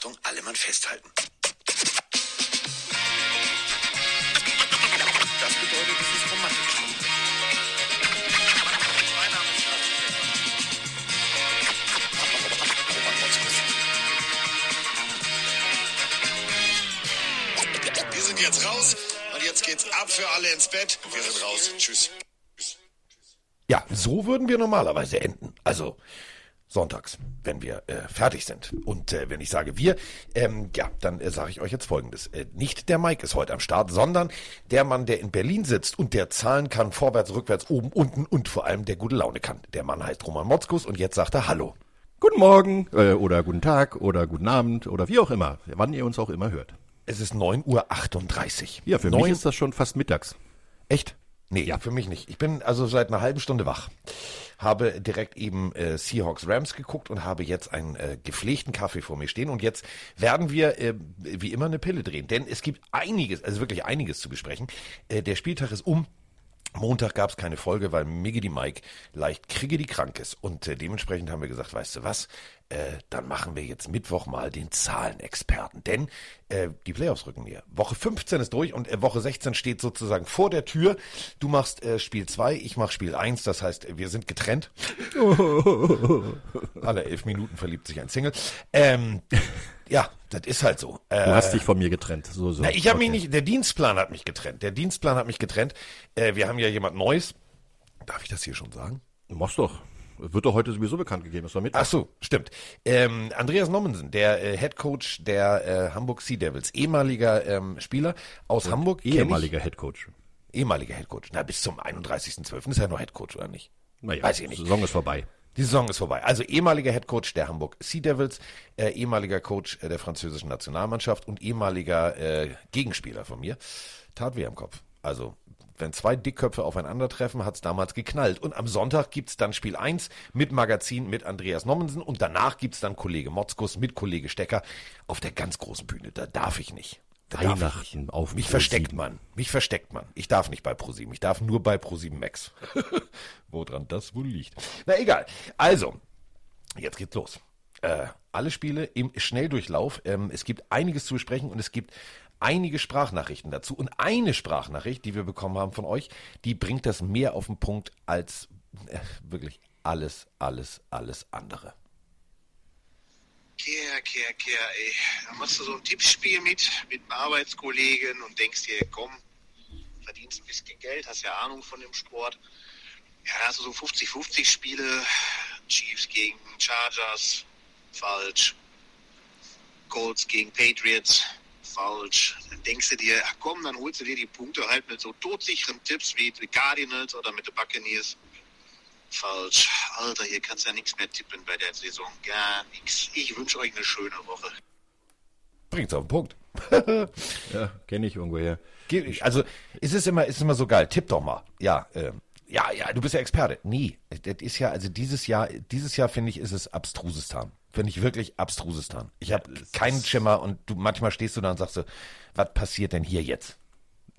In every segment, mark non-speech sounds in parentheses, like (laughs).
Achtung, alle Mann festhalten. Das bedeutet, es ist romantisch. Mein Name ist Carsten Wir sind jetzt raus und jetzt geht's ab für alle ins Bett. Wir sind raus. Tschüss. Ja, so würden wir normalerweise enden. Also sonntags, wenn wir äh, fertig sind. Und äh, wenn ich sage wir, ähm, ja, dann äh, sage ich euch jetzt Folgendes. Äh, nicht der Mike ist heute am Start, sondern der Mann, der in Berlin sitzt und der zahlen kann, vorwärts, rückwärts, oben, unten und vor allem der gute Laune kann. Der Mann heißt Roman Motzkus und jetzt sagt er Hallo. Guten Morgen äh, oder guten Tag oder guten Abend oder wie auch immer, wann ihr uns auch immer hört. Es ist 9.38 Uhr. Ja, für Neun- mich ist das schon fast mittags. Echt? Nee, ja. für mich nicht. Ich bin also seit einer halben Stunde wach. Habe direkt eben äh, Seahawks Rams geguckt und habe jetzt einen äh, gepflegten Kaffee vor mir stehen. Und jetzt werden wir äh, wie immer eine Pille drehen. Denn es gibt einiges, also wirklich einiges zu besprechen. Äh, der Spieltag ist um. Montag gab es keine Folge, weil Miggy die Mike leicht kriege die krank ist. Und äh, dementsprechend haben wir gesagt, weißt du was, äh, dann machen wir jetzt Mittwoch mal den Zahlenexperten. Denn äh, die Playoffs rücken näher. Woche 15 ist durch und äh, Woche 16 steht sozusagen vor der Tür. Du machst äh, Spiel 2, ich mach Spiel 1. Das heißt, wir sind getrennt. (laughs) Alle elf Minuten verliebt sich ein Single. Ähm, ja, das ist halt so. Äh, Du hast dich von mir getrennt. So, so. na, ich habe Okay. mich nicht, der Dienstplan hat mich getrennt. Der Dienstplan hat mich getrennt. Äh, wir haben ja jemand Neues. Darf ich das hier schon sagen? Mach's doch. Wird doch heute sowieso bekannt gegeben. Ist doch mit. Ach so, stimmt. Ähm, Andreas Nommensen, der äh, Head Coach der äh, Hamburg Sea Devils, ehemaliger ähm, Spieler aus Hamburg. kenn ehemaliger Headcoach. Ich, ehemaliger Head Coach. Na, bis zum 31.12. ist er noch Head Coach, oder nicht? Naja, Weiß ich nicht. Saison ist vorbei. Die Saison ist vorbei. Also ehemaliger Head Coach der Hamburg Sea Devils, äh, ehemaliger Coach äh, der französischen Nationalmannschaft und ehemaliger äh, Gegenspieler von mir. Tat weh am Kopf. Also, wenn zwei Dickköpfe aufeinandertreffen, hat's damals geknallt. Und am Sonntag gibt's dann Spiel 1 mit Magazin mit Andreas Nommensen und danach gibt's dann Kollege Motzkus mit Kollege Stecker auf der ganz großen Bühne. Da darf ich nicht. Weihnachten auf Mich Pro versteckt 7. man. Mich versteckt man. Ich darf nicht bei ProSieben. Ich darf nur bei ProSieben Max. (laughs) Woran das wohl liegt. Na egal. Also, jetzt geht's los. Äh, alle Spiele im Schnelldurchlauf. Ähm, es gibt einiges zu besprechen und es gibt einige Sprachnachrichten dazu. Und eine Sprachnachricht, die wir bekommen haben von euch, die bringt das mehr auf den Punkt als äh, wirklich alles, alles, alles andere. Kehr, kehr, kehr, ey. Da machst du so ein Tippspiel mit, mit einem Arbeitskollegen und denkst dir, komm, verdienst ein bisschen Geld, hast ja Ahnung von dem Sport. Ja, da hast du so 50-50 Spiele. Chiefs gegen Chargers, falsch. Colts gegen Patriots, falsch. Dann denkst du dir, ach komm, dann holst du dir die Punkte halt mit so todsicheren Tipps wie die Cardinals oder mit den Buccaneers. Falsch. Alter, hier kannst du ja nichts mehr tippen bei der Saison. Gar nichts. Ich wünsche euch eine schöne Woche. Bringt's auf den Punkt. (laughs) Ja, kenne ich irgendwoher. Also, es ist immer, es ist immer so geil. Tipp doch mal. Ja, ähm, ja, ja, du bist ja Experte. Nie. Das ist ja, also dieses Jahr, dieses Jahr finde ich, ist es Abstrusistan. Finde ich wirklich Abstrusistan. Ich habe keinen Schimmer und du, manchmal stehst du da und sagst so, was passiert denn hier jetzt?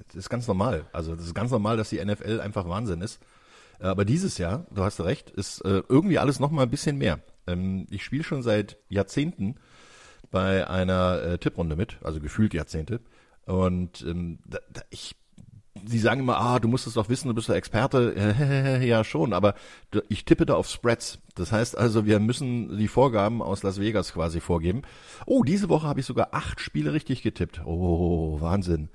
Das ist ganz normal. Also das ist ganz normal, dass die NFL einfach Wahnsinn ist. Aber dieses Jahr, du hast recht, ist äh, irgendwie alles noch mal ein bisschen mehr. Ähm, ich spiele schon seit Jahrzehnten bei einer äh, Tipprunde mit, also gefühlt Jahrzehnte. Und ähm, da, da, ich, sie sagen immer, ah, du musst es doch wissen, du bist der Experte. (laughs) ja, schon, aber ich tippe da auf Spreads. Das heißt also, wir müssen die Vorgaben aus Las Vegas quasi vorgeben. Oh, diese Woche habe ich sogar acht Spiele richtig getippt. Oh, Wahnsinn.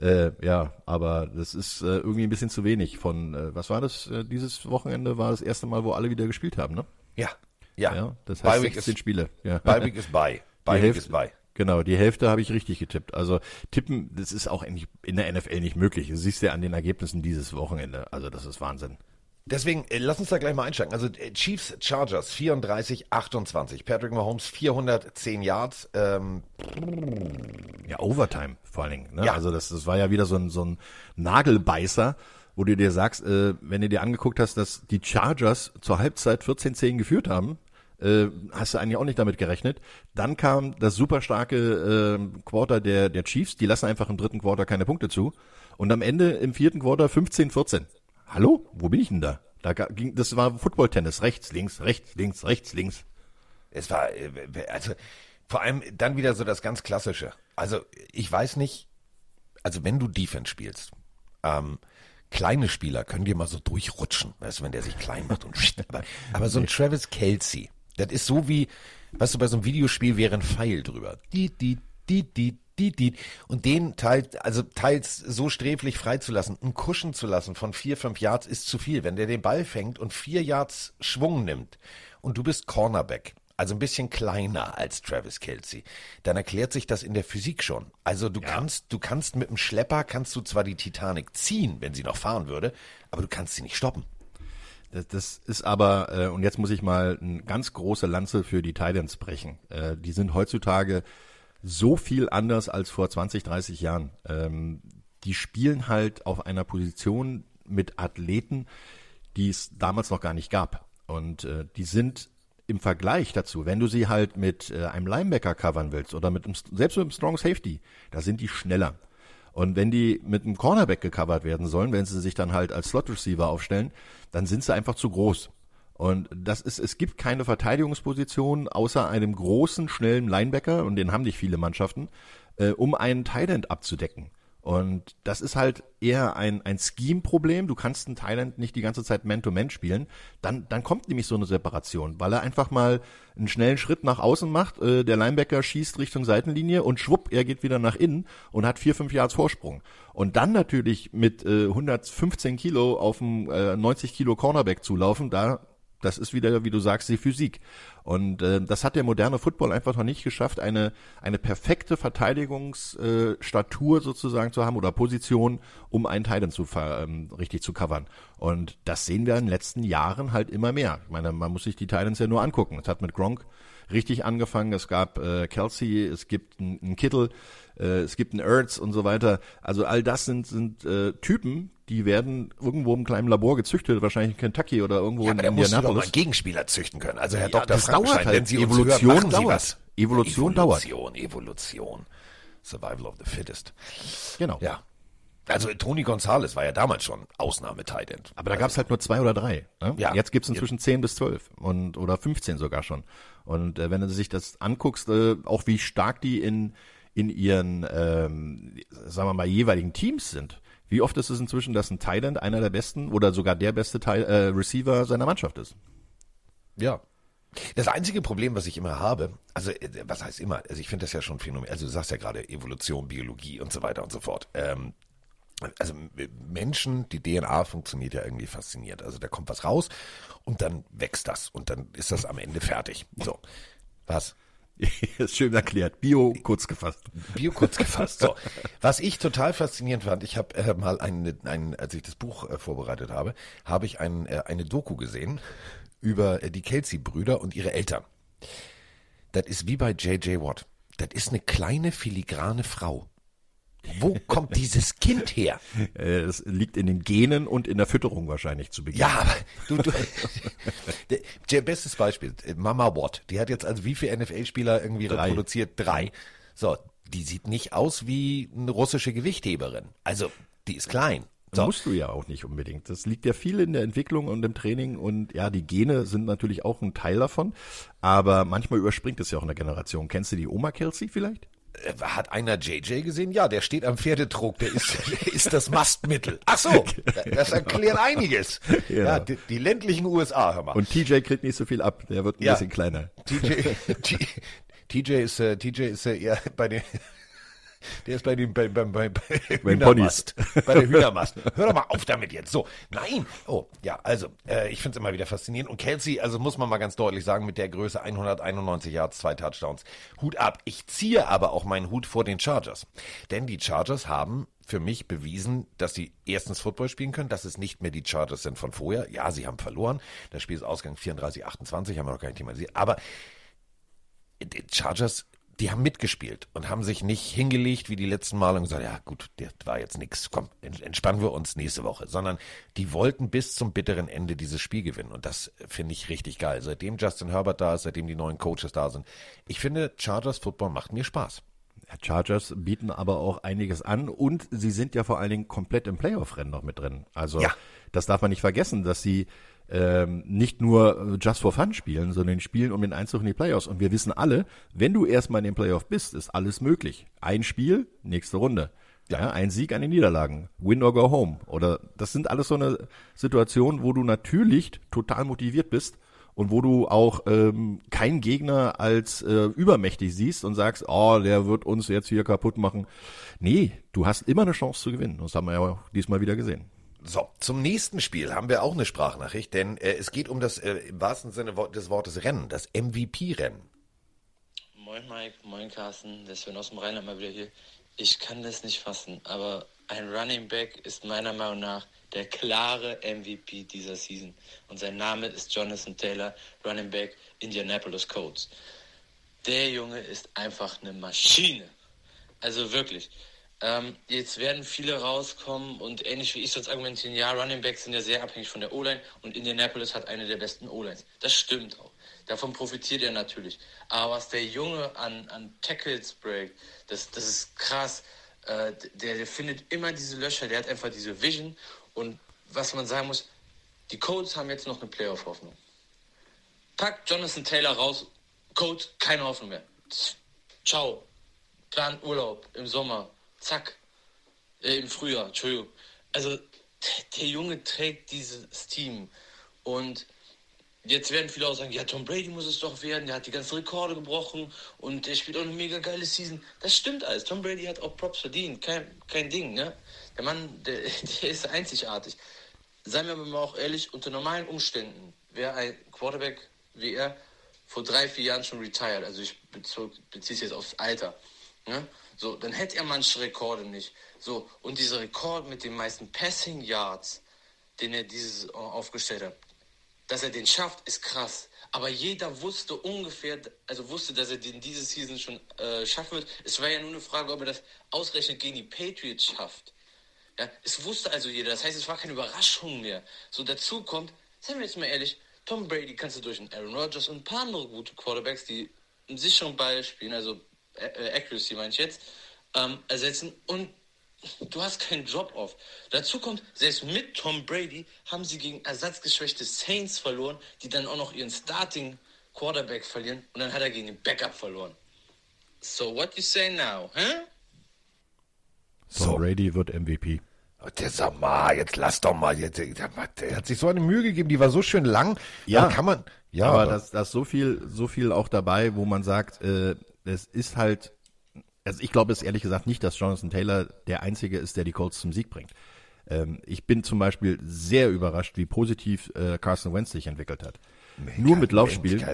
Äh, ja, aber das ist äh, irgendwie ein bisschen zu wenig von, äh, was war das, äh, dieses Wochenende war das erste Mal, wo alle wieder gespielt haben, ne? Ja, ja. Ja, das heißt Bye Week 16 ist, Spiele. Ja. Bye Week ist bei. (laughs) Die Bye Week Hälfte, ist bei. Genau, die Hälfte habe ich richtig getippt. Also tippen, das ist auch in, in der NFL nicht möglich. Das siehst du ja an den Ergebnissen dieses Wochenende. Also das ist Wahnsinn. Deswegen, äh, lass uns da gleich mal einsteigen. Also äh, Chiefs Chargers 34, 28. Patrick Mahomes 410 Yards. Ähm, Ja, Overtime vor allen Dingen. Ne? Ja. Also das, das war ja wieder so ein, so ein Nagelbeißer, wo du dir sagst, äh, wenn du dir angeguckt hast, dass die Chargers zur Halbzeit 14-10 geführt haben, äh, hast du eigentlich auch nicht damit gerechnet. Dann kam das super starke äh, Quarter der, der Chiefs, die lassen einfach im dritten Quarter keine Punkte zu. Und am Ende im vierten Quarter 15-14. Hallo? Wo bin ich denn da? Da ging, das war Football-Tennis. Rechts, links, rechts, links, rechts, links. es war, äh, also Vor allem dann wieder so das ganz Klassische. Also ich weiß nicht, also wenn du Defense spielst, ähm, kleine Spieler können dir mal so durchrutschen, weißt du, wenn der sich klein macht und aber, aber so ein Travis Kelsey, das ist so wie, weißt du, bei so einem Videospiel wäre ein Pfeil drüber. Die, die, die, die, die, die. Und den teils, also teils so sträflich freizulassen, einen Kuschen zu lassen von vier, fünf Yards ist zu viel. Wenn der den Ball fängt und vier Yards Schwung nimmt und du bist Cornerback, also ein bisschen kleiner als Travis Kelsey, dann erklärt sich das in der Physik schon. Also du ja. kannst, du kannst mit dem Schlepper kannst du zwar die Titanic ziehen, wenn sie noch fahren würde, aber du kannst sie nicht stoppen. Das, das ist aber, äh, und jetzt muss ich mal eine ganz große Lanze für die Titans brechen. Äh, die sind heutzutage so viel anders als vor 20, 30 Jahren. Ähm, die spielen halt auf einer Position mit Athleten, die es damals noch gar nicht gab. Und äh, die sind im Vergleich dazu, wenn du sie halt mit äh, einem Linebacker covern willst oder mit einem, selbst mit einem Strong Safety, da sind die schneller. Und wenn die mit einem Cornerback gecovert werden sollen, wenn sie sich dann halt als Slot Receiver aufstellen, dann sind sie einfach zu groß. Und das ist, es gibt keine Verteidigungsposition außer einem großen, schnellen Linebacker, und den haben nicht viele Mannschaften, äh, um einen Thailand abzudecken. Und das ist halt eher ein, ein Scheme-Problem. Du kannst einen Thailand nicht die ganze Zeit Man-to-Man -Man spielen. Dann, dann kommt nämlich so eine Separation, weil er einfach mal einen schnellen Schritt nach außen macht. Äh, der Linebacker schießt Richtung Seitenlinie und schwupp, er geht wieder nach innen und hat vier, fünf Yards Vorsprung. Und dann natürlich mit äh, 115 Kilo auf dem äh, 90 Kilo Cornerback zulaufen, da das ist wieder, wie du sagst, die Physik. Und äh, das hat der moderne Football einfach noch nicht geschafft, eine, eine perfekte Verteidigungsstatur äh, sozusagen zu haben oder Position, um einen Titan zu ähm, richtig zu covern. Und das sehen wir in den letzten Jahren halt immer mehr. Ich meine, man muss sich die Titans ja nur angucken. Es hat mit Gronk richtig angefangen. Es gab äh, Kelsey, es gibt einen Kittel, äh, es gibt einen Ertz und so weiter. Also all das sind, sind äh, Typen, die werden irgendwo im kleinen Labor gezüchtet, wahrscheinlich in Kentucky oder irgendwo ja, in aber Indianapolis. Ja, mal Gegenspieler züchten können. Also Herr ja, Dr. Das dauert halt. wenn Sie Evolution hören, dauert. Was. Evolution, Evolution dauert. Evolution, Evolution. Survival of the fittest. Genau. Ja. Also Tony Gonzalez war ja damals schon Ausnahme-Tight Aber da gab es halt nur zwei oder drei. Ne? Ja. Jetzt gibt es inzwischen zehn bis zwölf und oder 15 sogar schon. Und äh, wenn du sich das anguckst, äh, auch wie stark die in in ihren, ähm, sagen wir mal, jeweiligen Teams sind. Wie oft ist es inzwischen, dass ein Thailand einer der besten oder sogar der beste Teil, äh, Receiver seiner Mannschaft ist? Ja. Das einzige Problem, was ich immer habe, also äh, was heißt immer, also ich finde das ja schon phänomenal, also du sagst ja gerade Evolution, Biologie und so weiter und so fort. Ähm, also Menschen, die DNA funktioniert ja irgendwie faszinierend. Also da kommt was raus und dann wächst das und dann ist das am Ende fertig. So. Was? (laughs) ist schön erklärt. Bio kurz gefasst. Bio kurz gefasst. So. Was ich total faszinierend fand, ich habe äh, mal einen, einen, als ich das Buch äh, vorbereitet habe, habe ich ein, äh, eine Doku gesehen über äh, die Kelsey-Brüder und ihre Eltern. Das ist wie bei J.J. Watt. Das ist eine kleine filigrane Frau. Wo kommt dieses Kind her? (laughs) Es liegt in den Genen und in der Fütterung wahrscheinlich zu Beginn. Ja, du, du (laughs) der, bestes Beispiel, Mama Watt, die hat jetzt also wie viele NFL-Spieler irgendwie Drei. reproduziert? Drei. So, die sieht nicht aus wie eine russische Gewichtheberin. Also, die ist klein. So. Musst du ja auch nicht unbedingt. Das liegt ja viel in der Entwicklung und im Training und ja, die Gene sind natürlich auch ein Teil davon, aber manchmal überspringt es ja auch in der Generation. Kennst du die Oma Kelsey vielleicht? Äh, hat einer JJ gesehen? Ja, der steht am Pferdedruck, der ist, (laughs) der ist das Mastmittel. Ach so, das erklärt einiges. Ja, ja die, die, ländlichen USA, hör mal. Und TJ kriegt nicht so viel ab, der wird ein ja. bisschen kleiner. TJ, (laughs) TJ ist, äh, TJ ist äh, eher bei den, der ist bei dem bei, bei, bei, bei Hühnermast. Bei der Hühnermast. Hör doch mal auf damit jetzt. So, nein. Oh, ja, also, äh, ich finde es immer wieder faszinierend. Und Kelsey, also muss man mal ganz deutlich sagen, mit der Größe 191 Yards, zwei Touchdowns. Hut ab. Ich ziehe aber auch meinen Hut vor den Chargers. Denn die Chargers haben für mich bewiesen, dass sie erstens Football spielen können, dass es nicht mehr die Chargers sind von vorher. Ja, sie haben verloren. Das Spiel ist Ausgang 34, 28, haben wir noch gar nicht thematisiert. Aber die Chargers die haben mitgespielt und haben sich nicht hingelegt wie die letzten Male und gesagt, ja gut, das war jetzt nix, komm, entspannen wir uns nächste Woche, sondern die wollten bis zum bitteren Ende dieses Spiel gewinnen und das finde ich richtig geil. Seitdem Justin Herbert da ist, seitdem die neuen Coaches da sind. Ich finde, Chargers Football macht mir Spaß. Chargers bieten aber auch einiges an und sie sind ja vor allen Dingen komplett im Playoff-Rennen noch mit drin. Also Ja. das darf man nicht vergessen, dass sie ähm, nicht nur äh, just for fun spielen, sondern spielen um den Einzug in die Playoffs. Und wir wissen alle, wenn du erstmal in den Playoff bist, ist alles möglich. Ein Spiel, nächste Runde. Ja, ein Sieg, eine Niederlagen. Win or go home. Oder das sind alles so eine Situation, wo du natürlich total motiviert bist und wo du auch ähm, keinen Gegner als äh, übermächtig siehst und sagst, oh, der wird uns jetzt hier kaputt machen. Nee, du hast immer eine Chance zu gewinnen. Das haben wir ja auch diesmal wieder gesehen. So, zum nächsten Spiel haben wir auch eine Sprachnachricht, denn äh, es geht um das äh, im wahrsten Sinne des Wortes Rennen, das MVP-Rennen. Moin Mike, moin Carsten, der Sven aus dem Rheinland mal wieder hier. Ich kann das nicht fassen, aber ein Running Back ist meiner Meinung nach der klare MVP dieser Season. Und sein Name ist Jonathan Taylor, Running Back Indianapolis Colts. Der Junge ist einfach eine Maschine. Also wirklich. Ähm, jetzt werden viele rauskommen und ähnlich wie ich sonst argumentieren, ja, Running Backs sind ja sehr abhängig von der O-Line und Indianapolis hat eine der besten O-Lines. Das stimmt auch. Davon profitiert er natürlich. Aber was der Junge an, an Tackles breakt, das, das ist krass. Äh, der, der findet immer diese Löcher, der hat einfach diese Vision. Und was man sagen muss, die Colts haben jetzt noch eine Playoff-Hoffnung. Pack Jonathan Taylor raus, Colts, keine Hoffnung mehr. Ciao. Plan Urlaub im Sommer. Zack. Äh, Im Frühjahr, Entschuldigung. Also, der Junge trägt dieses Team. Und jetzt werden viele auch sagen, ja, Tom Brady muss es doch werden, der hat die ganzen Rekorde gebrochen und der spielt auch eine mega geile Season. Das stimmt alles. Tom Brady hat auch Props verdient. Kein, kein Ding, ne? Der Mann, der, (laughs) der ist einzigartig. Seien wir aber mal auch ehrlich, unter normalen Umständen wäre ein Quarterback wie er vor drei, vier Jahren schon retired. Also ich beziehe es jetzt aufs Alter. Ne? So, dann hätte er manche Rekorde nicht. So, und dieser Rekord mit den meisten Passing Yards, den er dieses Saison aufgestellt hat, dass er den schafft, ist krass. Aber jeder wusste ungefähr, also wusste, dass er den diese Season schon äh, schaffen wird. Es war ja nur eine Frage, ob er das ausgerechnet gegen die Patriots schafft. Ja, es wusste also jeder. Das heißt, es war keine Überraschung mehr. So dazu kommt, seien wir jetzt mal ehrlich, Tom Brady kannst du durch einen Aaron Rodgers und ein paar andere gute Quarterbacks, die einen sicheren Ball spielen, also Accuracy meine ich jetzt, ähm, ersetzen und du hast keinen Drop-Off. Dazu kommt, selbst mit Tom Brady haben sie gegen ersatzgeschwächte Saints verloren, die dann auch noch ihren Starting Quarterback verlieren und dann hat er gegen den Backup verloren. So, what you say now, huh? Tom So. Brady wird MVP. Oh, Der sag mal, jetzt lass doch mal. Jetzt, der, der hat sich so eine Mühe gegeben, die war so schön lang. Ja. Da kann man. Ja, aber das, das ist so viel, so viel auch dabei, wo man sagt, äh, es ist halt, also ich glaube es ehrlich gesagt nicht, dass Jonathan Taylor der Einzige ist, der die Colts zum Sieg bringt. Ähm, ich bin zum Beispiel sehr überrascht, wie positiv äh, Carson Wentz sich entwickelt hat. Nur mit Laufspiel.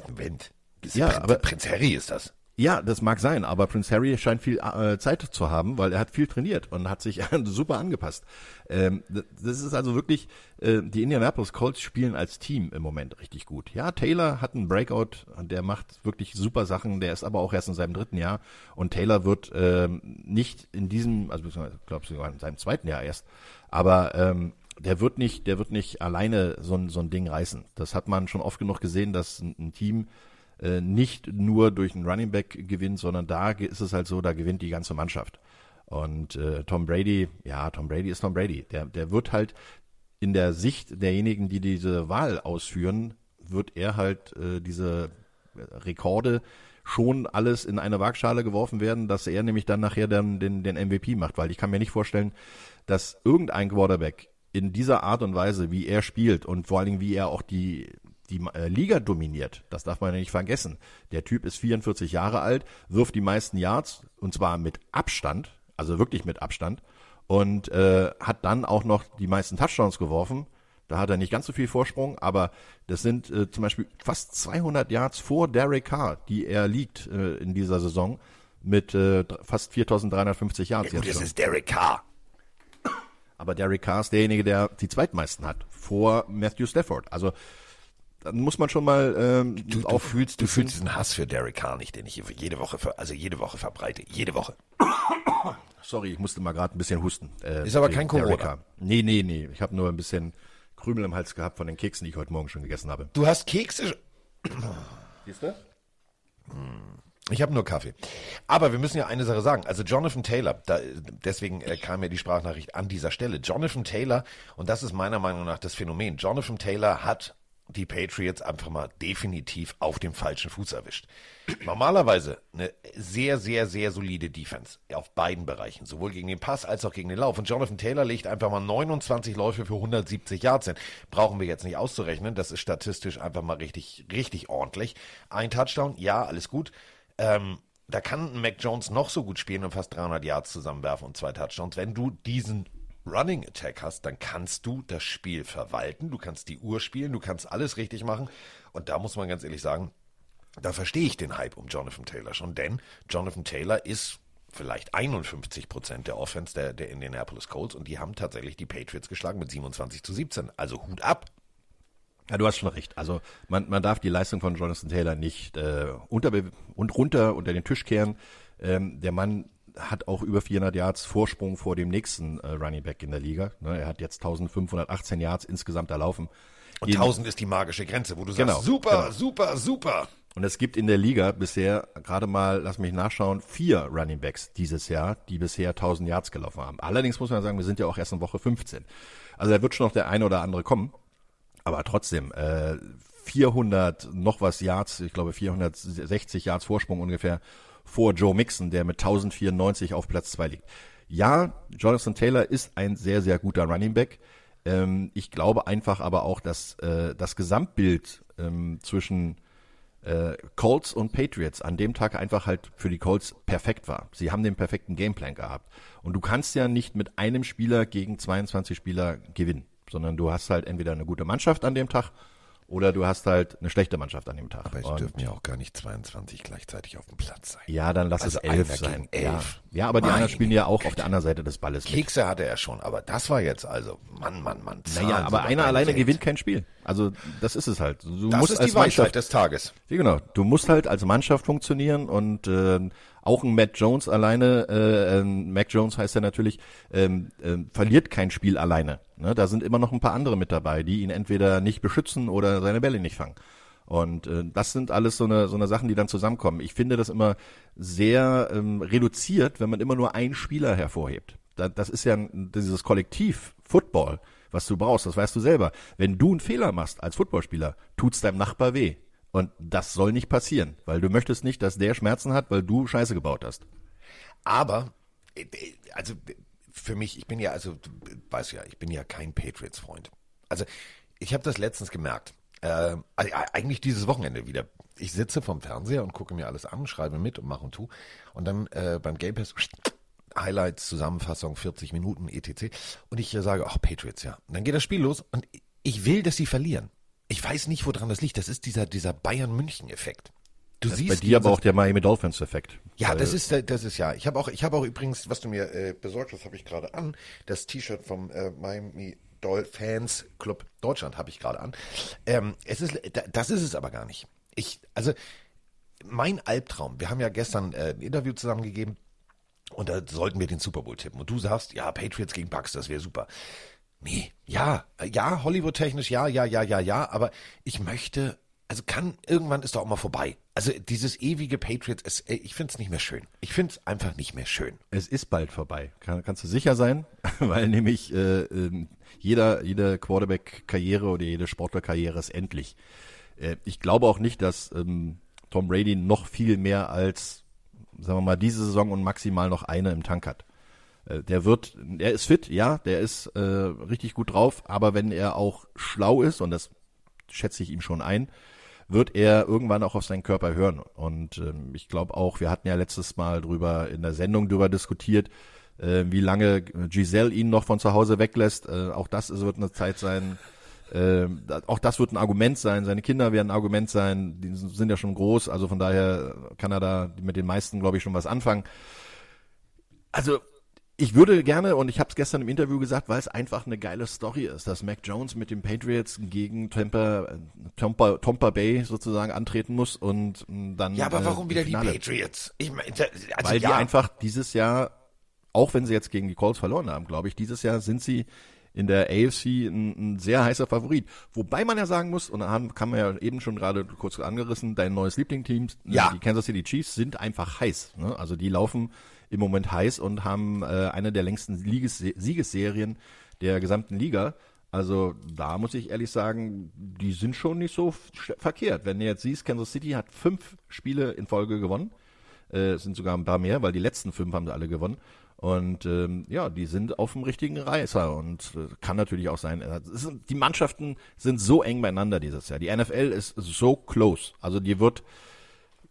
Das Ja, aber- Prinz Harry ist das. Ja, das mag sein, aber Prince Harry scheint viel äh, Zeit zu haben, weil er hat viel trainiert und hat sich (laughs) super angepasst. Ähm, das ist also wirklich, äh, die Indianapolis Colts spielen als Team im Moment richtig gut. Ja, Taylor hat einen Breakout, der macht wirklich super Sachen, der ist aber auch erst in seinem dritten Jahr und Taylor wird ähm, nicht in diesem, also ich glaube sogar in seinem zweiten Jahr erst, aber ähm, der wird nicht, der wird nicht alleine so ein, so ein Ding reißen. Das hat man schon oft genug gesehen, dass ein, ein Team äh, nicht nur durch einen Running Back gewinnt, sondern da ist es halt so, da gewinnt die ganze Mannschaft. Und äh, Tom Brady, ja, Tom Brady ist Tom Brady. Der, der wird halt in der Sicht derjenigen, die diese Wahl ausführen, wird er halt äh, diese Rekorde schon alles in eine Waagschale geworfen werden, dass er nämlich dann nachher dann den, den MVP macht, weil ich kann mir nicht vorstellen, dass irgendein Quarterback in dieser Art und Weise, wie er spielt und vor allen Dingen, wie er auch die, die äh, Liga dominiert, das darf man ja nicht vergessen. Der Typ ist 44 Jahre alt, wirft die meisten Yards und zwar mit Abstand, also wirklich mit Abstand und äh, hat dann auch noch die meisten Touchdowns geworfen. Da hat er nicht ganz so viel Vorsprung, aber das sind äh, zum Beispiel fast 200 Yards vor Derek Carr, die er liegt äh, in dieser Saison mit äh, fast 4.350 Yards Ja, gut, das ist Derek Carr. Aber Derek Carr ist derjenige, der die zweitmeisten hat vor Matthew Stafford. Also dann muss man schon mal ähm, Du, du auch fühlst, du fühlst diesen Hass für Derek Carr nicht, den ich hier jede Woche, ver, also jede Woche verbreite. Jede Woche. (coughs) Sorry, ich musste mal gerade ein bisschen husten. Äh, Ist aber kein Corona. Derek. Nee, nee, nee. Ich habe nur ein bisschen Krümel im Hals gehabt von den Keksen, die ich heute Morgen schon gegessen habe. Du hast Kekse. Siehst du? Ich habe nur Kaffee. Aber wir müssen ja eine Sache sagen. Also Jonathan Taylor, da, deswegen äh, kam mir die Sprachnachricht an dieser Stelle. Jonathan Taylor, und das ist meiner Meinung nach das Phänomen, Jonathan Taylor hat die Patriots einfach mal definitiv auf dem falschen Fuß erwischt. Normalerweise eine sehr, sehr, sehr solide Defense auf beiden Bereichen, sowohl gegen den Pass als auch gegen den Lauf. Und Jonathan Taylor legt einfach mal 29 Läufe für 170 Yards hin. Brauchen wir jetzt nicht auszurechnen, das ist statistisch einfach mal richtig, richtig ordentlich. Ein Touchdown, ja, alles gut. Ähm, da kann Mac Jones noch so gut spielen und fast 300 Yards zusammenwerfen und zwei Touchdowns. Wenn du diesen Running Attack hast, dann kannst du das Spiel verwalten, du kannst die Uhr spielen, du kannst alles richtig machen. Und da muss man ganz ehrlich sagen, da verstehe ich den Hype um Jonathan Taylor schon, denn Jonathan Taylor ist vielleicht 51 Prozent der Offense der, der Indianapolis Colts und die haben tatsächlich die Patriots geschlagen mit 27 zu 17. Also Hut ab. Ja, du hast schon recht. Also man, man darf die Leistung von Jonathan Taylor nicht äh, unter und runter unter den Tisch kehren. Ähm, der Mann hat auch über 400 Yards Vorsprung vor dem nächsten äh, Running Back in der Liga. Ne, er hat jetzt 1518 Yards insgesamt erlaufen. Und Jeden, 1000 ist die magische Grenze, wo du genau, sagst, super, genau. super, super. Und es gibt in der Liga bisher gerade mal, lass mich nachschauen, vier Running Backs dieses Jahr, die bisher 1000 Yards gelaufen haben. Allerdings muss man sagen, wir sind ja auch erst in Woche 15. Also da wird schon noch der eine oder andere kommen. Aber trotzdem, äh, 400 noch was Yards, ich glaube 460 Yards Vorsprung ungefähr vor Joe Mixon, der mit 1094 auf Platz 2 liegt. Ja, Jonathan Taylor ist ein sehr, sehr guter Running Back. Ähm, ich glaube einfach aber auch, dass äh, das Gesamtbild ähm, zwischen äh, Colts und Patriots an dem Tag einfach halt für die Colts perfekt war. Sie haben den perfekten Gameplan gehabt. Und du kannst ja nicht mit einem Spieler gegen 22 Spieler gewinnen, sondern du hast halt entweder eine gute Mannschaft an dem Tag oder du hast halt eine schlechte Mannschaft an dem Tag. Aber es und dürfen ja auch gar nicht 22 gleichzeitig auf dem Platz sein. Ja, dann lass also es elf sein. Elf. Ja. ja, aber die anderen spielen ja auch auf der anderen Seite des Balles. Kekse mit. hatte er schon, aber das war jetzt also, Mann, Mann, Mann. Naja, aber einer alleine Welt. gewinnt kein Spiel. Also das ist es halt. Du das musst ist als die Weisheit des Tages. Ja, genau. Du musst halt als Mannschaft funktionieren und äh, auch ein Matt Jones alleine, äh, äh, Mac Jones heißt er natürlich, ähm, äh, verliert kein Spiel alleine. Ne? Da sind immer noch ein paar andere mit dabei, die ihn entweder nicht beschützen oder seine Bälle nicht fangen. Und äh, das sind alles so eine, so eine Sachen, die dann zusammenkommen. Ich finde das immer sehr ähm, reduziert, wenn man immer nur einen Spieler hervorhebt. Da, das ist ja dieses Kollektiv Football, was du brauchst, das weißt du selber. Wenn du einen Fehler machst als Footballspieler, tut's deinem Nachbar weh. Und das soll nicht passieren, weil du möchtest nicht, dass der Schmerzen hat, weil du Scheiße gebaut hast. Aber, äh, also für mich, ich bin ja, also du weißt ja, ich bin ja kein Patriots-Freund. Also ich habe das letztens gemerkt. Äh, also, eigentlich dieses Wochenende wieder. Ich sitze vom Fernseher und gucke mir alles an, schreibe mit und mache und tu. Und dann äh, beim Game Pass Highlights, Zusammenfassung, 40 Minuten, etc. Und ich äh, sage, ach, Patriots, ja. Und dann geht das Spiel los und ich will, dass sie verlieren. Ich weiß nicht, woran das liegt. Das ist dieser, dieser Bayern-München-Effekt. Du das siehst bei dir aber auch der Miami Dolphins Effekt. Ja, das ist das ist ja. Ich habe auch ich habe auch übrigens, was du mir äh, besorgt hast, habe ich gerade an, das T-Shirt vom äh, Miami Dolphins Club Deutschland habe ich gerade an. Ähm, es ist das ist es aber gar nicht. Ich also mein Albtraum. Wir haben ja gestern äh, ein Interview zusammengegeben und da sollten wir den Super Bowl tippen und du sagst, ja, Patriots gegen Bucks, das wäre super. Nee, ja, ja, Hollywood-technisch, ja, ja, ja, ja, ja, aber ich möchte, also kann, irgendwann ist doch auch mal vorbei. Also dieses ewige Patriots, es, äh, ich finde es nicht mehr schön. Ich finde es einfach nicht mehr schön. Es ist bald vorbei, kann, kannst du sicher sein, (laughs) weil nämlich äh, äh, jeder, jede Quarterback-Karriere oder jede Sportler-Karriere ist endlich. Äh, ich glaube auch nicht, dass ähm, Tom Brady noch viel mehr als, sagen wir mal, diese Saison und maximal noch eine im Tank hat. Äh, der wird, er ist fit, ja, der ist äh, richtig gut drauf, aber wenn er auch schlau ist, und das schätze ich ihm schon ein, wird er irgendwann auch auf seinen Körper hören. Und ähm, ich glaube auch, wir hatten ja letztes Mal drüber in der Sendung drüber diskutiert, äh, wie lange Giselle ihn noch von zu Hause weglässt. Äh, auch das ist, wird eine Zeit sein. Äh, auch das wird ein Argument sein. Seine Kinder werden ein Argument sein. Die sind ja schon groß, also von daher kann er da mit den meisten, glaube ich, schon was anfangen. Also ich würde gerne, und ich habe es gestern im Interview gesagt, weil es einfach eine geile Story ist, dass Mac Jones mit den Patriots gegen Tampa, Tampa, Tampa Bay sozusagen antreten muss und dann. Ja, aber äh, warum wieder die Patriots? Ich mein, also weil ja. die einfach dieses Jahr, auch wenn sie jetzt gegen die Colts verloren haben, glaube ich, dieses Jahr sind sie in der AFC ein, ein, sehr heißer Favorit. Wobei man ja sagen muss, und da kann man ja eben schon gerade kurz angerissen, dein neues Lieblingsteam, ja. die Kansas City Chiefs, sind einfach heiß. Ne? Also die laufen im Moment heiß und haben äh, eine der längsten Lieges Siegesserien der gesamten Liga. Also da muss ich ehrlich sagen, die sind schon nicht so verkehrt. Wenn du jetzt siehst, Kansas City hat fünf Spiele in Folge gewonnen. Äh, sind sogar ein paar mehr, weil die letzten fünf haben sie alle gewonnen. Und ähm, ja, die sind auf dem richtigen Reißer und äh, kann natürlich auch sein. Äh, sind, die Mannschaften sind so eng beieinander dieses Jahr. Die NFL ist so close. Also die wird,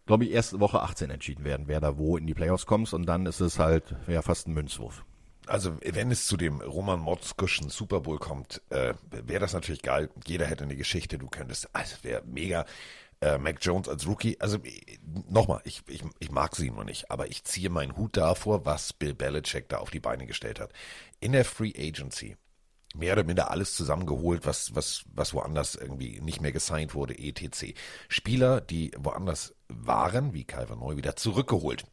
glaube ich, erste Woche 18 entschieden werden, wer da wo in die Playoffs kommt. Und dann ist es halt ja fast ein Münzwurf. Also wenn es zu dem Roman Motzkuschen Super Bowl kommt, äh, wäre das natürlich geil. Jeder hätte eine Geschichte, du könntest, also wäre mega äh, Mac Jones als Rookie. Also nochmal, ich, ich, ich mag sie nur nicht, aber ich ziehe meinen Hut davor, was Bill Belichick da auf die Beine gestellt hat. In der Free Agency mehr oder minder alles zusammengeholt, was, was, was woanders irgendwie nicht mehr gesigned wurde, etc. Spieler, die woanders waren, wie Calvin Neu, wieder zurückgeholt.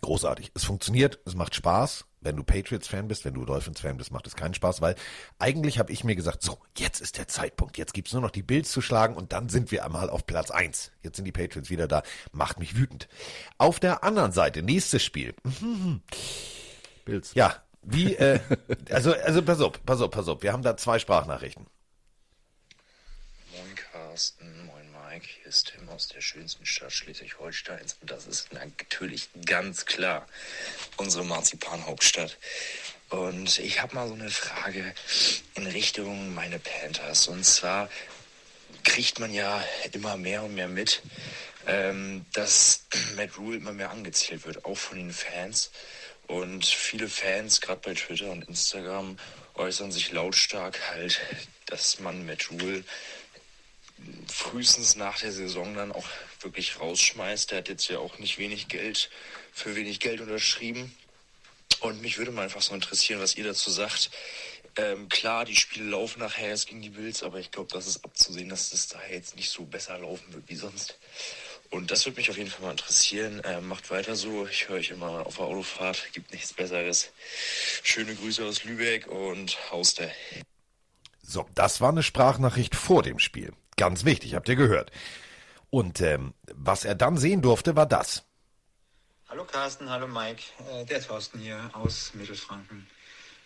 Großartig. Es funktioniert, es macht Spaß, wenn du Patriots-Fan bist, wenn du Dolphins-Fan bist, macht es keinen Spaß, weil eigentlich habe ich mir gesagt, so, jetzt ist der Zeitpunkt, jetzt gibt's nur noch die Bills zu schlagen und dann sind wir einmal auf Platz eins. Jetzt sind die Patriots wieder da, macht mich wütend. Auf der anderen Seite, nächstes Spiel. Bills. Ja, wie, äh, (laughs) also, also pass auf, pass auf, pass auf, wir haben da zwei Sprachnachrichten. Moin Carsten, moin Mike, hier ist Tim aus der schönsten Stadt Schleswig-Holsteins und das ist natürlich ganz klar unsere Marzipanhauptstadt. Und ich habe mal so eine Frage in Richtung meine Panthers. Und zwar kriegt man ja immer mehr und mehr mit, ähm, dass (clears throat) Matt Rule immer mehr angezählt wird, auch von den Fans. Und viele Fans, gerade bei Twitter und Instagram, äußern sich lautstark halt, dass man Matt Rule frühestens nach der Saison dann auch wirklich rausschmeißt. Der hat jetzt ja auch nicht wenig Geld, für wenig Geld unterschrieben. Und mich würde mal einfach so interessieren, was ihr dazu sagt. Ähm, klar, die Spiele laufen nachher erst gegen die Bills, aber ich glaube, das ist abzusehen, dass das da jetzt nicht so besser laufen wird wie sonst. Und das würde mich auf jeden Fall mal interessieren. Ähm, macht weiter so. Ich höre euch immer auf der Autofahrt. Gibt nichts Besseres. Schöne Grüße aus Lübeck und Hauste. So, das war eine Sprachnachricht vor dem Spiel. Ganz wichtig, habt ihr gehört. Und ähm, was er dann sehen durfte, war das. Hallo Carsten, hallo Mike, äh, der Thorsten hier aus Mittelfranken.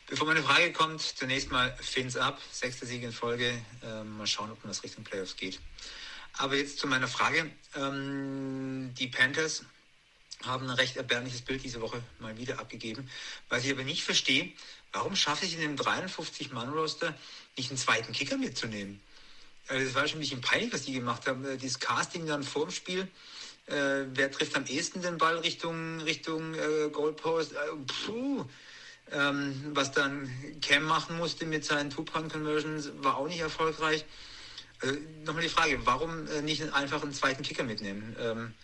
Bevor meine Frage kommt, zunächst mal Fins ab, sechster Sieg in Folge. Äh, mal schauen, ob das Richtung Playoffs geht. Aber jetzt zu meiner Frage. Ähm, die Panthers haben ein recht erbärmliches Bild diese Woche mal wieder abgegeben. Was ich aber nicht verstehe, warum schaffe ich in dem 53-Mann-Roster nicht einen zweiten Kicker mitzunehmen? Also das war schon ein bisschen peinlich, was die gemacht haben. Äh, dieses Casting dann vorm Spiel. Äh, wer trifft am ehesten den Ball Richtung, Richtung äh, Goalpost? Äh, puh. Ähm, was dann Cam machen musste mit seinen Two-Point-Conversions, war auch nicht erfolgreich. Also, Nochmal die Frage, warum äh, nicht einfach einen zweiten Kicker mitnehmen? Ähm,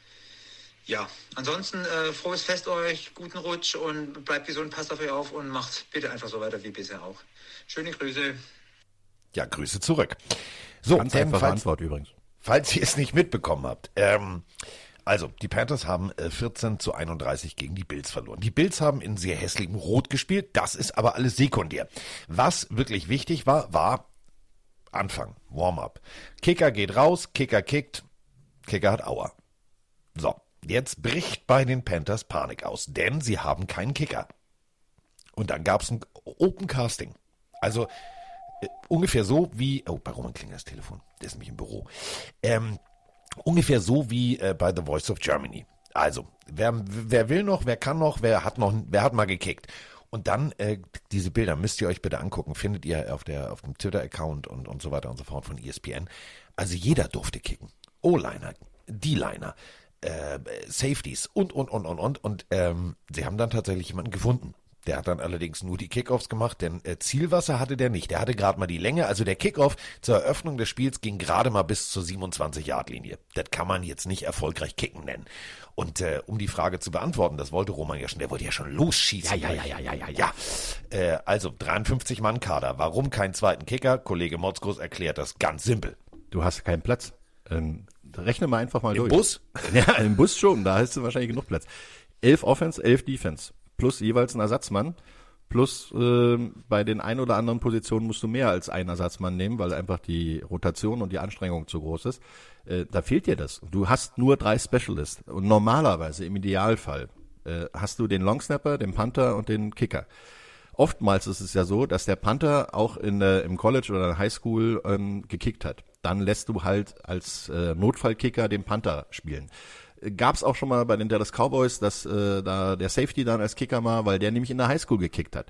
ja, ansonsten äh, frohes Fest euch, guten Rutsch und bleibt gesund, passt auf euch auf und macht bitte einfach so weiter wie bisher auch. Schöne Grüße. Ja, Grüße zurück. So, Ganz einfache falls, Antwort übrigens. Falls ihr es nicht mitbekommen habt. Ähm, also, die Panthers haben äh, 14 zu 31 gegen die Bills verloren. Die Bills haben in sehr hässlichem Rot gespielt. Das ist aber alles sekundär. Was wirklich wichtig war, war Anfang, Warm-up. Kicker geht raus, Kicker kickt, Kicker hat Aua. So, jetzt bricht bei den Panthers Panik aus, denn sie haben keinen Kicker. Und dann gab es ein Open Casting. Also äh, ungefähr so wie, oh, bei Roman klingelt das Telefon, der ist nämlich im Büro. Ähm, ungefähr so wie äh, bei The Voice of Germany. Also, wer, wer will noch, wer kann noch, wer hat noch, wer hat mal gekickt. Und dann äh, diese Bilder müsst ihr euch bitte angucken, findet ihr auf der auf dem Twitter-Account und und so weiter und so fort von ESPN. Also jeder durfte kicken. O-Liner, D-Liner, äh, Safeties und und und und und und ähm, sie haben dann tatsächlich jemanden gefunden. Der hat dann allerdings nur die Kickoffs gemacht, denn äh, Zielwasser hatte der nicht. Der hatte gerade mal die Länge. Also der Kickoff zur Eröffnung des Spiels ging gerade mal bis zur 27-Yard-Linie. Das kann man jetzt nicht erfolgreich kicken nennen. Und äh, um die Frage zu beantworten, das wollte Roman ja schon, der wollte ja schon losschießen. Ja, ja, ja, ja, ja, ja. ja. Äh, also 53 Mann Kader. Warum keinen zweiten Kicker? Kollege Motzkos erklärt das ganz simpel. Du hast keinen Platz. Ähm, rechne mal einfach mal Im durch. Bus? (laughs) Ja, im Bus schon. Da hast du wahrscheinlich genug Platz. Elf Offense, elf Defense. Plus jeweils ein Ersatzmann. Plus äh, bei den ein oder anderen Positionen musst du mehr als einen Ersatzmann nehmen, weil einfach die Rotation und die Anstrengung zu groß ist. Äh, da fehlt dir das. Du hast nur drei Specialists. Und normalerweise, im Idealfall, äh, hast du den Longsnapper, den Panther und den Kicker. Oftmals ist es ja so, dass der Panther auch in der, im College oder in der Highschool ähm, gekickt hat. Dann lässt du halt als äh, Notfallkicker den Panther spielen. Gab es auch schon mal bei den Dallas Cowboys, dass äh, da der Safety dann als Kicker war, weil der nämlich in der Highschool gekickt hat.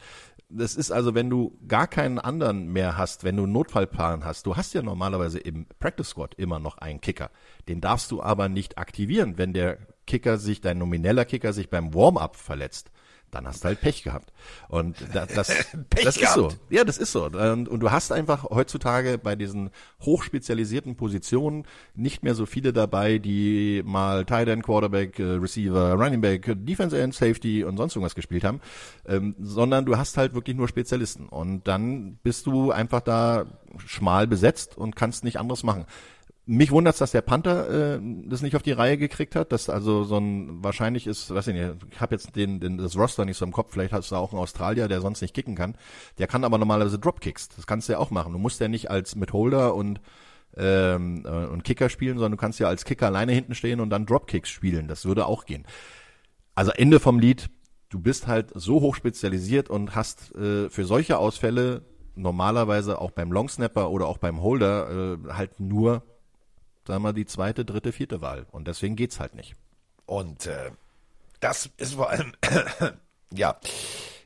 Das ist also, wenn du gar keinen anderen mehr hast, wenn du einen Notfallplan hast, du hast ja normalerweise im Practice Squad immer noch einen Kicker. Den darfst du aber nicht aktivieren, wenn der Kicker sich, dein nomineller Kicker sich beim Warm-up verletzt dann hast du halt Pech gehabt. Und das, (laughs) das, das ist so. Ja, das ist so. Und, und, du hast einfach heutzutage bei diesen hochspezialisierten Positionen nicht mehr so viele dabei, die mal Tight End, Quarterback, äh, Receiver, Running Back, Defense End, Safety und sonst irgendwas gespielt haben, ähm, sondern du hast halt wirklich nur Spezialisten. Und dann bist du einfach da schmal besetzt und kannst nicht anderes machen. Mich wundert dass der Panther äh, das nicht auf die Reihe gekriegt hat. dass also so ein wahrscheinlich ist, weiß ich nicht, ich habe jetzt den, den das Roster nicht so im Kopf. Vielleicht hast du auch einen Australier, der sonst nicht kicken kann. Der kann aber normalerweise Dropkicks. Das kannst du ja auch machen. Du musst ja nicht als mit Holder und ähm, äh, und Kicker spielen, sondern du kannst ja als Kicker alleine hinten stehen und dann Dropkicks spielen. Das würde auch gehen. Also Ende vom Lied. Du bist halt so hoch spezialisiert und hast äh, für solche Ausfälle normalerweise auch beim Longsnapper oder auch beim Holder äh, halt nur sagen wir, die zweite, dritte, vierte Wahl. Und deswegen geht's halt nicht. Und äh, das ist vor allem, (coughs) ja,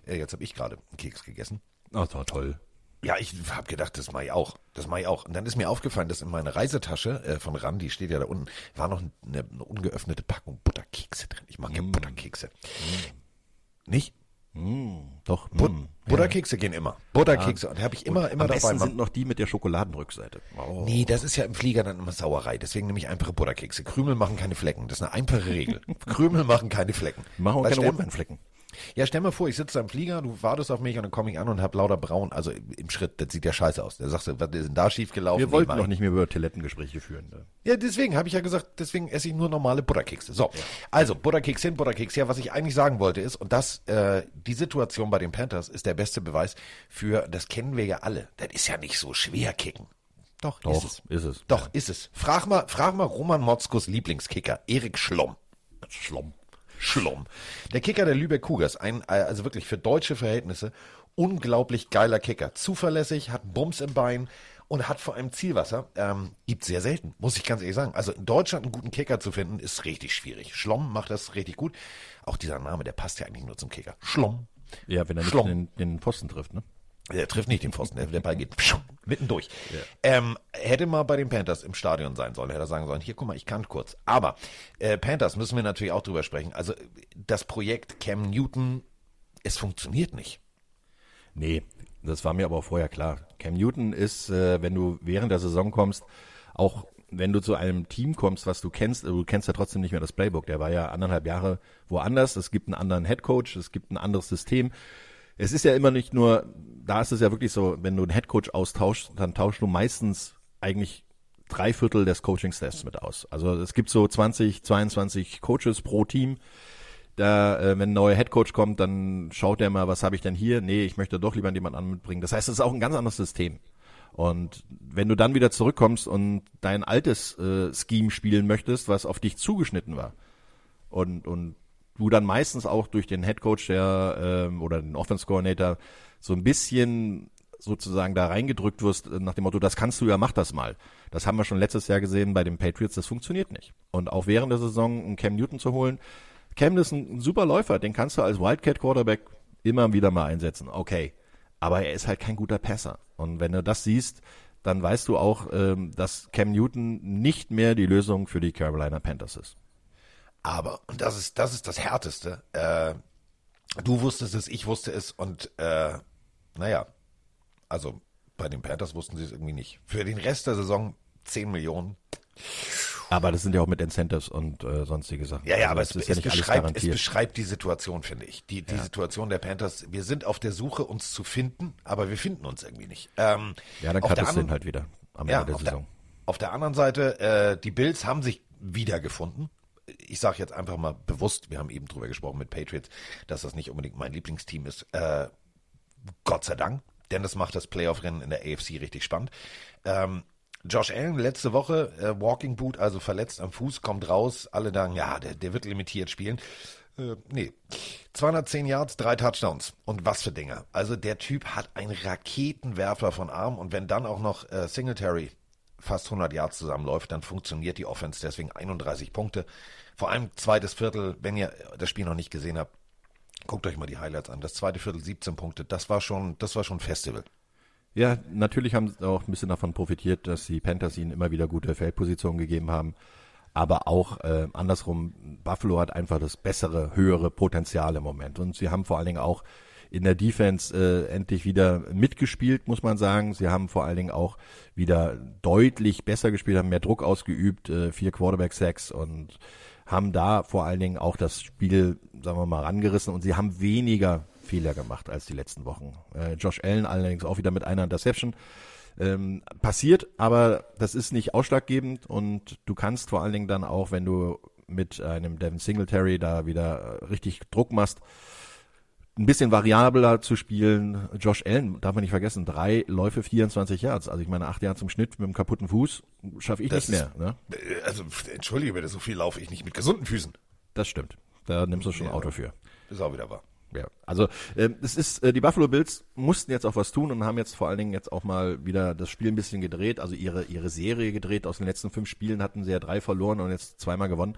äh, jetzt habe ich gerade einen Keks gegessen. Oh, das war toll. Ja, ich habe gedacht, das mache ich auch. Das mache ich auch. Und dann ist mir aufgefallen, dass in meiner Reisetasche äh, von Randi steht ja da unten, war noch eine, eine ungeöffnete Packung Butterkekse drin. Ich mag mm. ja Butterkekse. Mm. Nicht? Mm, doch. But mm, Butterkekse ja. gehen immer. Butterkekse. Ja. Und habe ich immer, immer Am dabei. Besten sind noch die mit der Schokoladenrückseite. Oh. Nee, das ist ja im Flieger dann immer Sauerei. Deswegen nehme ich einfache Butterkekse. Krümel machen keine Flecken. Das ist eine einfache Regel. (laughs) Krümel machen keine Flecken. Machen auch keine Rotweinflecken. Ja, stell mal vor, ich sitze im Flieger, du wartest auf mich und dann komme ich an und hab lauter braun, also im Schritt, das sieht ja scheiße aus. Da sagst du, was ist denn da schief gelaufen? Wir wollten noch nicht mehr über Toilettengespräche führen. Ne? Ja, deswegen habe ich ja gesagt, deswegen esse ich nur normale Butterkekse. So, ja. also Butterkeks hin, Butterkeks her. Was ich eigentlich sagen wollte ist, und das, äh, die Situation bei den Panthers ist der beste Beweis für, das kennen wir ja alle. Das ist ja nicht so schwer kicken. Doch, Doch, ist es. Ist es. Doch, ja. ist es. Frag mal, frag mal Roman Motzkos Lieblingskicker, Erik Schlomm. Schlomm. Schlomm. Der Kicker der Lübeck Cougars, ein, also wirklich für deutsche Verhältnisse, unglaublich geiler Kicker. Zuverlässig, hat Bums im Bein und hat vor allem Zielwasser. Ähm, gibt sehr selten, muss ich ganz ehrlich sagen. Also in Deutschland einen guten Kicker zu finden, ist richtig schwierig. Schlomm macht das richtig gut. Auch dieser Name, der passt ja eigentlich nur zum Kicker. Schlomm. Ja, wenn er nicht den, den Pfosten trifft, ne? Der trifft nicht den Pfosten, der, Ball geht mitten durch. Ja. Ähm, hätte mal bei den Panthers im Stadion sein sollen, hätte er sagen sollen, hier guck mal, ich kann kurz. Aber äh, Panthers müssen wir natürlich auch drüber sprechen. Also das Projekt Cam Newton, es funktioniert nicht. Nee, das war mir aber auch vorher klar. Cam Newton ist, äh, wenn du während der Saison kommst, auch wenn du zu einem Team kommst, was du kennst, du kennst ja trotzdem nicht mehr das Playbook. Der war ja anderthalb Jahre woanders. Es gibt einen anderen Headcoach, es gibt ein anderes System. Es ist ja immer nicht nur da ist es ja wirklich so, wenn du einen Headcoach austauschst, dann tauschst du meistens eigentlich drei Viertel des Coaching-Staffs mit aus. Also es gibt so 20, 22 Coaches pro Team. Da, äh, wenn ein neuer Headcoach kommt, dann schaut er mal, was habe ich denn hier? Nee, ich möchte doch lieber jemand anderen mitbringen. Das heißt, es ist auch ein ganz anderes System. Und wenn du dann wieder zurückkommst und dein altes äh, Scheme spielen möchtest, was auf dich zugeschnitten war, und, und du dann meistens auch durch den Headcoach der ähm, oder den Offense Coordinator so ein bisschen sozusagen da reingedrückt wirst nach dem Motto, das kannst du ja, mach das mal. Das haben wir schon letztes Jahr gesehen bei den Patriots, das funktioniert nicht. Und auch während der Saison einen Cam Newton zu holen, Cam ist ein, super Läufer, den kannst du als Wildcat Quarterback immer wieder mal einsetzen. Okay. Aber er ist halt kein guter Passer. Und wenn du das siehst, dann weißt du auch, ähm, dass Cam Newton nicht mehr die Lösung für die Carolina Panthers ist. Aber, und das ist, das ist das Härteste, äh, du wusstest es, ich wusste es und äh, naja, also bei den Panthers wussten sie es irgendwie nicht. Für den Rest der Saison 10 Millionen. Aber das sind ja auch mit Incentives und äh, sonstige Sachen. Ja, ja, also aber es, es, ja beschreibt, es beschreibt die Situation, finde ich. Die, die ja. Situation der Panthers. Wir sind auf der Suche, uns zu finden, aber wir finden uns irgendwie nicht. Ähm, ja, dann kann es den halt wieder am ja, Ende der Saison. Der, auf der anderen Seite, äh, die Bills haben sich wiedergefunden ich sage jetzt einfach mal bewusst, wir haben eben drüber gesprochen mit Patriots, dass das nicht unbedingt mein Lieblingsteam ist. Äh, Gott sei Dank, denn das macht das Playoff-Rennen in der AFC richtig spannend. Ähm, Josh Allen letzte Woche, äh, Walking Boot, also verletzt am Fuß, kommt raus. Alle sagen, ja, der, der wird limitiert spielen. Äh, nee. 210 Yards, drei Touchdowns. Und was für Dinger. Also der Typ hat einen Raketenwerfer von Arm und wenn dann auch noch äh, Singletary fast 100 Yards zusammenläuft, dann funktioniert die Offense deswegen 31 Punkte. Vor allem zweites Viertel, wenn ihr das Spiel noch nicht gesehen habt, guckt euch mal die Highlights an. Das zweite Viertel 17 Punkte, das war schon, das war schon Festival. Ja, natürlich haben sie auch ein bisschen davon profitiert, dass die Panthers ihnen immer wieder gute Feldpositionen gegeben haben. Aber auch äh, andersrum, Buffalo hat einfach das bessere, höhere Potenzial im Moment. Und sie haben vor allen Dingen auch in der Defense äh, endlich wieder mitgespielt, muss man sagen. Sie haben vor allen Dingen auch wieder deutlich besser gespielt, haben mehr Druck ausgeübt, äh, vier Quarterback-Sacks und haben da vor allen Dingen auch das Spiel, sagen wir mal, rangerissen und sie haben weniger Fehler gemacht als die letzten Wochen. Äh, Josh Allen allerdings auch wieder mit einer Interception. Ähm, passiert, aber das ist nicht ausschlaggebend und du kannst vor allen Dingen dann auch, wenn du mit einem Devin Singletary da wieder richtig Druck machst, ein bisschen variabler zu spielen. Josh Allen, darf man nicht vergessen, drei Läufe, 24 Yards. Also ich meine, acht Jahre zum Schnitt mit einem kaputten Fuß schaffe ich das nicht mehr. Ne? Äh, also entschuldige bitte, so viel laufe ich nicht mit gesunden Füßen. Das stimmt. Da nimmst du schon ja, Auto für. Ist auch wieder wahr. Ja, also äh, es ist äh, die Buffalo Bills mussten jetzt auch was tun und haben jetzt vor allen Dingen jetzt auch mal wieder das Spiel ein bisschen gedreht, also ihre ihre Serie gedreht. Aus den letzten fünf Spielen hatten sie ja drei verloren und jetzt zweimal gewonnen.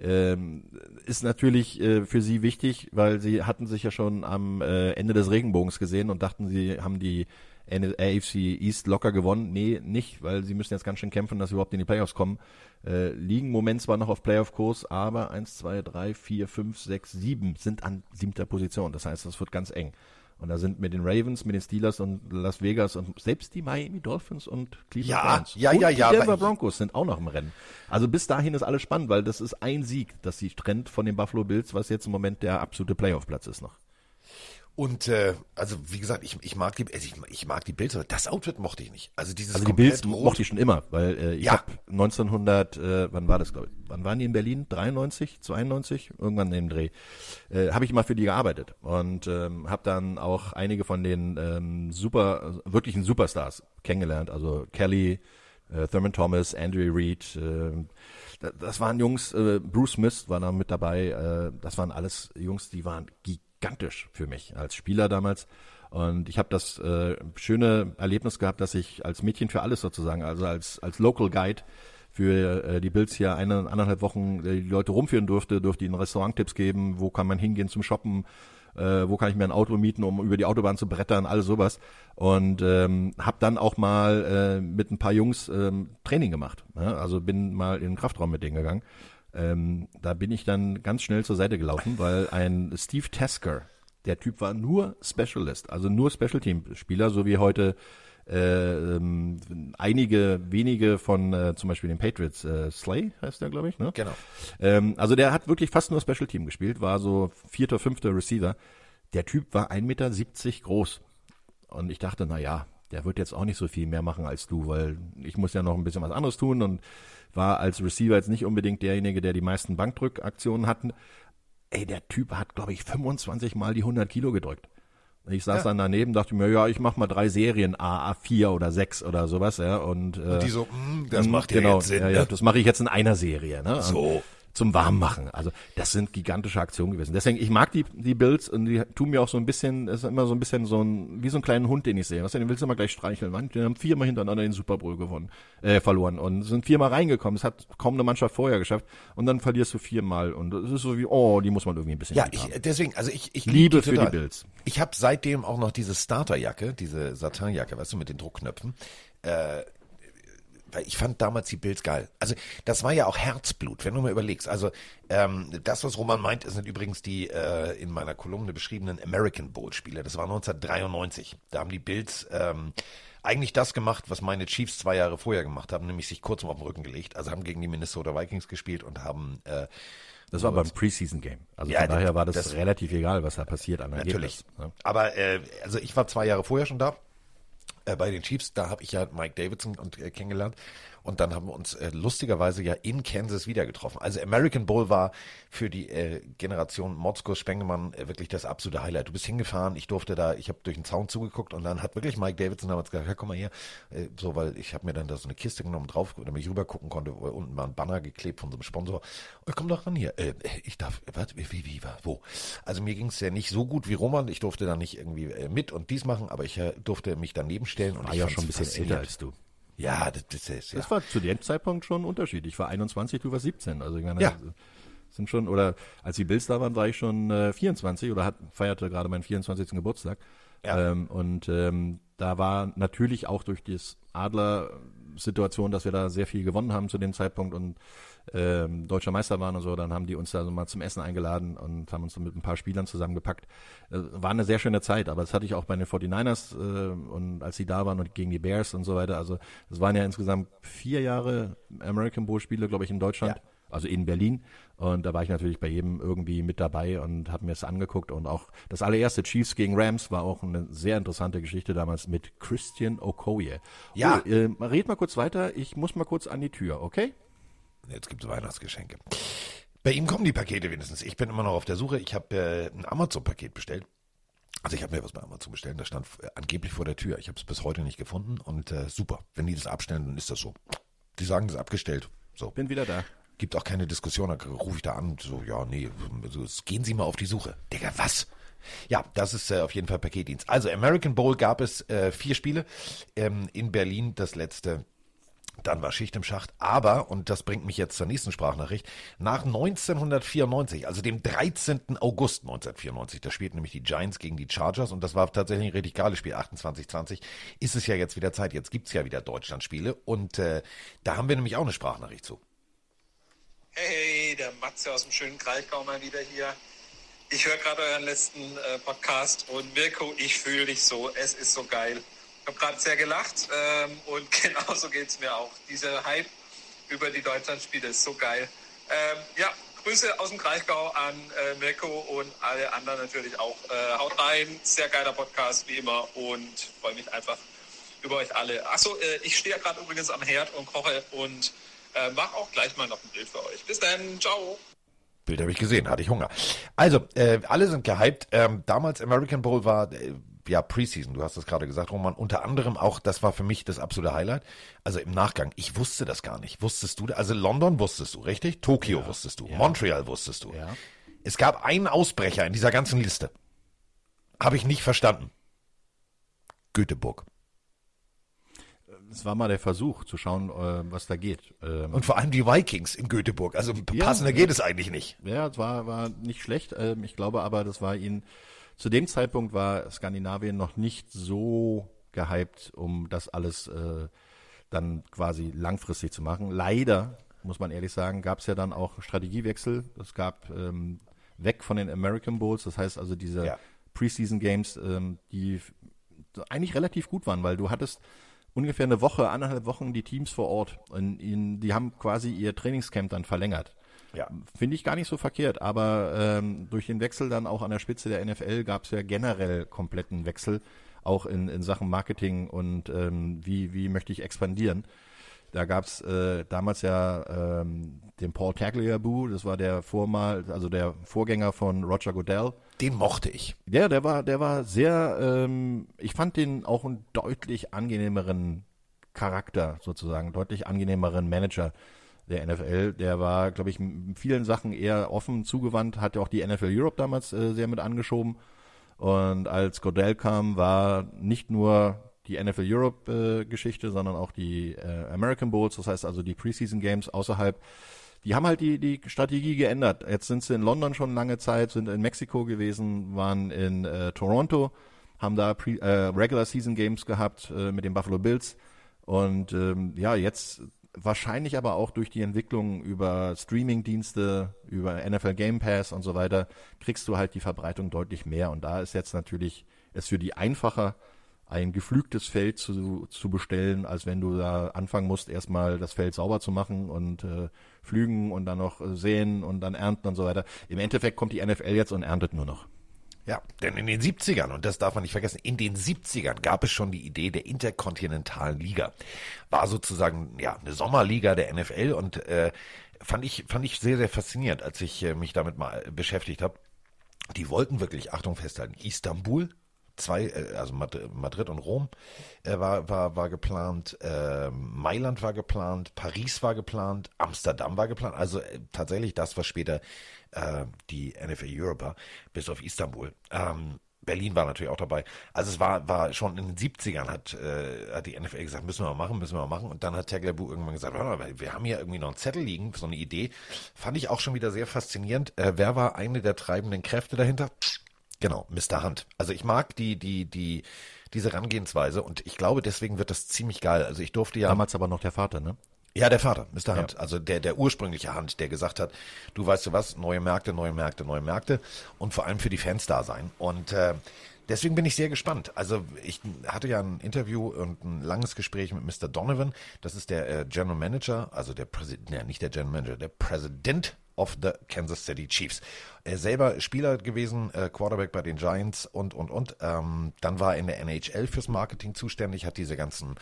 Ähm, ist natürlich äh, für sie wichtig, weil sie hatten sich ja schon am äh, Ende des Regenbogens gesehen und dachten, sie haben die AFC East locker gewonnen. Nee, nicht, weil sie müssen jetzt ganz schön kämpfen, dass sie überhaupt in die Playoffs kommen. Äh, liegen im Moment zwar noch auf Playoff-Kurs, aber 1, 2, 3, 4, 5, 6, 7 sind an siebter Position. Das heißt, das wird ganz eng. Und da sind mit den Ravens, mit den Steelers und Las Vegas und selbst die Miami Dolphins und Cleveland ja, Browns. Ja, und ja, ja. Die Denver Broncos sind auch noch im Rennen. Also bis dahin ist alles spannend, weil das ist ein Sieg, das sie trennt von den Buffalo Bills, was jetzt im Moment der absolute Playoff-Platz ist noch. Und äh, also wie gesagt, ich, ich mag die also ich, ich mag die Bilder. Das Outfit mochte ich nicht. Also dieses also die Bills mochte ich schon immer, weil äh, ich ja. habe 1900, äh, wann war das glaube ich? Wann waren die in Berlin? 93, 92, irgendwann in dem Dreh. Äh, habe ich immer für die gearbeitet und ähm, habe dann auch einige von den ähm, super wirklichen Superstars kennengelernt. Also Kelly, äh, Thurman Thomas, Andrew Reed. Äh, das waren Jungs. Äh, Bruce Smith war da mit dabei. Äh, das waren alles Jungs, die waren gigantisch gigantisch für mich als Spieler damals. Und ich habe das äh, schöne Erlebnis gehabt, dass ich als Mädchen für alles sozusagen, also als, als Local Guide für äh, die Bills hier eine, anderthalb Wochen äh, die Leute rumführen durfte, durfte ihnen Restauranttipps geben, wo kann man hingehen zum Shoppen, äh, wo kann ich mir ein Auto mieten, um über die Autobahn zu brettern, alles sowas. Und ähm, habe dann auch mal äh, mit ein paar Jungs ähm, Training gemacht. Ja? Also bin mal in den Kraftraum mit denen gegangen ähm, da bin ich dann ganz schnell zur Seite gelaufen, weil ein Steve Tasker, der Typ war nur Specialist, also nur Special Team Spieler, so wie heute äh, ähm, einige wenige von äh, zum Beispiel den Patriots, äh, Slay heißt der, glaube ich, ne? Genau. Ähm, also der hat wirklich fast nur Special Team gespielt, war so vierter, fünfter Receiver. Der Typ war 1,70 Meter groß. Und ich dachte, na ja, der wird jetzt auch nicht so viel mehr machen als du, weil ich muss ja noch ein bisschen was anderes tun und war als Receiver jetzt nicht unbedingt derjenige, der die meisten Bankdrückaktionen hatten. Ey, der Typ hat, glaube ich, 25 Mal die 100 Kilo gedrückt. Ich saß ja. dann daneben, dachte mir, ja, ich mach mal drei Serien, A, A4 oder 6 oder sowas, ja, und, äh, und die so, mh, das macht genau, ja jetzt Sinn, ja, ja, das mache ich jetzt in einer Serie, ne? So zum Warmmachen. Also das sind gigantische Aktionen gewesen. Deswegen, ich mag die, die Bills und die tun mir auch so ein bisschen, ist immer so ein bisschen so ein, wie so ein kleinen Hund, den ich sehe. Was denn, den willst du immer gleich streicheln. Man, die haben viermal hintereinander den Super Bowl gewonnen, äh, verloren und sind viermal reingekommen. Es hat kaum eine Mannschaft vorher geschafft und dann verlierst du viermal und es ist so wie, oh, die muss man irgendwie ein bisschen Ja, ich, deswegen, also ich, ich liebe für die Bills. Ich habe seitdem auch noch diese Starterjacke, diese Satinjacke, weißt du, mit den Druckknöpfen. Äh, weil ich fand damals die Bills geil. Also das war ja auch Herzblut, wenn du mal überlegst. Also ähm, das, was Roman meint, sind übrigens die äh, in meiner Kolumne beschriebenen American Bowl Spiele. Das war 1993. Da haben die Bills ähm, eigentlich das gemacht, was meine Chiefs zwei Jahre vorher gemacht haben, nämlich sich kurz auf den Rücken gelegt. Also haben gegen die Minnesota Vikings gespielt und haben äh, das war beim Preseason Game. Also ja, von daher war das, das, relativ egal, was da passiert an Natürlich. Ne? Aber äh, also ich war zwei Jahre vorher schon da bei den Chiefs, da habe ich ja Mike Davidson und, äh, kennengelernt. Und dann haben wir uns äh, lustigerweise ja in Kansas wieder getroffen. Also American Bowl war für die äh, Generation Motzko Spengemann äh, wirklich das absolute Highlight. Du bist hingefahren, ich durfte da, ich habe durch den Zaun zugeguckt und dann hat wirklich Mike Davidson damals gesagt, ja, komm mal her, äh, so, weil ich habe mir dann da so eine Kiste genommen drauf, damit ich rüber gucken konnte, wo unten war ein Banner geklebt von so einem Sponsor. Und komm doch ran hier. Äh, ich darf, was, wie, wie, wie, wo? Also mir ging es ja nicht so gut wie Roman. Ich durfte da nicht irgendwie mit und dies machen, aber ich durfte mich daneben stellen und war ich ja schon ein bisschen älter als du. Ja, das, das ist ja. Das war zu dem Zeitpunkt schon ein Unterschied. Ich war 21, du warst 17. Also ich meine, Ja. sind schon, oder als die Bills da waren, war ich schon äh, 24 oder hat, feierte gerade meinen 24. Geburtstag. Ja. Ähm, und ähm, da war natürlich auch durch die Adler-Situation, dass wir da sehr viel gewonnen haben zu dem Zeitpunkt und ähm, deutscher Meister waren und so, dann haben die uns da so mal zum Essen eingeladen und haben uns so mit ein paar Spielern zusammengepackt. Äh, war eine sehr schöne Zeit, aber das hatte ich auch bei den 49ers äh, und als sie da waren und gegen die Bears und so weiter. Also es waren ja insgesamt vier Jahre American Bowl Spiele, glaube ich, in Deutschland. Ja. Also in Berlin. Und da war ich natürlich bei jedem irgendwie mit dabei und habe mir es angeguckt. Und auch das allererste Chiefs gegen Rams war auch eine sehr interessante Geschichte damals mit Christian Okoye. Ja. Oh, äh, red mal kurz weiter. Ich muss mal kurz an die Tür, okay? Jetzt gibt's Weihnachtsgeschenke. Bei ihm kommen die Pakete wenigstens. Ich bin immer noch auf der Suche. Ich habe äh, ein Amazon-Paket bestellt. Also ich habe mir was bei Amazon bestellt. Das stand äh, angeblich vor der Tür. Ich habe es bis heute nicht gefunden. Und äh, super. Wenn die das abstellen, dann ist das so. Die sagen, das ist abgestellt. So. Bin wieder da. Gibt auch keine Diskussion. Da rufe ich da an. So, ja, nee, so, gehen Sie mal auf die Suche. Digga, was? Ja, das ist äh, auf jeden Fall Paketdienst. Also American Bowl gab es äh, vier Spiele. Ähm, in Berlin das letzte dann war Schicht im Schacht. Aber, und das bringt mich jetzt zur nächsten Sprachnachricht, nach 1994, also dem 13. August 1994, da spielten nämlich die Giants gegen die Chargers und das war tatsächlich ein richtig geiles Spiel, 28-20, ist es ja jetzt wieder Zeit. Jetzt gibt's ja wieder Deutschlandspiele und äh, da haben wir nämlich auch eine Sprachnachricht zu. Hey, der Matze aus dem schönen Kraichgau mal wieder hier. Ich höre gerade euren letzten äh, Podcast und Mirko, ich fühle dich so. Es ist so geil. Ich habe gerade sehr gelacht ähm, und (laughs) genauso geht es mir auch. Dieser Hype über die Deutschlandspiele ist so geil. Ähm, ja, Grüße aus dem Kraichgau an äh, Mirko und alle anderen natürlich auch. Äh, haut rein, sehr geiler Podcast wie immer und freue mich einfach über euch alle. Achso, äh, ich stehe ja gerade übrigens am Herd und koche und äh, mach auch gleich mal noch ein Bild für euch. Bis dann, ciao. Bild habe ich gesehen, hatte ich Hunger. Also, äh, alle sind gehypt. Ähm, damals American Bowl war äh, ja Preseason, du hast es gerade gesagt, Roman. Unter anderem auch, das war für mich das absolute Highlight. Also im Nachgang, ich wusste das gar nicht. Wusstest du? Also London wusstest du, richtig? Tokio wusstest du, Montreal wusstest du. Ja. Es gab einen Ausbrecher in dieser ganzen Liste. Habe ich nicht verstanden. Göteborg. Es war mal der Versuch zu schauen, äh, was da geht. Ähm, Und vor allem die Vikings in Göteborg. Also Ja, passender ja. geht es eigentlich nicht. Ja, es war, war nicht schlecht. Ähm, ich glaube aber, das war ihn, zu dem Zeitpunkt war Skandinavien noch nicht so gehypt, um das alles äh, dann quasi langfristig zu machen. Leider, muss man ehrlich sagen, gab es ja dann auch Strategiewechsel. Es gab ähm, weg von den American Bowls, das heißt also diese Ja. Preseason Games, ähm, die eigentlich relativ gut waren, weil du hattest ungefähr eine Woche, anderthalb Wochen die Teams vor Ort. Und in, die haben quasi ihr Trainingscamp dann verlängert. Ja. Finde ich gar nicht so verkehrt, aber ähm, durch den Wechsel dann auch an der Spitze der NFL gab es ja generell kompletten Wechsel, auch in, in Sachen Marketing und ähm, wie, wie möchte ich expandieren. Da gab es äh, damals ja ähm, den Paul Tagliabue, das war der Vormal, also der Vorgänger von Roger Goodell. Den mochte ich. Ja, der war, der war sehr, ähm, ich fand den auch einen deutlich angenehmeren Charakter sozusagen, deutlich angenehmeren Manager der NFL. Der war, glaube ich, in vielen Sachen eher offen zugewandt, hat ja auch die NFL Europe damals äh, sehr mit angeschoben. Und als Godell kam, war nicht nur die NFL Europe äh, Geschichte, sondern auch die äh, American Bowls, das heißt also die Preseason Games außerhalb. Die haben halt die, die Strategie geändert. Jetzt sind sie in London schon lange Zeit, sind in Mexiko gewesen, waren in äh, Toronto, haben da Pre, äh, Regular Season Games gehabt äh, mit den Buffalo Bills. Und ähm, ja, jetzt wahrscheinlich aber auch durch die Entwicklung über Streaming-Dienste, über NFL Game Pass und so weiter, kriegst du halt die Verbreitung deutlich mehr. Und da ist jetzt natürlich es für die einfacher, ein geflügtes Feld zu, zu bestellen, als wenn du da anfangen musst, erstmal das Feld sauber zu machen und äh, pflügen und dann noch äh, säen und dann ernten und so weiter. Im Endeffekt kommt die NFL jetzt und erntet nur noch. Ja, denn in den 70ern, und das darf man nicht vergessen, in den 70ern gab es schon die Idee der interkontinentalen Liga. War sozusagen ja eine Sommerliga der NFL und äh, fand ich fand ich sehr sehr faszinierend, als ich äh, mich damit mal beschäftigt habe. Die wollten wirklich, Achtung festhalten, Istanbul, zwei, äh, also Madrid und Rom äh, war, war, war geplant, äh, Mailand war geplant, Paris war geplant, Amsterdam war geplant, also äh, tatsächlich das, was später äh, die NFL Europe war, bis auf Istanbul. Ähm, Berlin war natürlich auch dabei. Also es war, war schon in den 70ern hat, äh, hat die NFL gesagt, müssen wir mal machen, müssen wir mal machen. Und dann hat Tagliabue irgendwann gesagt, mal, wir haben hier irgendwie noch einen Zettel liegen, so eine Idee. Fand ich auch schon wieder sehr faszinierend. Äh, wer war eine der treibenden Kräfte dahinter? Genau, Mr. Hunt. Also ich mag die, die, die, diese Herangehensweise und ich glaube, deswegen wird das ziemlich geil. Also ich durfte ja. Damals aber noch der Vater, ne? Ja, der Vater, Mr. Hunt, ja. also der, der ursprüngliche Hunt, der gesagt hat, du weißt du was, neue Märkte, neue Märkte, neue Märkte und vor allem für die Fans da sein. Und äh, deswegen bin ich sehr gespannt. Also ich hatte ja ein Interview und ein langes Gespräch mit Mr. Donovan, das ist der äh, General Manager, also der Präsident, ne, nicht der General Manager, der Präsident of the Kansas City Chiefs. Er selber Spieler gewesen, äh, Quarterback bei den Giants und, und, und. Ähm, dann war er in der NHL fürs Marketing zuständig, hat diese ganzen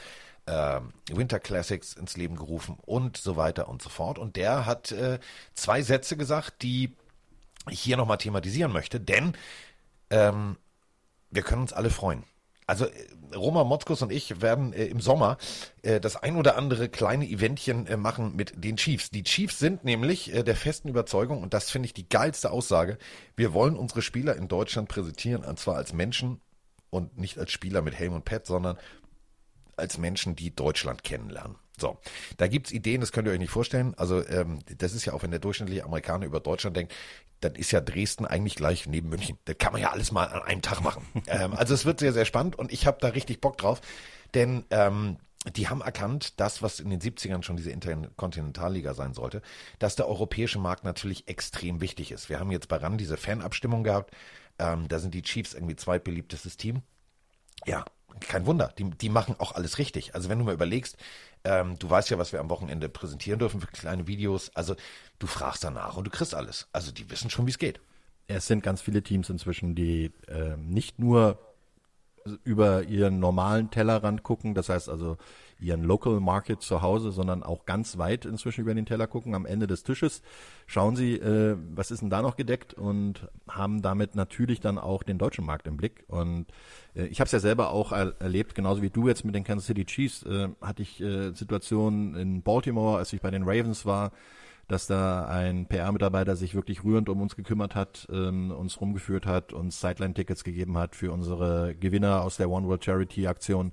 äh, Winter Classics ins Leben gerufen und so weiter und so fort. Und der hat äh, zwei Sätze gesagt, die ich hier nochmal thematisieren möchte, denn ähm, wir können uns alle freuen. Also äh, Roma Motzkus und ich werden äh, im Sommer äh, das ein oder andere kleine Eventchen äh, machen mit den Chiefs. Die Chiefs sind nämlich äh, der festen Überzeugung, und das finde ich die geilste Aussage, wir wollen unsere Spieler in Deutschland präsentieren, und zwar als Menschen und nicht als Spieler mit Helm und Pad, sondern als Menschen, die Deutschland kennenlernen. So, da gibt's Ideen, das könnt ihr euch nicht vorstellen. Also ähm, das ist ja auch, wenn der durchschnittliche Amerikaner über Deutschland denkt, dann ist ja Dresden eigentlich gleich neben München. Das kann man ja alles mal an einem Tag machen. (laughs) ähm, also es wird sehr, sehr spannend und ich habe da richtig Bock drauf, denn ähm, die haben erkannt, das, was in den 70ern schon diese Interkontinentalliga sein sollte, dass der europäische Markt natürlich extrem wichtig ist. Wir haben jetzt bei RAN diese Fanabstimmung gehabt. Ähm, da sind die Chiefs irgendwie zweitbeliebtestes Team. Ja, kein Wunder, die, die machen auch alles richtig. Also wenn du mal überlegst, ähm, du weißt ja, was wir am Wochenende präsentieren dürfen für kleine Videos. Also du fragst danach und du kriegst alles. Also die wissen schon, wie es geht. Es sind ganz viele Teams inzwischen, die äh, nicht nur über ihren normalen Tellerrand gucken, das heißt also ihren Local Market zu Hause, sondern auch ganz weit inzwischen über den Teller gucken. Am Ende des Tisches schauen sie, äh, was ist denn da noch gedeckt und haben damit natürlich dann auch den deutschen Markt im Blick. Und äh, ich habe es ja selber auch er erlebt, genauso wie du jetzt mit den Kansas City Chiefs, äh, hatte ich äh, Situationen in Baltimore, als ich bei den Ravens war, dass da ein PR-Mitarbeiter sich wirklich rührend um uns gekümmert hat, ähm, uns rumgeführt hat, uns Sideline-Tickets gegeben hat für unsere Gewinner aus der One World Charity-Aktion.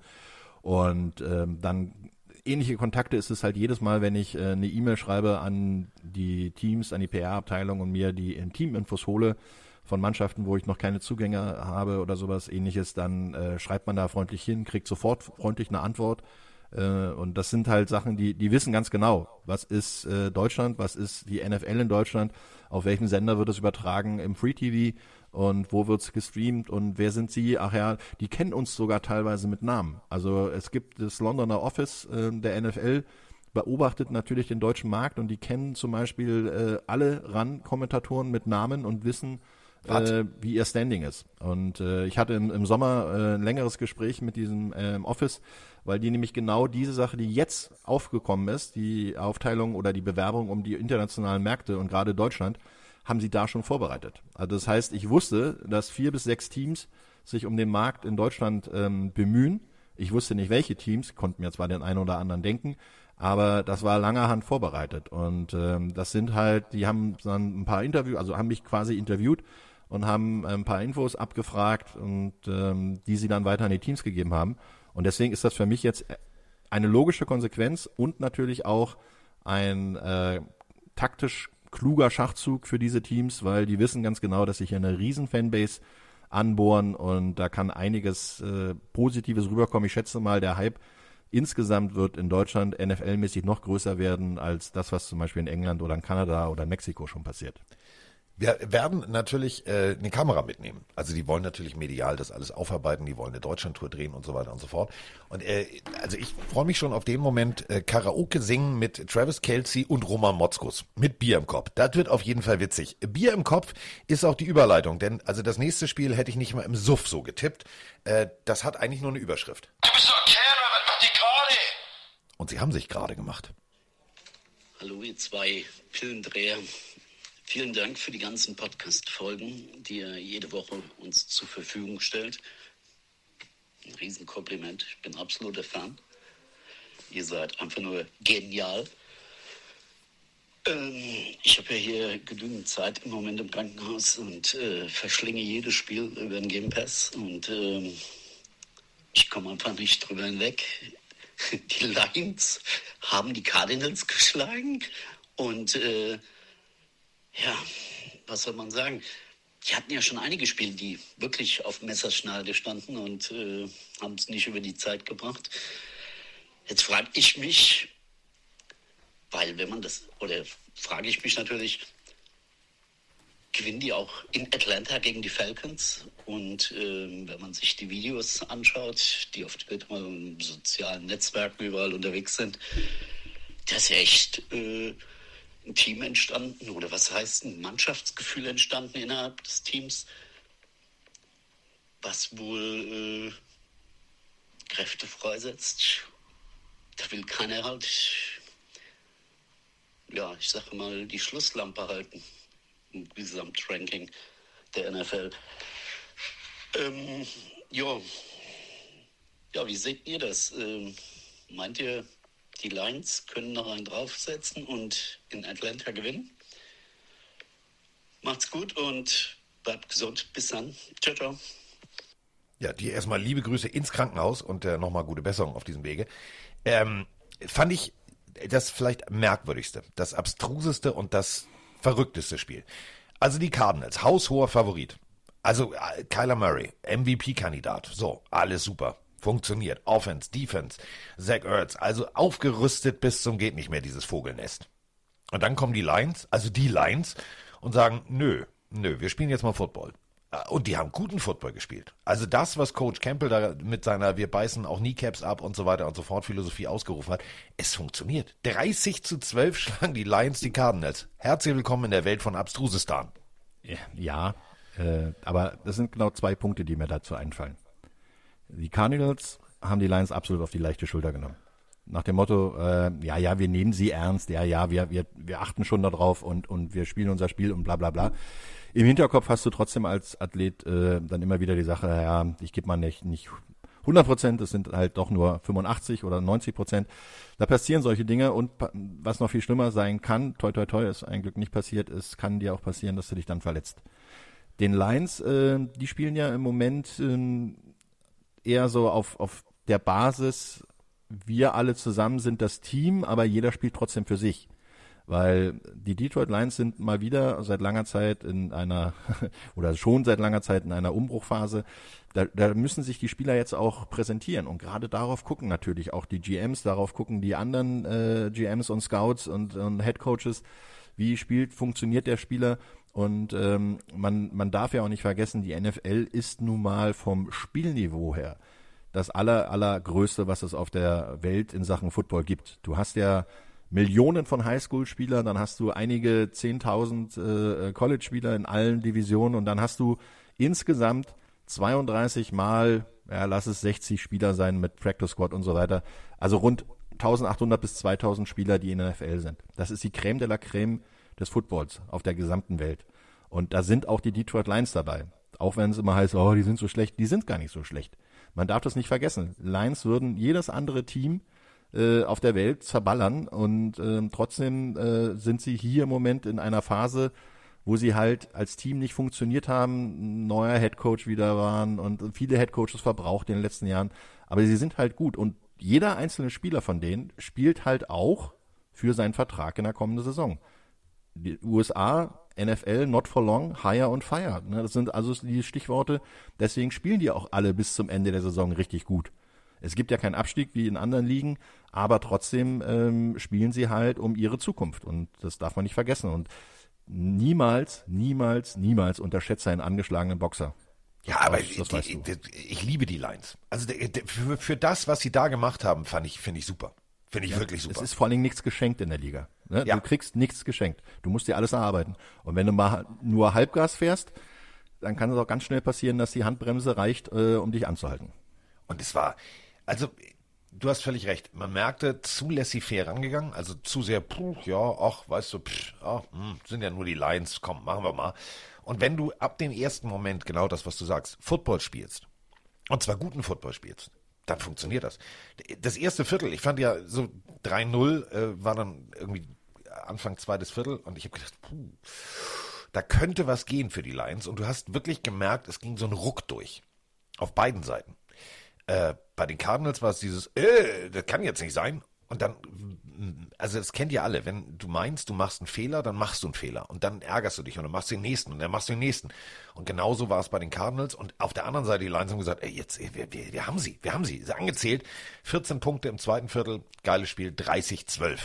Und ähm, dann ähnliche Kontakte ist es halt jedes Mal, wenn ich äh, eine E-Mail schreibe an die Teams, an die PR-Abteilung und mir die Team-Infos hole von Mannschaften, wo ich noch keine Zugänge habe oder sowas ähnliches, dann äh, schreibt man da freundlich hin, kriegt sofort freundlich eine Antwort. Äh, und das sind halt Sachen, die, die wissen ganz genau, was ist äh, Deutschland, was ist die NFL in Deutschland, auf welchem Sender wird es übertragen im Free TV und wo wird es gestreamt und wer sind sie? Ach ja, die kennen uns sogar teilweise mit Namen. Also es gibt das Londoner Office äh, der NFL, beobachtet natürlich den deutschen Markt und die kennen zum Beispiel äh, alle RAN-Kommentatoren mit Namen und wissen, äh, wie ihr Standing ist. Und äh, ich hatte im, im Sommer äh, ein längeres Gespräch mit diesem äh, Office weil die nämlich genau diese Sache, die jetzt aufgekommen ist, die Aufteilung oder die Bewerbung um die internationalen Märkte und gerade Deutschland, haben sie da schon vorbereitet. Also das heißt, ich wusste, dass vier bis sechs Teams sich um den Markt in Deutschland ähm, bemühen. Ich wusste nicht, welche Teams, konnten mir zwar den einen oder anderen denken, aber das war langer Hand vorbereitet. Und ähm, das sind halt, die haben dann ein paar Interviews, also haben mich quasi interviewt und haben ein paar Infos abgefragt und ähm, die sie dann weiter an die Teams gegeben haben. Und deswegen ist das für mich jetzt eine logische Konsequenz und natürlich auch ein äh, taktisch kluger Schachzug für diese Teams, weil die wissen ganz genau, dass sich hier eine riesen Fanbase anbohren und da kann einiges äh, Positives rüberkommen. Ich schätze mal, der Hype insgesamt wird in Deutschland NFL-mäßig noch größer werden als das, was zum Beispiel in England oder in Kanada oder in Mexiko schon passiert. Wir werden natürlich äh, eine Kamera mitnehmen. Also die wollen natürlich medial das alles aufarbeiten, die wollen eine Deutschlandtour drehen und so weiter und so fort. Und äh, also ich freue mich schon auf den Moment, äh, Karaoke singen mit Travis Kelsey und Roman Motzkus mit Bier im Kopf. Das wird auf jeden Fall witzig. Bier im Kopf ist auch die Überleitung, denn also das nächste Spiel hätte ich nicht mal im Suff so getippt. Äh, das hat eigentlich nur eine Überschrift. Du bist doch Kerl, was macht die gerade? Und sie haben sich gerade gemacht. Hallo ihr zwei Pillendreher. Vielen Dank für die ganzen Podcast-Folgen, die ihr jede Woche uns zur Verfügung stellt. Ein Riesenkompliment. Ich bin absoluter Fan. Ihr seid einfach nur genial. Ähm, ich habe ja hier genügend Zeit im Moment im Krankenhaus und äh, verschlinge jedes Spiel über den Game Pass und ähm, ich komme einfach nicht drüber hinweg. (laughs) Die Lions haben die Cardinals geschlagen und äh, ja, was soll man sagen? Die hatten ja schon einige Spiele, die wirklich auf Messerschneide standen und äh, haben es nicht über die Zeit gebracht. Jetzt frage ich mich, weil wenn man das, oder frage ich mich natürlich, gewinnen die auch in Atlanta gegen die Falcons? Und äh, wenn man sich die Videos anschaut, die auf Twitter und sozialen Netzwerken überall unterwegs sind, das ist echt äh, ein Team entstanden oder was heißt ein Mannschaftsgefühl entstanden innerhalb des Teams, was wohl äh, Kräfte freisetzt. Da will keiner halt, ja, ich sage mal, die Schlusslampe halten im Gesamtranking der NFL. Ähm, ja. ja, wie seht ihr das? Ähm, meint ihr, die Lions können noch einen draufsetzen und in Atlanta gewinnen. Macht's gut und bleibt gesund. Bis dann. Ciao, ciao. Ja, dir erstmal liebe Grüße ins Krankenhaus und äh, nochmal gute Besserung auf diesem Wege. Ähm, fand ich das vielleicht merkwürdigste, das abstruseste und das verrückteste Spiel. Also die Cardinals, haushoher Favorit. Also äh, Kyler Murray, MVP-Kandidat. So, alles super funktioniert. Offense, Defense, Zach Ertz, also aufgerüstet bis zum geht nicht mehr dieses Vogelnest. Und dann kommen die Lions, also die Lions, und sagen, nö, nö, wir spielen jetzt mal Football. Äh, und die haben guten Football gespielt. Also das, was Coach Campbell da mit seiner Wir beißen auch Kneecaps ab und so weiter und so fort Philosophie ausgerufen hat, es funktioniert. 30 zu 12 schlagen die Lions die Cardinals. Herzlich willkommen in der Welt von Abstrusistan. Ja, äh, aber das sind genau zwei Punkte, die mir dazu einfallen. Die Cardinals haben die Lions absolut auf die leichte Schulter genommen. Nach dem Motto, äh, ja, ja, wir nehmen sie ernst, ja, ja, wir, wir, wir achten schon darauf und, und wir spielen unser Spiel und bla bla bla. Im Hinterkopf hast du trotzdem als Athlet äh, dann immer wieder die Sache, ja, ich gebe mal nicht, nicht 100 Prozent, es sind halt doch nur 85 oder 90 Prozent. Da passieren solche Dinge und was noch viel schlimmer sein kann, toi toi toi, ist ein Glück nicht passiert, es kann dir auch passieren, dass du dich dann verletzt. Den Lions, äh, die spielen ja im Moment äh, eher so auf, auf der Basis, wir alle zusammen sind das Team, aber jeder spielt trotzdem für sich. Weil die Detroit Lions sind mal wieder seit langer Zeit in einer, (laughs) oder schon seit langer Zeit in einer Umbruchphase. Da, da müssen sich die Spieler jetzt auch präsentieren. Und gerade darauf gucken natürlich auch die GMs, darauf gucken die anderen äh, GMs und Scouts und, und Head Coaches, wie spielt, funktioniert der Spieler. Und ähm, man, man darf ja auch nicht vergessen, die NFL ist nun mal vom Spielniveau her das aller, allergrößte, was es auf der Welt in Sachen Football gibt. Du hast ja Millionen von Highschool-Spielern, dann hast du einige 10.000 äh, College-Spieler in allen Divisionen und dann hast du insgesamt 32 mal, ja, lass es 60 Spieler sein mit Practice Squad und so weiter. Also rund 1800 bis 2000 Spieler, die in der NFL sind. Das ist die Creme de la Creme des Footballs auf der gesamten Welt. Und da sind auch die Detroit Lions dabei. Auch wenn es immer heißt, oh, die sind so schlecht, die sind gar nicht so schlecht. Man darf das nicht vergessen. Lions würden jedes andere Team äh, auf der Welt zerballern und äh, trotzdem äh, sind sie hier im Moment in einer Phase, wo sie halt als Team nicht funktioniert haben, neuer Headcoach wieder waren und viele Headcoaches verbraucht in den letzten Jahren. Aber sie sind halt gut und jeder einzelne Spieler von denen spielt halt auch für seinen Vertrag in der kommenden Saison die USA, NFL, not for long, hire und fire. Ne? Das sind also die Stichworte. Deswegen spielen die auch alle bis zum Ende der Saison richtig gut. Es gibt ja keinen Abstieg wie in anderen Ligen, aber trotzdem ähm, spielen sie halt um ihre Zukunft und das darf man nicht vergessen. Und niemals, niemals, niemals unterschätze einen angeschlagenen Boxer. Ja, aber das die, die, ich liebe die Lines. Also der- der- für, für das, was sie da gemacht haben, fand ich, finde ich super. Finde ich wirklich super. Es ist vor allen Dingen nichts geschenkt in der Liga. Ne? Ja. Du kriegst nichts geschenkt. Du musst dir alles erarbeiten. Und wenn du mal nur Halbgas fährst, dann kann es auch ganz schnell passieren, dass die Handbremse reicht, äh, um dich anzuhalten. Und es war, also du hast völlig recht. Man merkte, zu laissez-faire rangegangen, also zu sehr, puh, ja, ach, weißt du, pff, ah, hm, sind ja nur die Lines, komm, machen wir mal. Und wenn du ab dem ersten Moment genau das, was du sagst, Football spielst, und zwar guten Football spielst, dann funktioniert das. Das erste Viertel, ich fand ja so 3-0 äh, war dann irgendwie Anfang zweites Viertel und ich habe gedacht, puh, da könnte was gehen für die Lions und du hast wirklich gemerkt, es ging so ein Ruck durch. Auf beiden Seiten. Äh, bei den Cardinals war es dieses, äh, das kann jetzt nicht sein. Und dann, also das kennt ihr alle, wenn du meinst, du machst einen Fehler, dann machst du einen Fehler. Und dann ärgerst du dich und dann machst du den nächsten und dann machst du den nächsten. Und genauso war es bei den Cardinals. Und auf der anderen Seite, die Lions haben gesagt, ey, jetzt, wir, wir, wir haben sie, wir haben sie. Sie angezählt. 14 Punkte im zweiten Viertel, geiles Spiel, 30-12.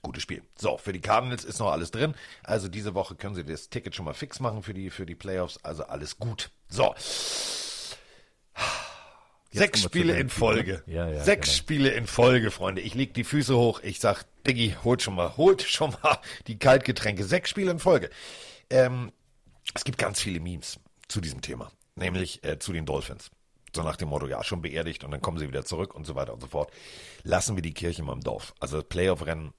Gutes Spiel. So, für die Cardinals ist noch alles drin. Also diese Woche können sie das Ticket schon mal fix machen für die, für die Playoffs. Also alles gut. So. Sechs Spiele in Folge. ne? Ja, ja, Sechs genau. Spiele in Folge, Freunde. Ich leg die Füße hoch. Ich sag, Diggi, holt schon mal, holt (laughs) schon mal die Kaltgetränke. Sechs Spiele in Folge. Ähm, es gibt ganz viele Memes zu diesem Thema. Nämlich äh, zu den Dolphins. So nach dem Motto, ja, schon beerdigt und dann kommen sie wieder zurück und so weiter und so fort. Lassen wir die Kirche mal im Dorf. Also Playoff-Rennen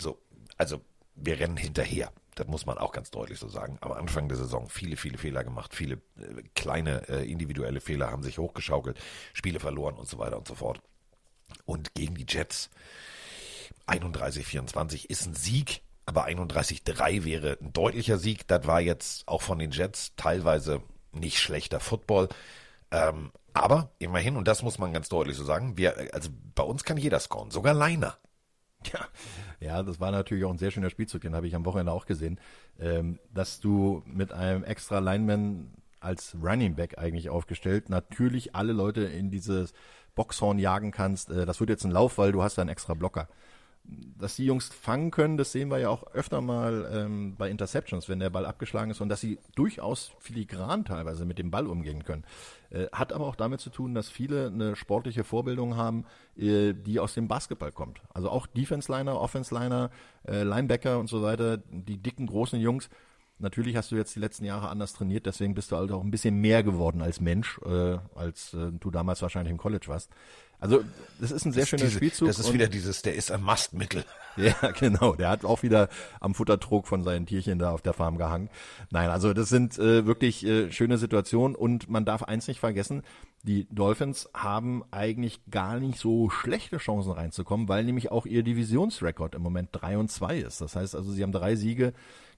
so, also wir rennen hinterher. Das muss man auch ganz deutlich so sagen. Am Anfang der Saison viele, viele Fehler gemacht, viele äh, kleine äh, individuelle Fehler haben sich hochgeschaukelt, Spiele verloren und so weiter und so fort. Und gegen die Jets 31-24 ist ein Sieg, aber 31-3 wäre ein deutlicher Sieg. Das war jetzt auch von den Jets teilweise nicht schlechter Football. Ähm, aber immerhin, und das muss man ganz deutlich so sagen, wir, also bei uns kann jeder scoren, sogar Leiner. Ja, ja, das war natürlich auch ein sehr schöner Spielzug, den habe ich am Wochenende auch gesehen, ähm, dass du mit einem extra Lineman als Running Back eigentlich aufgestellt natürlich alle Leute in dieses Boxhorn jagen kannst. Äh, das wird jetzt ein Lauf, weil du hast da einen extra Blocker. Dass die Jungs fangen können, das sehen wir ja auch öfter mal ähm, bei Interceptions, wenn der Ball abgeschlagen ist und dass sie durchaus filigran teilweise mit dem Ball umgehen können. Äh, hat aber auch damit zu tun, dass viele eine sportliche Vorbildung haben, äh, die aus dem Basketball kommt. Also auch Defense-Liner, Offense-Liner, äh, Linebacker und so weiter, die dicken, großen Jungs. Natürlich hast du jetzt die letzten Jahre anders trainiert, deswegen bist du halt auch ein bisschen mehr geworden als Mensch, äh, als äh, du damals wahrscheinlich im College warst. Also das ist ein sehr Das schöner diese, Spielzug. Das ist wieder dieses, der ist ein Mastmittel. (laughs) ja, genau. Der hat auch wieder am Futtertrog von seinen Tierchen da auf der Farm gehangen. Nein, also das sind äh, wirklich äh, schöne Situationen und man darf eins nicht vergessen, die Dolphins haben eigentlich gar nicht so schlechte Chancen reinzukommen, weil nämlich auch ihr Divisionsrekord im Moment 3 und 2 ist. Das heißt also, sie haben drei Siege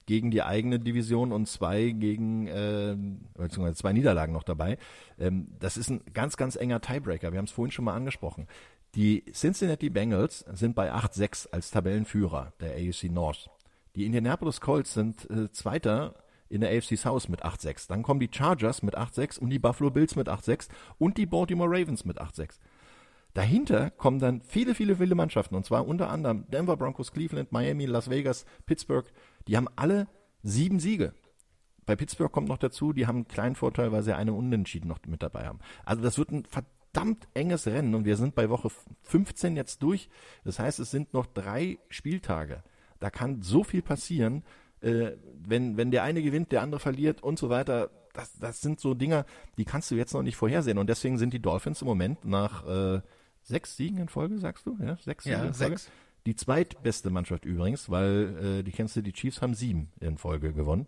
gegen die eigene Division und zwei gegen, äh, beziehungsweise zwei Niederlagen noch dabei. Ähm, das ist ein ganz, ganz enger Tiebreaker. Wir haben es vorhin schon mal angesprochen. Die Cincinnati Bengals sind bei 8-6 als Tabellenführer der AFC North. Die Indianapolis Colts sind äh, Zweiter in der AFC South mit 8-6. Dann kommen die Chargers mit 8-6 und die Buffalo Bills mit 8-6 und die Baltimore Ravens mit 8-6. Dahinter kommen dann viele, viele, viele Mannschaften und zwar unter anderem Denver Broncos, Cleveland, Miami, Las Vegas, Pittsburgh. Die haben alle sieben Siege. Bei Pittsburgh kommt noch dazu, die haben einen kleinen Vorteil, weil sie einen Unentschieden noch mit dabei haben. Also das wird ein verdammt enges Rennen und wir sind bei Woche 15 jetzt durch. Das heißt, es sind noch drei Spieltage. Da kann so viel passieren, äh, wenn, wenn der eine gewinnt, der andere verliert und so weiter. Das, das sind so Dinger, die kannst du jetzt noch nicht vorhersehen. Und deswegen sind die Dolphins im Moment nach äh, sechs Siegen in Folge, sagst du? Ja, sechs Ja, in Folge. sechs. Die zweitbeste Mannschaft übrigens, weil äh, die Kansas City Chiefs haben sieben in Folge gewonnen.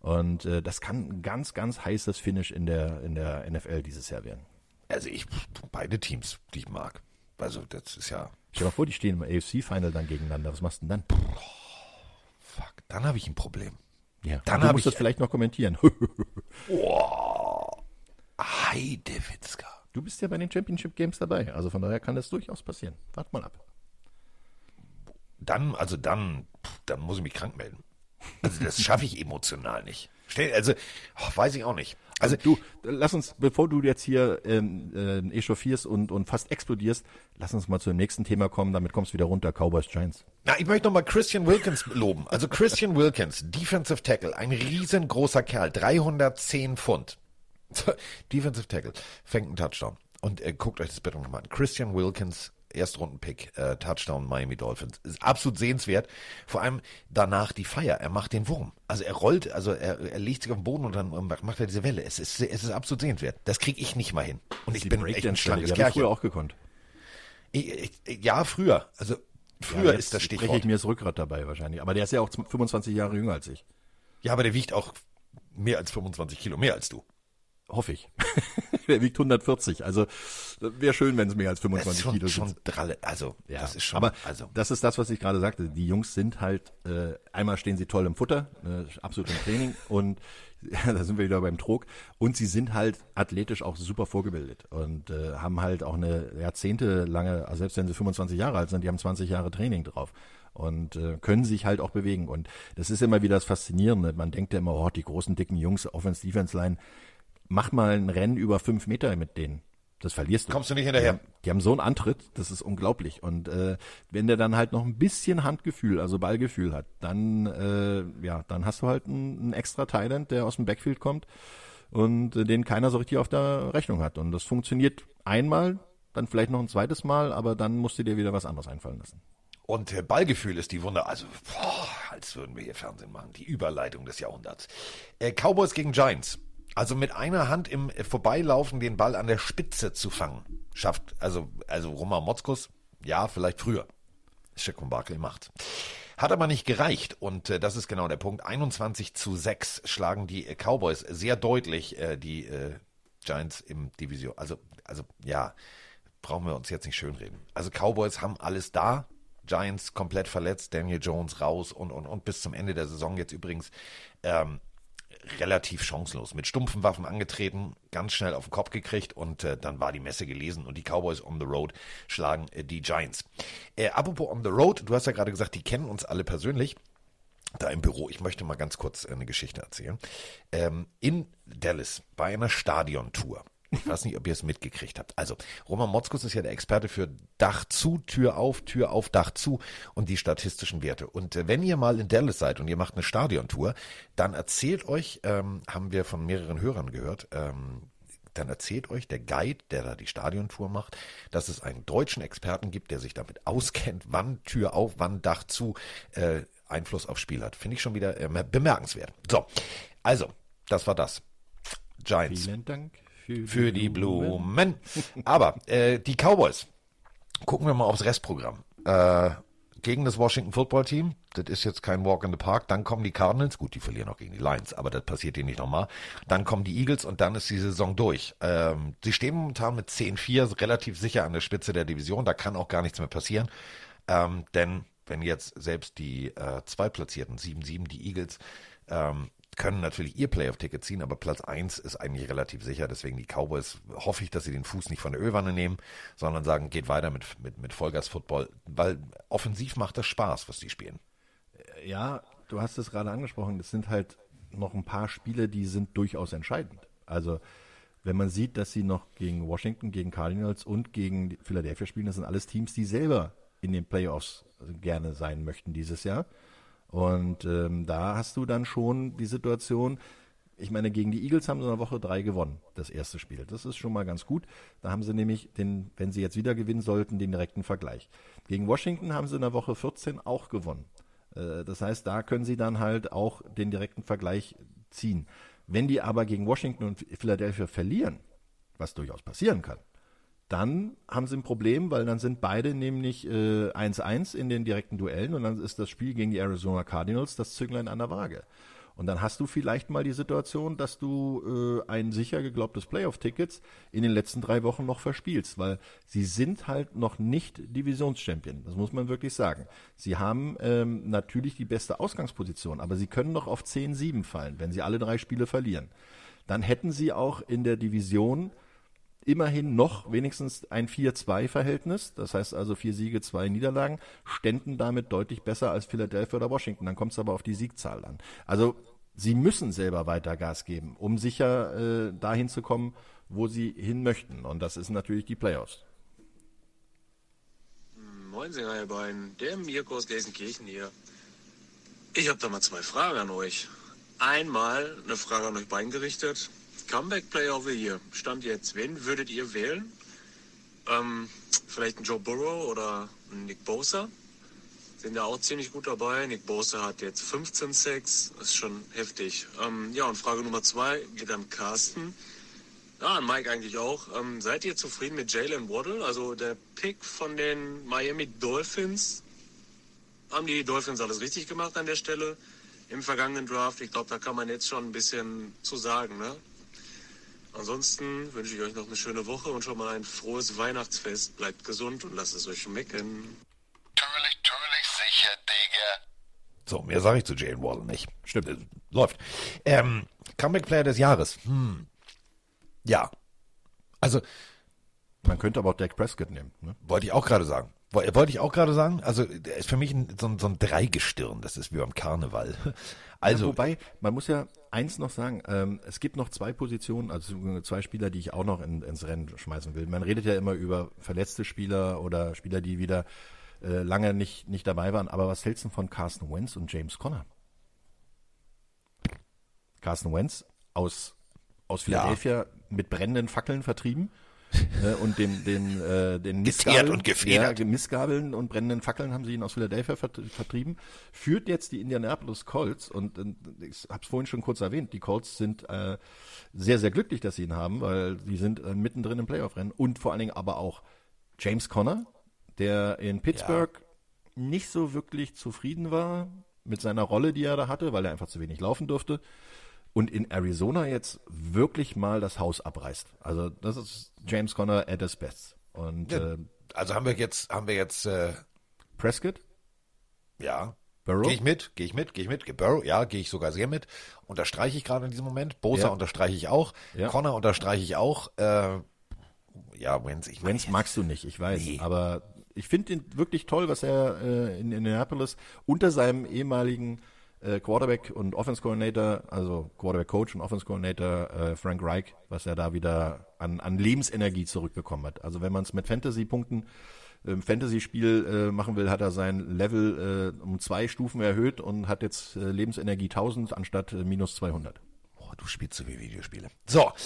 Und äh, das kann ein ganz, ganz heißes Finish in der, in der NFL dieses Jahr werden. Also ich, beide Teams, die ich mag. Also das ist ja, Stell dir mal vor, die stehen im AFC-Final dann gegeneinander. Was machst du denn dann? fuck, dann habe ich ein Problem. Ja, Dann du hab musst ich- das vielleicht noch kommentieren. (laughs) Heidewitzka. du bist ja bei den Championship Games dabei. Also von daher kann das durchaus passieren. Wart mal ab. Dann, also dann, dann muss ich mich krank melden. Also das schaffe ich emotional nicht. Stell, also, oh, weiß ich auch nicht. Also du, lass uns, bevor du jetzt hier ähm, äh, echauffierst und, und fast explodierst, lass uns mal zum nächsten Thema kommen, damit kommst du wieder runter, Cowboys Giants. Na, ich möchte nochmal Christian Wilkins loben. Also Christian Wilkins, Defensive Tackle, ein riesengroßer Kerl, 310 Pfund. (laughs) Defensive Tackle, fängt einen Touchdown. Und äh, guckt euch das bitte nochmal an. Christian Wilkins, Erstrunden-Pick, äh, Touchdown Miami Dolphins. Ist absolut sehenswert. Vor allem danach die Feier. Er macht den Wurm. Also er rollt, also er, er legt sich auf den Boden und dann macht er diese Welle. Es ist, es ist absolut sehenswert. Das kriege ich nicht mal hin. Und ich bin echt ein schlankes ja, Kerlchen. früher auch gekonnt. Ich, ich, ja, früher. Also früher ja, ist das Spreche Stichwort. ich mir das Rückgrat dabei wahrscheinlich. Aber der ist ja auch 25 Jahre jünger als ich. Ja, aber der wiegt auch mehr als 25 Kilo mehr als du. Hoffe ich. (laughs) der wiegt 140. Also wäre schön, wenn es mehr als 25 schon, Kilo schon sind. dralle. Also Ja, das ist schon. aber also das ist das, was ich gerade sagte. Die Jungs sind halt, äh, einmal stehen sie toll im Futter, äh, absolut im Training (laughs) und ja, (laughs) da sind wir wieder beim Trog. Und sie sind halt athletisch auch super vorgebildet und äh, haben halt auch eine jahrzehntelange, also selbst wenn sie 25 Jahre alt sind, die haben 20 Jahre Training drauf und äh, können sich halt auch bewegen. Und das ist immer wieder das Faszinierende. Man denkt ja immer, oh, die großen, dicken Jungs, Offense, Defense Line, mach mal ein Rennen über fünf Meter mit denen. Das verlierst du. Kommst du nicht hinterher. Die haben, die haben so einen Antritt, das ist unglaublich. Und äh, wenn der dann halt noch ein bisschen Handgefühl, also Ballgefühl hat, dann äh, ja, dann hast du halt einen, einen extra Thailand, der aus dem Backfield kommt und äh, den keiner so richtig auf der Rechnung hat. Und das funktioniert einmal, dann vielleicht noch ein zweites Mal, aber dann musst du dir wieder was anderes einfallen lassen. Und äh, Ballgefühl ist die Wunder. Also, boah, als würden wir hier Fernsehen machen. Die Überleitung des Jahrhunderts. Äh, Cowboys gegen Giants. Also mit einer Hand im äh, Vorbeilaufen den Ball an der Spitze zu fangen. Schafft, also, also Roman Motzkus, ja, vielleicht früher. Barkley macht. Hat aber nicht gereicht und äh, das ist genau der Punkt. 21 zu 6 schlagen die äh, Cowboys sehr deutlich äh, die äh, Giants im Division. Also, also ja, brauchen wir uns jetzt nicht schönreden. Also Cowboys haben alles da. Giants komplett verletzt, Daniel Jones raus und, und, und bis zum Ende der Saison jetzt übrigens ähm, relativ chancenlos. Mit stumpfen Waffen angetreten, ganz schnell auf den Kopf gekriegt und äh, dann war die Messe gelesen und die Cowboys on the road schlagen äh, die Giants. Äh, apropos on the road, du hast ja gerade gesagt, die kennen uns alle persönlich. Da im Büro, ich möchte mal ganz kurz eine Geschichte erzählen. Ähm, in Dallas bei einer Stadiontour. Ich weiß nicht, ob ihr es mitgekriegt habt. Also, Roman Motzkus ist ja der Experte für Dach zu, Tür auf, Tür auf, Dach zu und die statistischen Werte. Und äh, wenn ihr mal in Dallas seid und ihr macht eine Stadiontour, dann erzählt euch, ähm, haben wir von mehreren Hörern gehört, ähm, dann erzählt euch der Guide, der da die Stadiontour macht, dass es einen deutschen Experten gibt, der sich damit auskennt, wann Tür auf, wann Dach zu äh, Einfluss aufs Spiel hat. Finde ich schon wieder äh, bemerkenswert. So, also, das war das. Giants Vielen Dank für, für die Blumen. Aber äh, die Cowboys, gucken wir mal aufs Restprogramm. Äh, gegen das Washington Football Team, das ist jetzt kein Walk in the Park. Dann kommen die Cardinals, gut, die verlieren auch gegen die Lions, aber das passiert hier nicht nochmal. Dann kommen die Eagles und dann ist die Saison durch. Ähm, sie stehen momentan mit 10-4 relativ sicher an der Spitze der Division. Da kann auch gar nichts mehr passieren. Ähm, denn wenn jetzt selbst die äh, zwei Platzierten, 7-7, die Eagles, ähm, können natürlich ihr Playoff-Ticket ziehen, aber Platz 1 ist eigentlich relativ sicher. Deswegen die Cowboys hoffe ich, dass sie den Fuß nicht von der Ölwanne nehmen, sondern sagen, geht weiter mit, mit, mit Vollgas-Football, weil offensiv macht das Spaß, was die spielen. Ja, du hast es gerade angesprochen, es sind halt noch ein paar Spiele, die sind durchaus entscheidend. Also wenn man sieht, dass sie noch gegen Washington, gegen Cardinals und gegen Philadelphia spielen, das sind alles Teams, die selber in den Playoffs gerne sein möchten dieses Jahr. Und ähm, da hast du dann schon die Situation, ich meine, gegen die Eagles haben sie in der Woche drei gewonnen, das erste Spiel. Das ist schon mal ganz gut. Da haben sie nämlich, den, wenn sie jetzt wieder gewinnen sollten, den direkten Vergleich. Gegen Washington haben sie in der Woche 14 auch gewonnen. Äh, das heißt, da können sie dann halt auch den direkten Vergleich ziehen. Wenn die aber gegen Washington und Philadelphia verlieren, was durchaus passieren kann, dann haben sie ein Problem, weil dann sind beide nämlich 1-1 äh, in den direkten Duellen und dann ist das Spiel gegen die Arizona Cardinals das Zünglein an der Waage. Und dann hast du vielleicht mal die Situation, dass du äh, ein sicher geglaubtes Playoff-Tickets in den letzten drei Wochen noch verspielst, weil sie sind halt noch nicht Divisionschampion. Das muss man wirklich sagen. Sie haben ähm, natürlich die beste Ausgangsposition, aber sie können noch auf 10-7 fallen, wenn sie alle drei Spiele verlieren. Dann hätten sie auch in der Division immerhin noch wenigstens ein 4-2-Verhältnis, das heißt also vier Siege, zwei Niederlagen, ständen damit deutlich besser als Philadelphia oder Washington. Dann kommt es aber auf die Siegzahl an. Also sie müssen selber weiter Gas geben, um sicher äh, dahin zu kommen, wo sie hin möchten. Und das ist natürlich die Playoffs. Moin, Sie ihr beiden. Der Mirko aus Gelsenkirchen hier. Ich habe da mal zwei Fragen an euch. Einmal eine Frage an euch beiden gerichtet. Comeback Player of the Year. Stand jetzt. Wen würdet ihr wählen? Ähm, vielleicht ein Joe Burrow oder ein Nick Bosa? Sind ja auch ziemlich gut dabei. Nick Bosa hat jetzt 15 Sacks. Ist schon heftig. Ähm, ja, und Frage Nummer zwei geht an Carsten. Ja, an Mike eigentlich auch. Ähm, seid ihr zufrieden mit Jalen Waddle? Also der Pick von den Miami Dolphins. Haben die Dolphins alles richtig gemacht an der Stelle im vergangenen Draft? Ich glaube, da kann man jetzt schon ein bisschen zu sagen. Ne? Ansonsten wünsche ich euch noch eine schöne Woche und schon mal ein frohes Weihnachtsfest. Bleibt gesund und lasst es euch schmecken. Natürlich, natürlich sicher, Digga. So, mehr sage ich zu Jalen Waddle nicht. Stimmt, äh, läuft. Ähm, Comeback Player des Jahres. Hm. Ja. Also. Man könnte aber auch Dak Prescott nehmen. Ne? Wollte ich auch gerade sagen. Wollte ich auch gerade sagen. Also, ist für mich ein, so, ein, so ein Dreigestirn. Das ist wie beim Karneval. (laughs) Also. Ja, wobei, man muss ja eins noch sagen. Ähm, es gibt noch zwei Positionen, also zwei Spieler, die ich auch noch in, ins Rennen schmeißen will. Man redet ja immer über verletzte Spieler oder Spieler, die wieder äh, lange nicht, nicht dabei waren. Aber was hältst du von Carson Wentz und James Conner? Carson Wentz aus, aus Philadelphia ja. mit brennenden Fackeln vertrieben äh, und den, den, äh, den Missgabeln, und gefedert. Ja, Missgabeln und brennenden Fackeln haben sie ihn aus Philadelphia vert vertrieben. Führt jetzt die Indianapolis Colts und, und ich habe es vorhin schon kurz erwähnt, die Colts sind äh, sehr, sehr glücklich, dass sie ihn haben, weil sie sind äh, mittendrin im Playoff-Rennen und vor allen Dingen aber auch James Conner, der in Pittsburgh ja. nicht so wirklich zufrieden war mit seiner Rolle, die er da hatte, weil er einfach zu wenig laufen durfte und in Arizona jetzt wirklich mal das Haus abreißt. Also das ist James Conner at his best. Und ja, äh, also haben wir jetzt haben wir jetzt äh, Prescott? Ja. Burrow? Gehe ich mit, gehe ich mit, gehe ich mit. Burrow, ja, gehe ich sogar sehr mit. Unterstreiche ich gerade in diesem Moment. Bosa ja. unterstreiche ich auch. Ja. Connor unterstreiche ich auch. Äh, ja, Wenz, ich Wenz magst du nicht, ich weiß. Nee. Aber ich finde ihn wirklich toll, was er äh, in Indianapolis unter seinem ehemaligen äh, Quarterback und Offense Coordinator, also Quarterback Coach und Offense Coordinator äh, Frank Reich, was er da wieder an, an Lebensenergie zurückbekommen hat. Also wenn man es mit Fantasy-Punkten im ähm, Fantasy-Spiel äh, machen will, hat er sein Level äh, um zwei Stufen erhöht und hat jetzt äh, Lebensenergie 1000 anstatt äh, minus 200. Oh, du spielst so wie Videospiele. So. (laughs)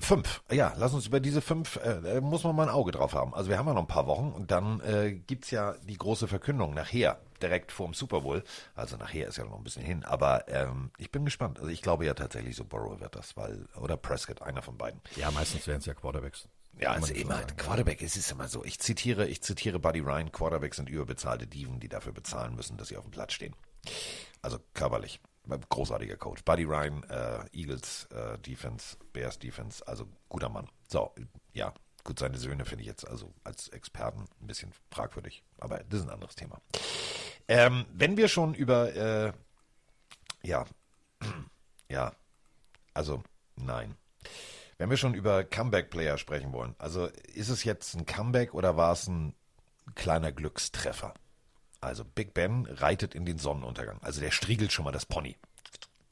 Fünf. Ja, lass uns über diese fünf, äh, muss man mal ein Auge drauf haben. Also wir haben ja noch ein paar Wochen und dann äh, gibt's ja die große Verkündung nachher direkt vorm Super Bowl. Also nachher ist ja noch ein bisschen hin. Aber ähm, ich bin gespannt. Also ich glaube ja tatsächlich, so Burrow wird das, weil, oder Prescott, einer von beiden. Ja, meistens werden es ja Quarterbacks. Ja, also immer sagen. Quarterback, es ist immer so. Ich zitiere, ich zitiere Buddy Ryan, Quarterbacks sind überbezahlte Dieven, die dafür bezahlen müssen, dass sie auf dem Platz stehen. Also körperlich. Großartiger Coach. Buddy Ryan, äh, Eagles äh, Defense, Bears Defense, also guter Mann. So, ja, gut, seine Söhne finde ich jetzt also als Experten ein bisschen fragwürdig, aber das ist ein anderes Thema. Ähm, wenn wir schon über, äh, ja, (clears throat) ja, also nein. Wenn wir schon über Comeback-Player sprechen wollen, also ist es jetzt ein Comeback oder war es ein kleiner Glückstreffer? Also Big Ben reitet in den Sonnenuntergang. Also der striegelt schon mal das Pony.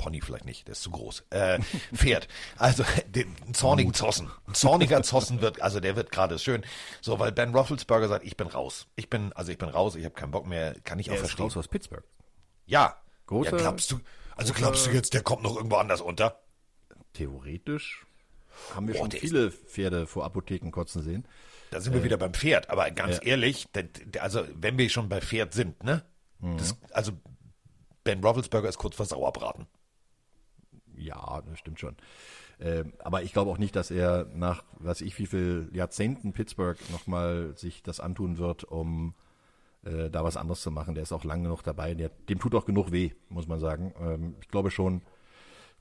Pony vielleicht nicht, der ist zu groß. Äh, Pferd. Also (laughs) den zornigen Zossen. Ein zorniger Zossen wird, also der wird gerade schön. So, weil Ben Roethlisberger sagt, ich bin raus. Ich bin, also ich bin raus, ich habe keinen Bock mehr, kann ich auch er verstehen. Ist raus aus Pittsburgh. Ja. Große, ja, glaubst du, also glaubst du jetzt, der kommt noch irgendwo anders unter? Theoretisch haben wir oh, schon viele ist... Pferde vor Apotheken kotzen sehen. Da sind äh, wir wieder beim Pferd, aber ganz ja. ehrlich, also wenn wir schon bei Pferd sind, ne? Mhm. Das, also Ben Roethlisberger ist kurz vor Sauerbraten. Ja, das stimmt schon. Äh, aber ich glaube auch nicht, dass er nach, was ich, wie viel Jahrzehnten Pittsburgh nochmal sich das antun wird, um äh, da was anderes zu machen. Der ist auch lange noch dabei. Der, dem tut auch genug weh, muss man sagen. Ähm, ich glaube schon,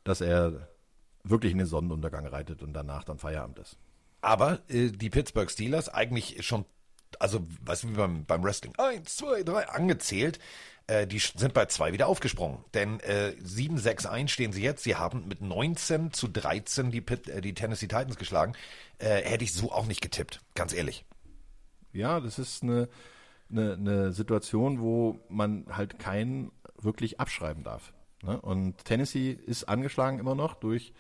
dass er wirklich in den Sonnenuntergang reitet und danach dann Feierabend ist. Aber äh, die Pittsburgh Steelers eigentlich schon, also was wie beim, beim Wrestling, eins, zwei, drei, angezählt, äh, die sind bei zwei wieder aufgesprungen. Denn äh, 7-6-1 stehen sie jetzt. Sie haben mit 19 zu 13 die, Pitt, äh, die Tennessee Titans geschlagen. Äh, hätte ich so auch nicht getippt, ganz ehrlich. Ja, das ist eine, eine, eine Situation, wo man halt keinen wirklich abschreiben darf. Ne? Und Tennessee ist angeschlagen immer noch durch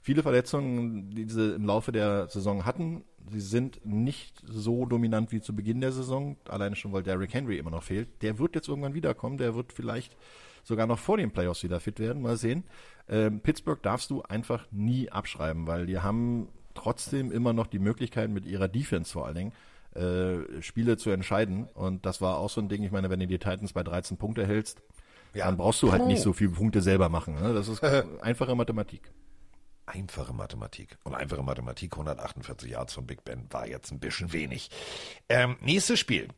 viele Verletzungen, die sie im Laufe der Saison hatten. Sie sind nicht so dominant wie zu Beginn der Saison, alleine schon, weil Derrick Henry immer noch fehlt. Der wird jetzt irgendwann wiederkommen, der wird vielleicht sogar noch vor den Playoffs wieder fit werden. Mal sehen. Ähm, Pittsburgh darfst du einfach nie abschreiben, weil die haben trotzdem immer noch die Möglichkeit mit ihrer Defense vor allen Dingen äh, Spiele zu entscheiden. Und das war auch so ein Ding. Ich meine, wenn du die Titans bei 13 Punkte hältst, ja. dann brauchst du halt nicht so viele Punkte selber machen. Ne? Das ist (laughs) einfache Mathematik. Einfache Mathematik. Und einfache Mathematik, 148 Yards von Big Ben, war jetzt ein bisschen wenig. Ähm, nächstes Spiel.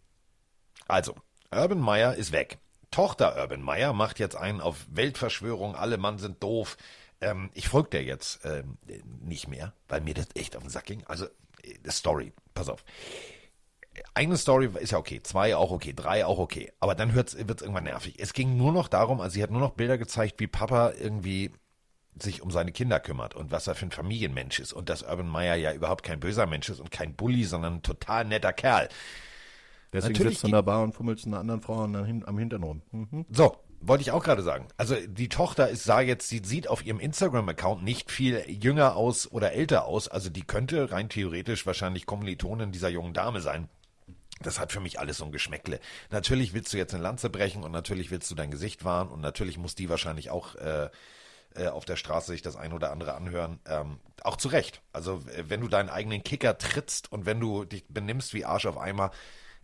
Also, Urban Meyer ist weg. Tochter Urban Meyer macht jetzt einen auf Weltverschwörung, alle Mann sind doof. Ähm, ich folge der jetzt ähm, nicht mehr, weil mir das echt auf den Sack ging. Also, äh, Story, pass auf. Eine Story ist ja okay, zwei auch okay, drei auch okay, aber dann wird es irgendwann nervig. Es ging nur noch darum, also sie hat nur noch Bilder gezeigt, wie Papa irgendwie sich um seine Kinder kümmert und was er für ein Familienmensch ist und dass Urban Meyer ja überhaupt kein böser Mensch ist und kein Bully, sondern ein total netter Kerl. Deswegen Natürlich sitzt du in der Bar und fummelst einer anderen Frau am Hintern rum. Mhm. So, wollte ich auch gerade sagen. Also die Tochter ist, sah jetzt, sie sieht auf ihrem Instagram-Account nicht viel jünger aus oder älter aus. Also die könnte rein theoretisch wahrscheinlich Kommilitonin dieser jungen Dame sein. Das hat für mich alles so ein Geschmäckle. Natürlich willst du jetzt eine Lanze brechen und natürlich willst du dein Gesicht wahren und natürlich muss die wahrscheinlich auch äh, äh, auf der Straße sich das ein oder andere anhören. Ähm, auch zu Recht. Also wenn du deinen eigenen Kicker trittst und wenn du dich benimmst wie Arsch auf Eimer,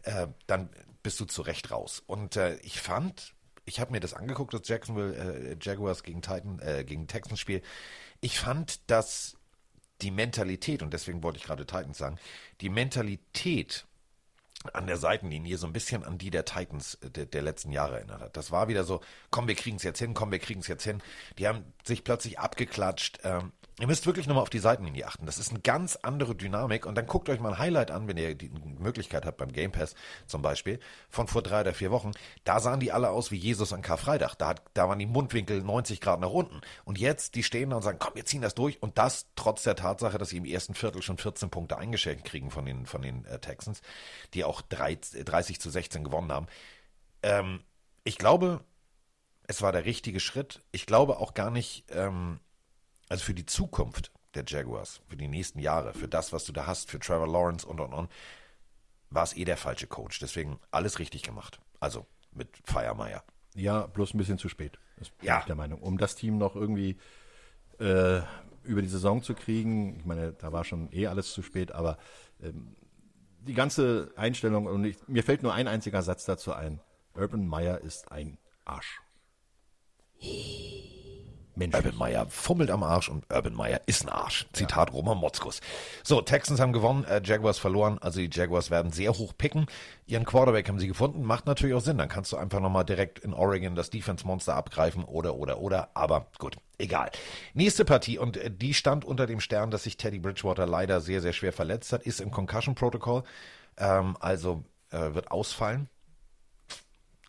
äh, dann bist du zu Recht raus. Und äh, ich fand, ich habe mir das angeguckt, das Jacksonville äh, Jaguars gegen Titan, äh, gegen Texans Spiel. Ich fand, dass die Mentalität, und deswegen wollte ich gerade Titans sagen, die Mentalität an der Seitenlinie so ein bisschen an die der Titans äh, der, der letzten Jahre erinnert hat. Das war wieder so, komm, wir kriegen es jetzt hin, komm, wir kriegen es jetzt hin. Die haben sich plötzlich abgeklatscht. Ähm, ihr müsst wirklich nochmal auf die Seitenlinie achten. Das ist eine ganz andere Dynamik. Und dann guckt euch mal ein Highlight an, wenn ihr die Möglichkeit habt beim Game Pass zum Beispiel, von vor drei oder vier Wochen. Da sahen die alle aus wie Jesus an Karfreitag. Da, hat, da waren die Mundwinkel 90 Grad nach unten. Und jetzt, die stehen da und sagen, komm, wir ziehen das durch. Und das trotz der Tatsache, dass sie im ersten Viertel schon 14 Punkte eingeschenkt kriegen von den, von den äh, Texans, die auch 30, 30 zu 16 gewonnen haben. Ähm, ich glaube, es war der richtige Schritt. Ich glaube auch gar nicht, ähm, also für die Zukunft der Jaguars, für die nächsten Jahre, für das, was du da hast, für Trevor Lawrence und und und, war es eh der falsche Coach. Deswegen alles richtig gemacht. Also mit Feiermeier. Ja, bloß ein bisschen zu spät. Ist ja. der Meinung. Um das Team noch irgendwie äh, über die Saison zu kriegen, ich meine, da war schon eh alles zu spät, aber ähm, die ganze Einstellung, und ich, mir fällt nur ein einziger Satz dazu ein. Urban Meyer ist ein Arsch. (laughs) Mensch. Urban Meyer fummelt am Arsch und Urban Meyer ist ein Arsch. Zitat ja. Roman Motzkus. So, Texans haben gewonnen, äh, Jaguars verloren. Also die Jaguars werden sehr hoch picken. Ihren Quarterback haben sie gefunden. Macht natürlich auch Sinn. Dann kannst du einfach nochmal direkt in Oregon das Defense-Monster abgreifen oder, oder, oder. Aber gut, egal. Nächste Partie und äh, die stand unter dem Stern, dass sich Teddy Bridgewater leider sehr, sehr schwer verletzt hat, ist im Concussion-Protokoll. Ähm, also äh, wird ausfallen.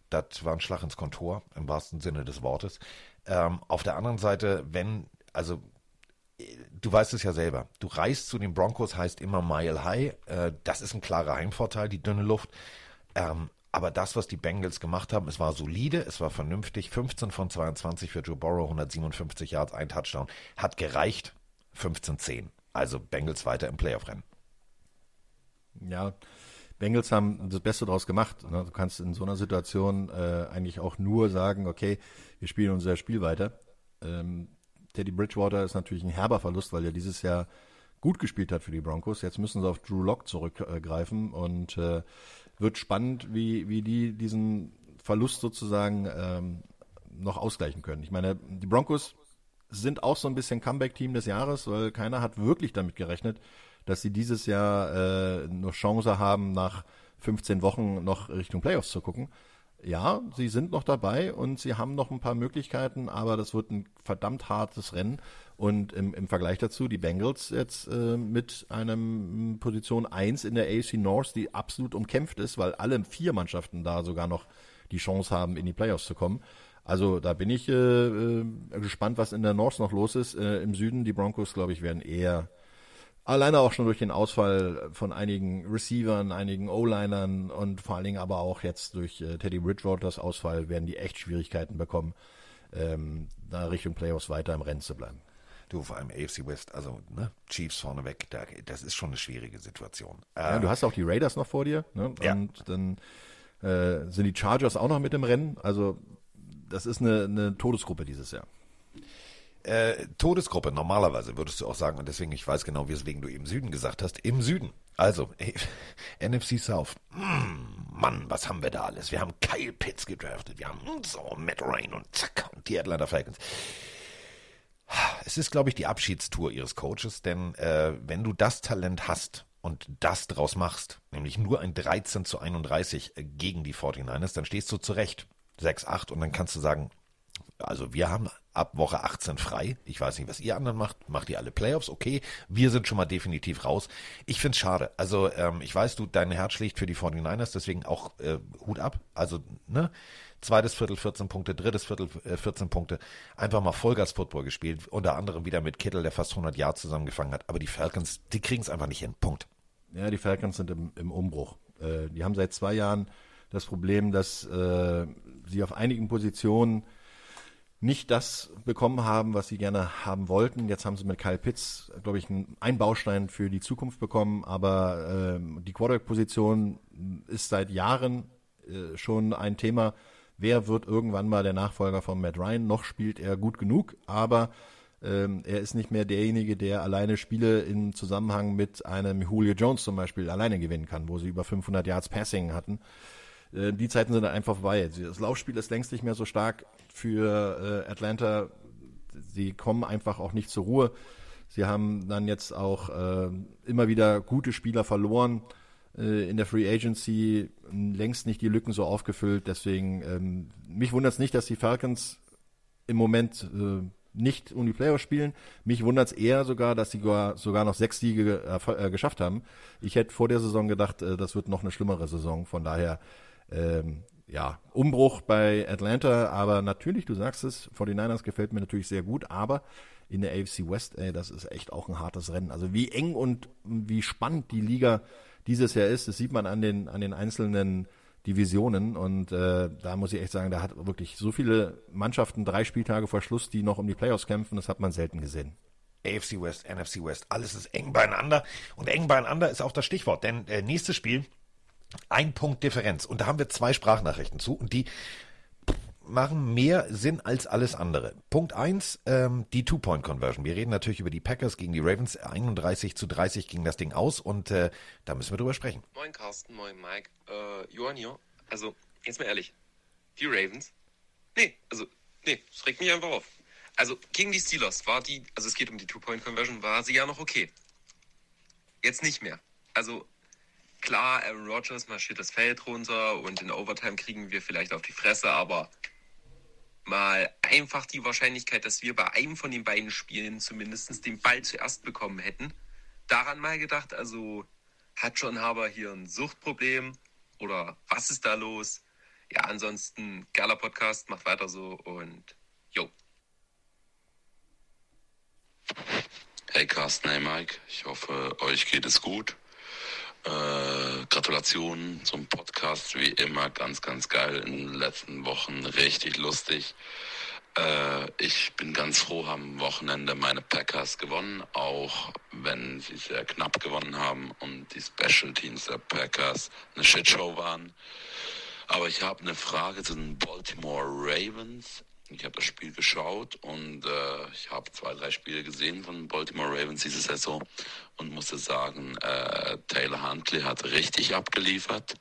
Das war ein Schlag ins Kontor, im wahrsten Sinne des Wortes. Ähm, auf der anderen Seite, wenn, also du weißt es ja selber, du reist zu den Broncos, heißt immer Mile High. Äh, das ist ein klarer Heimvorteil, die dünne Luft. Ähm, aber das, was die Bengals gemacht haben, es war solide, es war vernünftig. 15 von 22 für Joe Burrow, 157 Yards, ein Touchdown. Hat gereicht. 15-10. Also Bengals weiter im Playoff-Rennen. Ja, Bengals haben das Beste daraus gemacht. Ne? Du kannst in so einer Situation äh, eigentlich auch nur sagen, okay, wir spielen unser Spiel weiter. Ähm, Teddy Bridgewater ist natürlich ein herber Verlust, weil er dieses Jahr gut gespielt hat für die Broncos. Jetzt müssen sie auf Drew Lock zurückgreifen und äh, wird spannend, wie, wie die diesen Verlust sozusagen ähm, noch ausgleichen können. Ich meine, die Broncos sind auch so ein bisschen Comeback-Team des Jahres, weil keiner hat wirklich damit gerechnet, dass sie dieses Jahr äh, noch Chance haben, nach 15 Wochen noch Richtung Playoffs zu gucken. Ja, sie sind noch dabei und sie haben noch ein paar Möglichkeiten, aber das wird ein verdammt hartes Rennen. Und im, im Vergleich dazu die Bengals jetzt äh, mit einem Position 1 in der AFC North, die absolut umkämpft ist, weil alle vier Mannschaften da sogar noch die Chance haben, in die Playoffs zu kommen. Also da bin ich äh, äh, gespannt, was in der North noch los ist. Äh, Im Süden, die Broncos, glaube ich, werden eher Alleine auch schon durch den Ausfall von einigen Receivern, einigen O-Linern und vor allen Dingen aber auch jetzt durch äh, Teddy Bridgewaters Ausfall werden die echt Schwierigkeiten bekommen, ähm, da Richtung Playoffs weiter im Rennen zu bleiben. Du, vor allem AFC West, also ne, Chiefs vorneweg, da, das ist schon eine schwierige Situation. Ja, du hast auch die Raiders noch vor dir ne? Ja. und dann äh, sind die Chargers auch noch mit im Rennen. Also das ist eine, eine Todesgruppe dieses Jahr. Äh, Todesgruppe, normalerweise würdest du auch sagen, und deswegen, ich weiß genau, weswegen du im Süden gesagt hast, im Süden. Also, (laughs) äh, NFC South. Mm, Mann, was haben wir da alles? Wir haben Kyle Pitts gedraftet, wir haben so Matt Ryan und zack, und die Atlanta Falcons. Es ist, glaube ich, die Abschiedstour ihres Coaches, denn äh, wenn du das Talent hast und das draus machst, nämlich nur ein 13 zu 31 gegen die 49ers, dann stehst du zurecht 6-8 und dann kannst du sagen, also wir haben ab Woche 18 frei. Ich weiß nicht, was ihr anderen macht. Macht ihr alle Playoffs? Okay. Wir sind schon mal definitiv raus. Ich find's schade. Also ähm, ich weiß, du, dein Herz schlägt für die 49ers, deswegen auch äh, Hut ab. Also, ne? Zweites Viertel 14 Punkte, drittes Viertel äh, 14 Punkte. Einfach mal Vollgas-Football gespielt. Unter anderem wieder mit Kittel, der fast 100 Jahre zusammengefangen hat. Aber die Falcons, die kriegen's einfach nicht hin. Punkt. Ja, die Falcons sind im, im Umbruch. Äh, die haben seit zwei Jahren das Problem, dass äh, sie auf einigen Positionen nicht das bekommen haben, was sie gerne haben wollten. Jetzt haben sie mit Kyle Pitts, glaube ich, einen Baustein für die Zukunft bekommen, aber ähm, die Quarterback-Position ist seit Jahren äh, schon ein Thema. Wer wird irgendwann mal der Nachfolger von Matt Ryan? Noch spielt er gut genug, aber ähm, er ist nicht mehr derjenige, der alleine Spiele im Zusammenhang mit einem Julio Jones zum Beispiel alleine gewinnen kann, wo sie über 500 Yards Passing hatten. Äh, die Zeiten sind einfach vorbei. Das Laufspiel ist längst nicht mehr so stark für äh, Atlanta. Sie kommen einfach auch nicht zur Ruhe. Sie haben dann jetzt auch äh, immer wieder gute Spieler verloren äh, in der Free Agency, längst nicht die Lücken so aufgefüllt. Deswegen, ähm, mich wundert es nicht, dass die Falcons im Moment äh, nicht um die Playoffs spielen. Mich wundert es eher sogar, dass sie sogar, sogar noch sechs Siege äh, geschafft haben. Ich hätte vor der Saison gedacht, äh, das wird noch eine schlimmere Saison. Von daher ähm, ja, Umbruch bei Atlanta, aber natürlich, du sagst es, 49ers gefällt mir natürlich sehr gut, aber in der AFC West, ey, das ist echt auch ein hartes Rennen. Also wie eng und wie spannend die Liga dieses Jahr ist, das sieht man an den, an den einzelnen Divisionen und äh, da muss ich echt sagen, da hat wirklich so viele Mannschaften drei Spieltage vor Schluss, die noch um die Playoffs kämpfen, das hat man selten gesehen. AFC West, NFC West, alles ist eng beieinander und eng beieinander ist auch das Stichwort, denn äh, nächstes Spiel ein Punkt Differenz. Und da haben wir zwei Sprachnachrichten zu und die machen mehr Sinn als alles andere. Punkt eins, ähm, die Two-Point-Conversion. Wir reden natürlich über die Packers gegen die Ravens. 31 zu 30 ging das Ding aus und äh, da müssen wir drüber sprechen. Moin Carsten, moin Mike. Äh, Johann hier. Also, jetzt mal ehrlich. Die Ravens? Nee, also, nee, es regt mich einfach auf. Also, gegen die Steelers war die, also es geht um die Two-Point-Conversion, war sie ja noch okay. Jetzt nicht mehr. Also, klar, Aaron Rodgers marschiert das Feld runter und in Overtime kriegen wir vielleicht auf die Fresse, aber mal einfach die Wahrscheinlichkeit, dass wir bei einem von den beiden Spielen zumindest den Ball zuerst bekommen hätten, daran mal gedacht, also hat John Haber hier ein Suchtproblem oder was ist da los? Ja, ansonsten geiler Podcast, macht weiter so und yo. Hey Carsten, hey Mike, ich hoffe, euch geht es gut. Äh, Gratulation zum Podcast, wie immer ganz, ganz geil in den letzten Wochen, richtig lustig. Äh, ich bin ganz froh, haben am Wochenende meine Packers gewonnen, auch wenn sie sehr knapp gewonnen haben und die Special Teams der Packers eine Shitshow waren. Aber ich habe eine Frage zu den Baltimore Ravens. Ich habe das Spiel geschaut und äh, ich habe zwei, drei Spiele gesehen von Baltimore Ravens diese Saison und musste sagen, äh, Taylor Huntley hat richtig abgeliefert.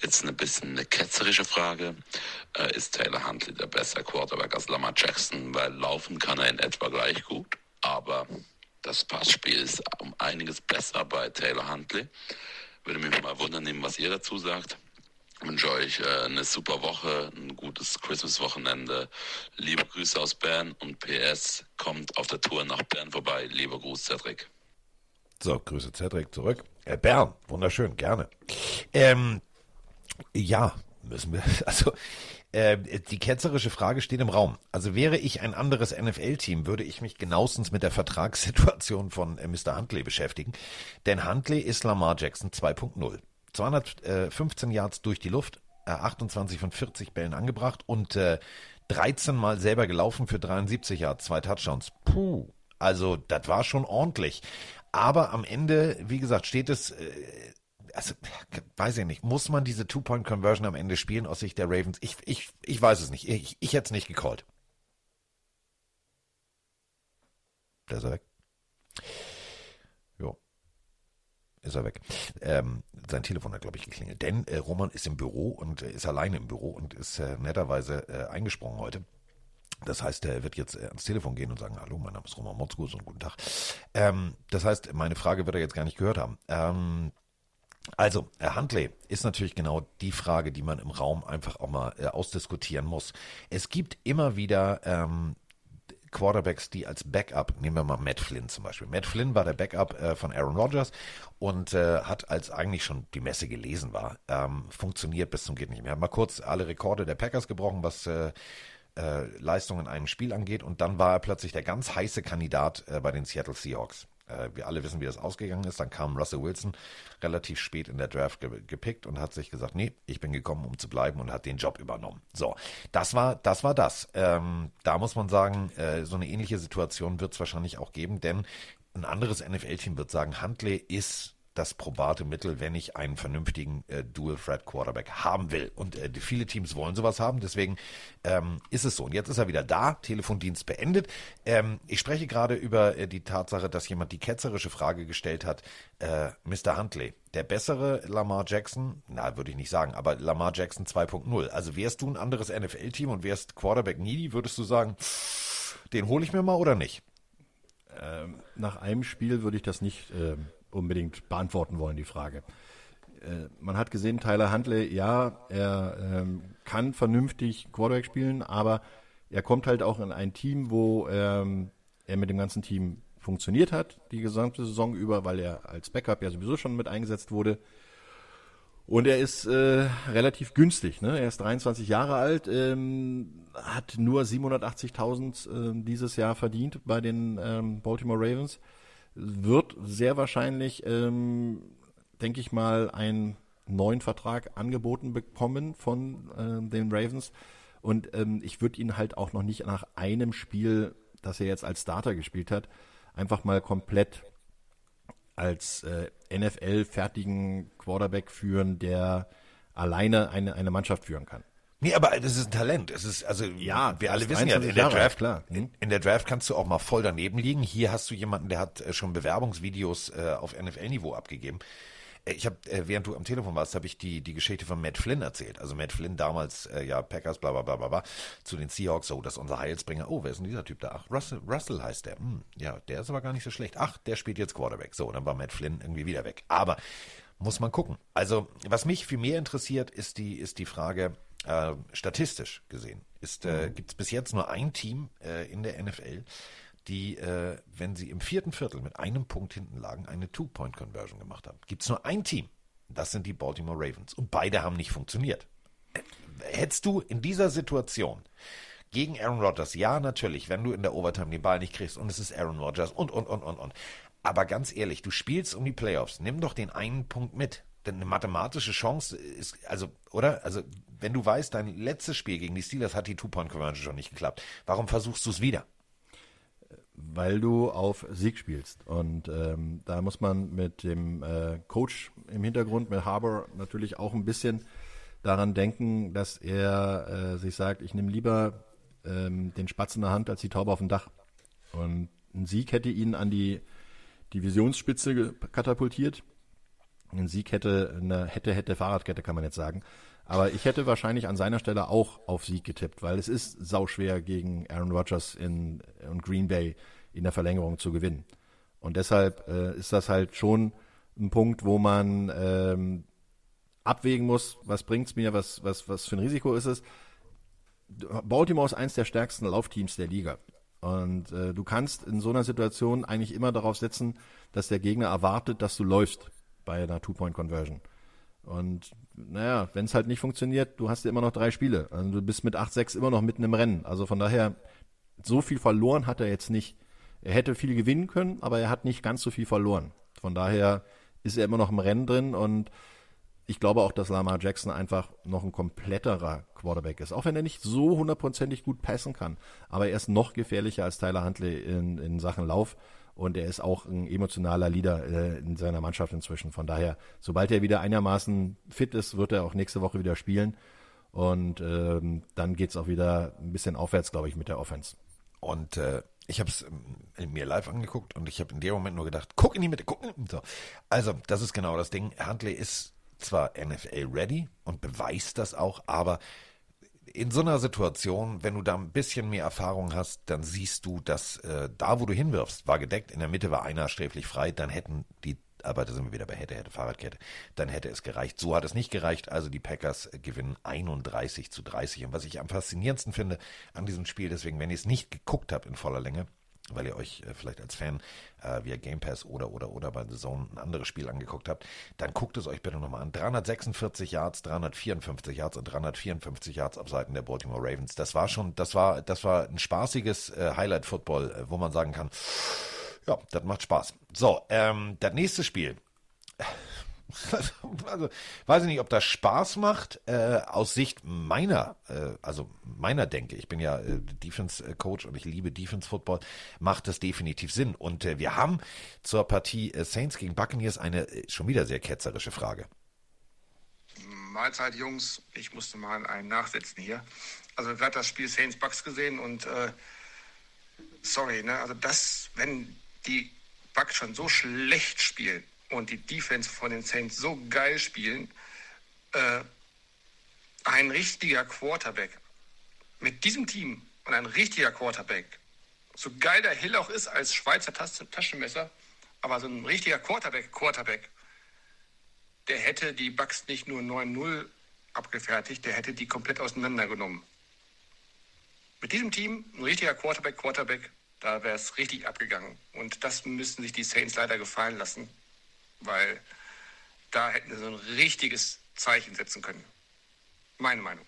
Jetzt eine bisschen eine ketzerische Frage. Äh, ist Taylor Huntley der bessere Quarterback als Lamar Jackson? Weil laufen kann er in etwa gleich gut, aber das Passspiel ist um einiges besser bei Taylor Huntley. Würde mich mal wundern, was ihr dazu sagt wünsche euch äh, eine super Woche, ein gutes Christmas-Wochenende. Liebe Grüße aus Bern und PS kommt auf der Tour nach Bern vorbei. Lieber Gruß, Cedric. So, Grüße Cedric zurück. Äh, Bern, wunderschön, gerne. Ähm, ja, müssen wir, (laughs) also äh, die ketzerische Frage steht im Raum. Also wäre ich ein anderes NFL-Team, würde ich mich genauestens mit der Vertragssituation von äh, Mr. Huntley beschäftigen. Denn Huntley ist Lamar Jackson 2.0. 215 Yards durch die Luft, äh, 28 von 40 Bällen angebracht und äh, 13 Mal selber gelaufen für 73 Yards, zwei Touchdowns. Puh, also das war schon ordentlich. Aber am Ende, wie gesagt, steht es, äh, also weiß ich nicht, muss man diese Two-Point-Conversion am Ende spielen aus Sicht der Ravens? Ich, ich, ich weiß es nicht. Ich, ich hätte es nicht gecallt. Der ist er weg. Ist er weg. Ähm, sein Telefon hat, glaube ich, geklingelt. Denn äh, Roman ist im Büro und äh, ist alleine im Büro und ist äh, netterweise äh, eingesprungen heute. Das heißt, er wird jetzt äh, ans Telefon gehen und sagen, hallo, mein Name ist Roman Motzkus und guten Tag. Ähm, das heißt, meine Frage wird er jetzt gar nicht gehört haben. Ähm, also, Herr Huntley ist natürlich genau die Frage, die man im Raum einfach auch mal äh, ausdiskutieren muss. Es gibt immer wieder ähm, Quarterbacks, die als Backup, nehmen wir mal Matt Flynn zum Beispiel. Matt Flynn war der Backup äh, von Aaron Rodgers und äh, hat, als eigentlich schon die Messe gelesen war, ähm, funktioniert bis zum geht nicht mehr. Hat mal kurz alle Rekorde der Packers gebrochen, was äh, äh, Leistung in einem Spiel angeht und dann war er plötzlich der ganz heiße Kandidat äh, bei den Seattle Seahawks. Äh, wir alle wissen, wie das ausgegangen ist. Dann kam Russell Wilson relativ spät in der Draft ge gepickt und hat sich gesagt, nee, ich bin gekommen, um zu bleiben und hat den Job übernommen. So, das war das. War das. Ähm, da muss man sagen, äh, so eine ähnliche Situation wird es wahrscheinlich auch geben, denn ein anderes NFL-Team wird sagen, Huntley ist das probate Mittel, wenn ich einen vernünftigen äh, Dual-Threat-Quarterback haben will. Und äh, viele Teams wollen sowas haben, deswegen ähm, ist es so. Und jetzt ist er wieder da, Telefondienst beendet. Ähm, ich spreche gerade über äh, die Tatsache, dass jemand die ketzerische Frage gestellt hat, äh, Mr. Huntley, der bessere Lamar Jackson, na, würde ich nicht sagen, aber Lamar Jackson 2.0. Also wärst du ein anderes NFL-Team und wärst Quarterback needy, würdest du sagen, den hole ich mir mal oder nicht? Ähm, nach einem Spiel würde ich das nicht ähm, unbedingt beantworten wollen, die Frage. Äh, man hat gesehen, Tyler Huntley, ja, er ähm, kann vernünftig Quarterback spielen, aber er kommt halt auch in ein Team, wo ähm, er mit dem ganzen Team funktioniert hat, die gesamte Saison über, weil er als Backup ja sowieso schon mit eingesetzt wurde. Und er ist äh, relativ günstig. Ne? Er ist 23 Jahre alt, ähm, hat nur 780.000 äh, dieses Jahr verdient bei den ähm, Baltimore Ravens wird sehr wahrscheinlich, ähm, denke ich mal, einen neuen Vertrag angeboten bekommen von äh, den Ravens. Und ähm, ich würde ihn halt auch noch nicht nach einem Spiel, das er jetzt als Starter gespielt hat, einfach mal komplett als äh, NFL-fertigen Quarterback führen, der alleine eine, eine Mannschaft führen kann. Nee, aber das ist ein Talent. Es ist, also, ja, wir alle wissen ja, in der Draft, klar. In, in, der Draft kannst du auch mal voll daneben liegen. Hier hast du jemanden, der hat äh, schon Bewerbungsvideos äh, auf NFL-Niveau abgegeben. Äh, ich habe, äh, während du am Telefon warst, habe ich die, die Geschichte von Matt Flynn erzählt. Also Matt Flynn damals, äh, ja, Packers, bla, bla, bla, bla, bla, zu den Seahawks, so, das ist unser Heilsbringer. Oh, wer ist denn dieser Typ da? Ach, Russell, Russell heißt der. Hm, ja, der ist aber gar nicht so schlecht. Ach, der spielt jetzt Quarterback. So, dann war Matt Flynn irgendwie wieder weg. Aber muss man gucken. Also, was mich viel mehr interessiert, ist die, ist die Frage, äh, statistisch gesehen ist, äh, mhm. gibt es bis jetzt nur ein Team äh, in der NFL, die, äh, wenn sie im vierten Viertel mit einem Punkt hinten lagen, eine Two-Point-Conversion gemacht haben. Gibt es nur ein Team. Das sind die Baltimore Ravens. Und beide haben nicht funktioniert. Äh, hättest du in dieser Situation gegen Aaron Rodgers, ja, natürlich, wenn du in der Overtime den Ball nicht kriegst und es ist Aaron Rodgers und, und, und, und, und. Aber ganz ehrlich, du spielst um die Playoffs, nimm doch den einen Punkt mit. Denn eine mathematische Chance ist, also, oder? Also, wenn du weißt, dein letztes Spiel gegen die Steelers hat die Two-Point-Conversion schon nicht geklappt, warum versuchst du es wieder? Weil du auf Sieg spielst. Und ähm, da muss man mit dem äh, Coach im Hintergrund, mit Harbour, natürlich auch ein bisschen daran denken, dass er äh, sich sagt, ich nehme lieber ähm, den Spatz in der Hand als die Taube auf dem Dach. Und ein Sieg hätte ihn an die Divisionsspitze katapultiert. Ein Sieg hätte eine hätte, hätte Fahrradkette, kann man jetzt sagen. Aber ich hätte wahrscheinlich an seiner Stelle auch auf Sieg getippt, weil es ist sauschwer gegen Aaron Rodgers in, und Green Bay in der Verlängerung zu gewinnen. Und deshalb äh, ist das halt schon ein Punkt, wo man ähm, abwägen muss, was bringt's mir, was, was, was für ein Risiko ist es. Baltimore ist eins der stärksten Laufteams der Liga. Und äh, du kannst in so einer Situation eigentlich immer darauf setzen, dass der Gegner erwartet, dass du läufst bei einer Two-Point-Conversion. Und naja, wenn es halt nicht funktioniert, du hast ja immer noch drei Spiele. Also du bist mit 8-6 immer noch mitten im Rennen. Also von daher, so viel verloren hat er jetzt nicht. Er hätte viel gewinnen können, aber er hat nicht ganz so viel verloren. Von daher ist er immer noch im Rennen drin und ich glaube auch, dass Lamar Jackson einfach noch ein kompletterer Quarterback ist. Auch wenn er nicht so hundertprozentig gut passen kann. Aber er ist noch gefährlicher als Tyler Huntley in, in Sachen Lauf. Und er ist auch ein emotionaler Leader äh, in seiner Mannschaft inzwischen. Von daher, sobald er wieder einigermaßen fit ist, wird er auch nächste Woche wieder spielen. Und ähm, dann geht's auch wieder ein bisschen aufwärts, glaube ich, mit der Offense. Und äh, ich habe es ähm, mir live angeguckt und ich habe in dem Moment nur gedacht, guck in die Mitte, guck. So. Also, das ist genau das Ding. Huntley ist zwar NFL ready und beweist das auch, aber in so einer Situation, wenn du da ein bisschen mehr Erfahrung hast, dann siehst du, dass äh, da, wo du hinwirfst, war gedeckt, in der Mitte war einer sträflich frei, dann hätten die, aber da sind wir wieder bei hätte, hätte, Fahrradkette, dann hätte es gereicht. So hat es nicht gereicht, also die Packers gewinnen 31 zu 30. Und was ich am faszinierendsten finde an diesem Spiel, deswegen, wenn ihr es nicht geguckt habt in voller Länge, weil ihr euch äh, vielleicht als Fan äh, via Game Pass oder oder oder bei The Zone ein anderes Spiel angeguckt habt, dann guckt es euch bitte nochmal an. 346 Yards, 354 Yards und 354 Yards auf Seiten der Baltimore Ravens. Das war schon, das war, das war ein spaßiges äh, Highlight-Football, äh, wo man sagen kann, ja, das macht Spaß. So, ähm, das nächste Spiel. (laughs) also weiß ich nicht, ob das Spaß macht äh, aus Sicht meiner, äh, also meiner Denke. Ich bin ja äh, Defense Coach und ich liebe Defense Football. Macht das definitiv Sinn. Und äh, wir haben zur Partie äh, Saints gegen Buccaneers eine äh, schon wieder sehr ketzerische Frage. Mahlzeit, Jungs. Ich musste mal einen nachsetzen hier. Also gerade das Spiel Saints Bucks gesehen und äh, sorry, ne? Also das, wenn die Bucks schon so schlecht spielen und die Defense von den Saints so geil spielen, äh, ein richtiger Quarterback mit diesem Team und ein richtiger Quarterback, so geil der Hill auch ist als Schweizer Taschenmesser, aber so ein richtiger Quarterback, Quarterback, der hätte die Bucks nicht nur 9-0 abgefertigt, der hätte die komplett auseinandergenommen. Mit diesem Team, ein richtiger Quarterback, Quarterback, da wäre es richtig abgegangen. Und das müssen sich die Saints leider gefallen lassen weil da hätten sie so ein richtiges Zeichen setzen können. Meine Meinung.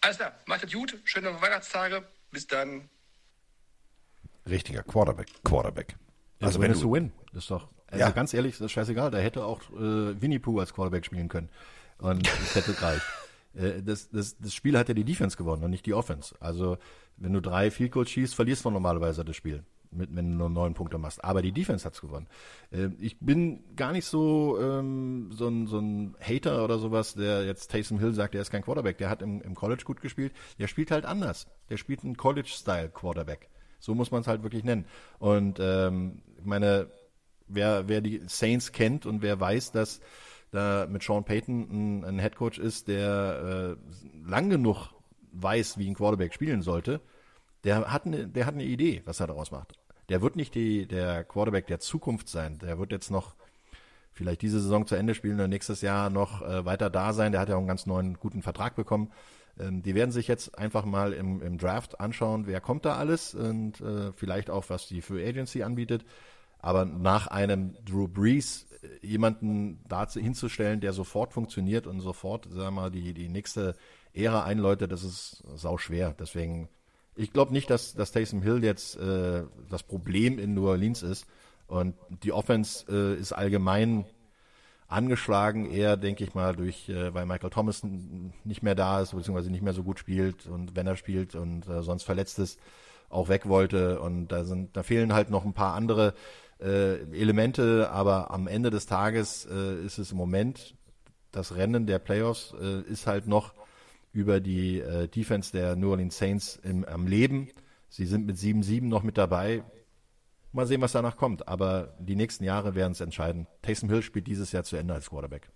Alles klar, macht es gut, schöne Weihnachtstage, bis dann. Richtiger Quarterback, Quarterback. Also, wenn es zu win, ist doch, also ja. ganz ehrlich, das ist scheißegal, da hätte auch äh, Winnie Pooh als Quarterback spielen können. Und es hätte gereicht. (laughs) Äh, das, das, das Spiel hat ja die Defense gewonnen und nicht die Offense. Also, wenn du drei Field Goals schießt, verlierst du normalerweise das Spiel mit, wenn du nur neun Punkte machst. Aber die Defense hat's gewonnen. Äh, ich bin gar nicht so, ähm, so, ein, so ein Hater oder sowas, der jetzt Taysom Hill sagt, der ist kein Quarterback. Der hat im, im College gut gespielt. Der spielt halt anders. Der spielt einen College-Style-Quarterback. So muss man es halt wirklich nennen. Und ähm, ich meine, wer, wer die Saints kennt und wer weiß, dass da mit Sean Payton ein, ein Headcoach ist, der äh, lang genug weiß, wie ein Quarterback spielen sollte, der hat eine, der hat eine Idee, was er daraus macht. Der wird nicht die, der Quarterback der Zukunft sein. Der wird jetzt noch vielleicht diese Saison zu Ende spielen und nächstes Jahr noch äh, weiter da sein. Der hat ja auch einen ganz neuen, guten Vertrag bekommen. Ähm, die werden sich jetzt einfach mal im, im Draft anschauen, wer kommt da alles und äh, vielleicht auch, was die Free Agency anbietet. Aber nach einem Drew Brees äh, jemanden dazu hinzustellen, der sofort funktioniert und sofort, sagen wir mal, die, die nächste Ära einläutet, das ist sau schwer. Deswegen ich glaube nicht, dass, dass Taysom Hill jetzt äh, das Problem in New Orleans ist. Und die Offense äh, ist allgemein angeschlagen, eher, denke ich mal, durch, äh, weil Michael Thomas nicht mehr da ist, beziehungsweise nicht mehr so gut spielt und wenn er spielt und äh, sonst verletzt ist, auch weg wollte. Und da sind, da fehlen halt noch ein paar andere äh, Elemente, aber am Ende des Tages äh, ist es im Moment das Rennen der Playoffs äh, ist halt noch über die äh, Defense der New Orleans Saints im, am Leben. Sie sind mit 7-7 noch mit dabei. Mal sehen, was danach kommt. Aber die nächsten Jahre werden es entscheiden. Taysom Hill spielt dieses Jahr zu Ende als Quarterback.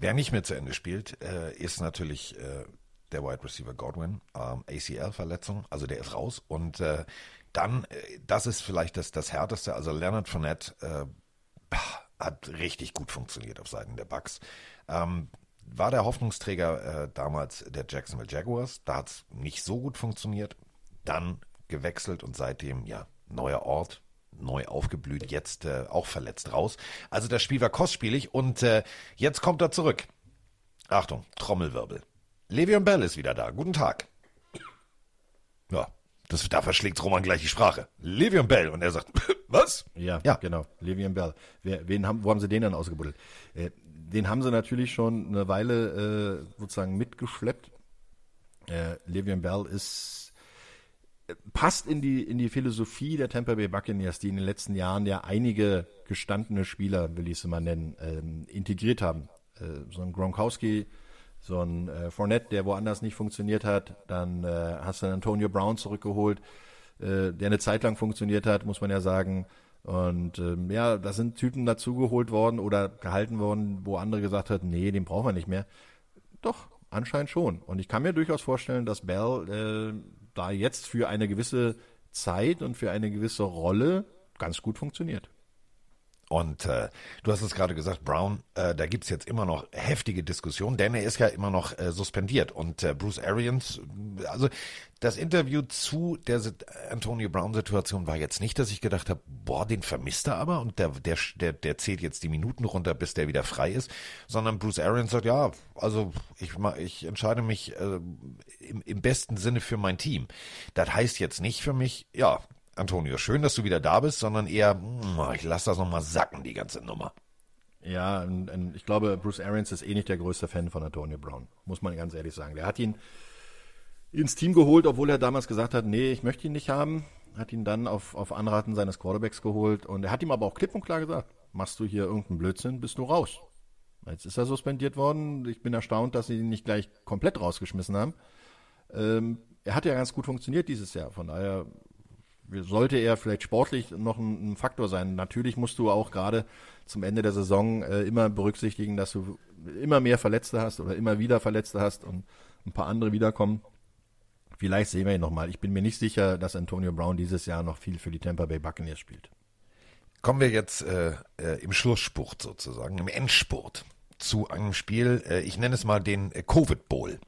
Wer nicht mehr zu Ende spielt, äh, ist natürlich äh, der Wide Receiver Godwin. Ähm, ACL-Verletzung, also der ist raus. Und äh, dann, äh, das ist vielleicht das, das Härteste, also Leonard Fournette äh, hat richtig gut funktioniert auf Seiten der Bucks. Ähm, war der Hoffnungsträger äh, damals der Jacksonville Jaguars. Da hat es nicht so gut funktioniert. Dann gewechselt und seitdem, ja, neuer Ort, neu aufgeblüht, jetzt äh, auch verletzt raus. Also das Spiel war kostspielig und äh, jetzt kommt er zurück. Achtung, Trommelwirbel. Le'Veon Bell ist wieder da. Guten Tag. Ja, Das, da verschlägt Roman gleich die Sprache. Le'Veon Bell. Und er sagt, (laughs) was? Ja, ja. genau. Le'Veon Bell. Wer, wen haben, wo haben sie den dann ausgebuddelt? Äh, den haben sie natürlich schon eine Weile äh, sozusagen mitgeschleppt. Äh, Le'Veon Bell ist passt in die in die Philosophie der Tampa Bay Buccaneers, die in den letzten Jahren ja einige gestandene Spieler, will ich sie mal nennen, ähm, integriert haben. Äh, so ein Gronkowski, so ein äh, Fournette, der woanders nicht funktioniert hat. Dann äh, hast du Antonio Brown zurückgeholt, äh, der eine Zeit lang funktioniert hat, muss man ja sagen. Und ähm, ja, da sind Typen dazugeholt worden oder gehalten worden, wo andere gesagt haben, nee, den brauchen wir nicht mehr. Doch, anscheinend schon. Und ich kann mir durchaus vorstellen, dass Bell äh, da jetzt für eine gewisse Zeit und für eine gewisse Rolle ganz gut funktioniert. Und äh, du hast es gerade gesagt, Brown, äh, da gibt's jetzt immer noch heftige Diskussionen, denn er ist ja immer noch äh, suspendiert. Und äh, Bruce Arians, also das Interview zu der Antonio Brown-Situation war jetzt nicht, dass ich gedacht habe, boah, den vermisst er aber und der, der, der, der zählt jetzt die Minuten runter, bis der wieder frei ist, sondern Bruce Arians sagt, ja, also ich, ich entscheide mich äh, im, im besten Sinne für mein Team. Das heißt jetzt nicht für mich, ja, Antonio, schön, dass du wieder da bist, sondern eher, hm, ich lasse das nochmal sacken, die ganze Nummer. Ja, und, und ich glaube, Bruce Arians ist eh nicht der größte Fan von Antonio Brown, muss man ganz ehrlich sagen. Der hat ihn ins Team geholt, obwohl er damals gesagt hat, nee, ich möchte ihn nicht haben. Hat ihn dann auf, auf Anraten seines Quarterbacks geholt und er hat ihm aber auch klipp und klar gesagt, machst du hier irgendeinen Blödsinn, bist du raus. Jetzt ist er suspendiert worden. Ich bin erstaunt, dass sie ihn nicht gleich komplett rausgeschmissen haben. Ähm, er hat ja ganz gut funktioniert dieses Jahr. Von daher sollte er vielleicht sportlich noch ein, ein, Faktor sein. Natürlich musst du auch gerade zum Ende der Saison äh, immer berücksichtigen, dass du immer mehr Verletzte hast oder immer wieder Verletzte hast und ein paar andere wiederkommen. Vielleicht sehen wir ihn nochmal. Ich bin mir nicht sicher, dass Antonio Brown dieses Jahr noch viel für die Tampa Bay Buccaneers spielt. Kommen wir jetzt äh, äh, im Schlussspurt sozusagen, im Endspurt zu einem Spiel, äh, ich nenne es mal den äh, Covid Bowl.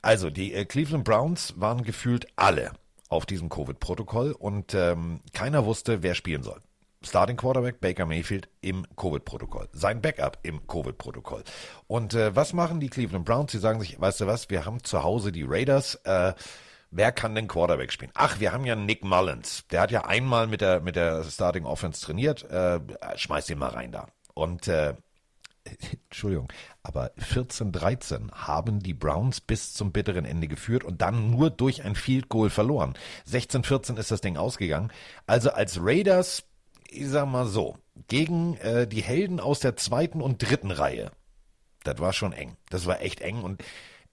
Also die äh, Cleveland Browns waren gefühlt alle auf diesem Covid-Protokoll und ähm, keiner wusste, wer spielen soll. Starting Quarterback Baker Mayfield im Covid-Protokoll. Sein Backup im Covid-Protokoll. Und äh, was machen die Cleveland Browns? Sie sagen sich, weißt du was, wir haben zu Hause die Raiders. Äh, wer kann denn Quarterback spielen? Ach, wir haben ja Nick Mullins. Der hat ja einmal mit der, mit der Starting Offense trainiert. Äh, schmeiß ihn mal rein da. Und äh, (laughs) Entschuldigung, aber 14-13 haben die Browns bis zum bitteren Ende geführt und dann nur durch ein Field Goal verloren. 16-14 ist das Ding ausgegangen. Also als Raiders, ich sag mal so, gegen äh, die Helden aus der zweiten und dritten Reihe, das war schon eng. Das war echt eng und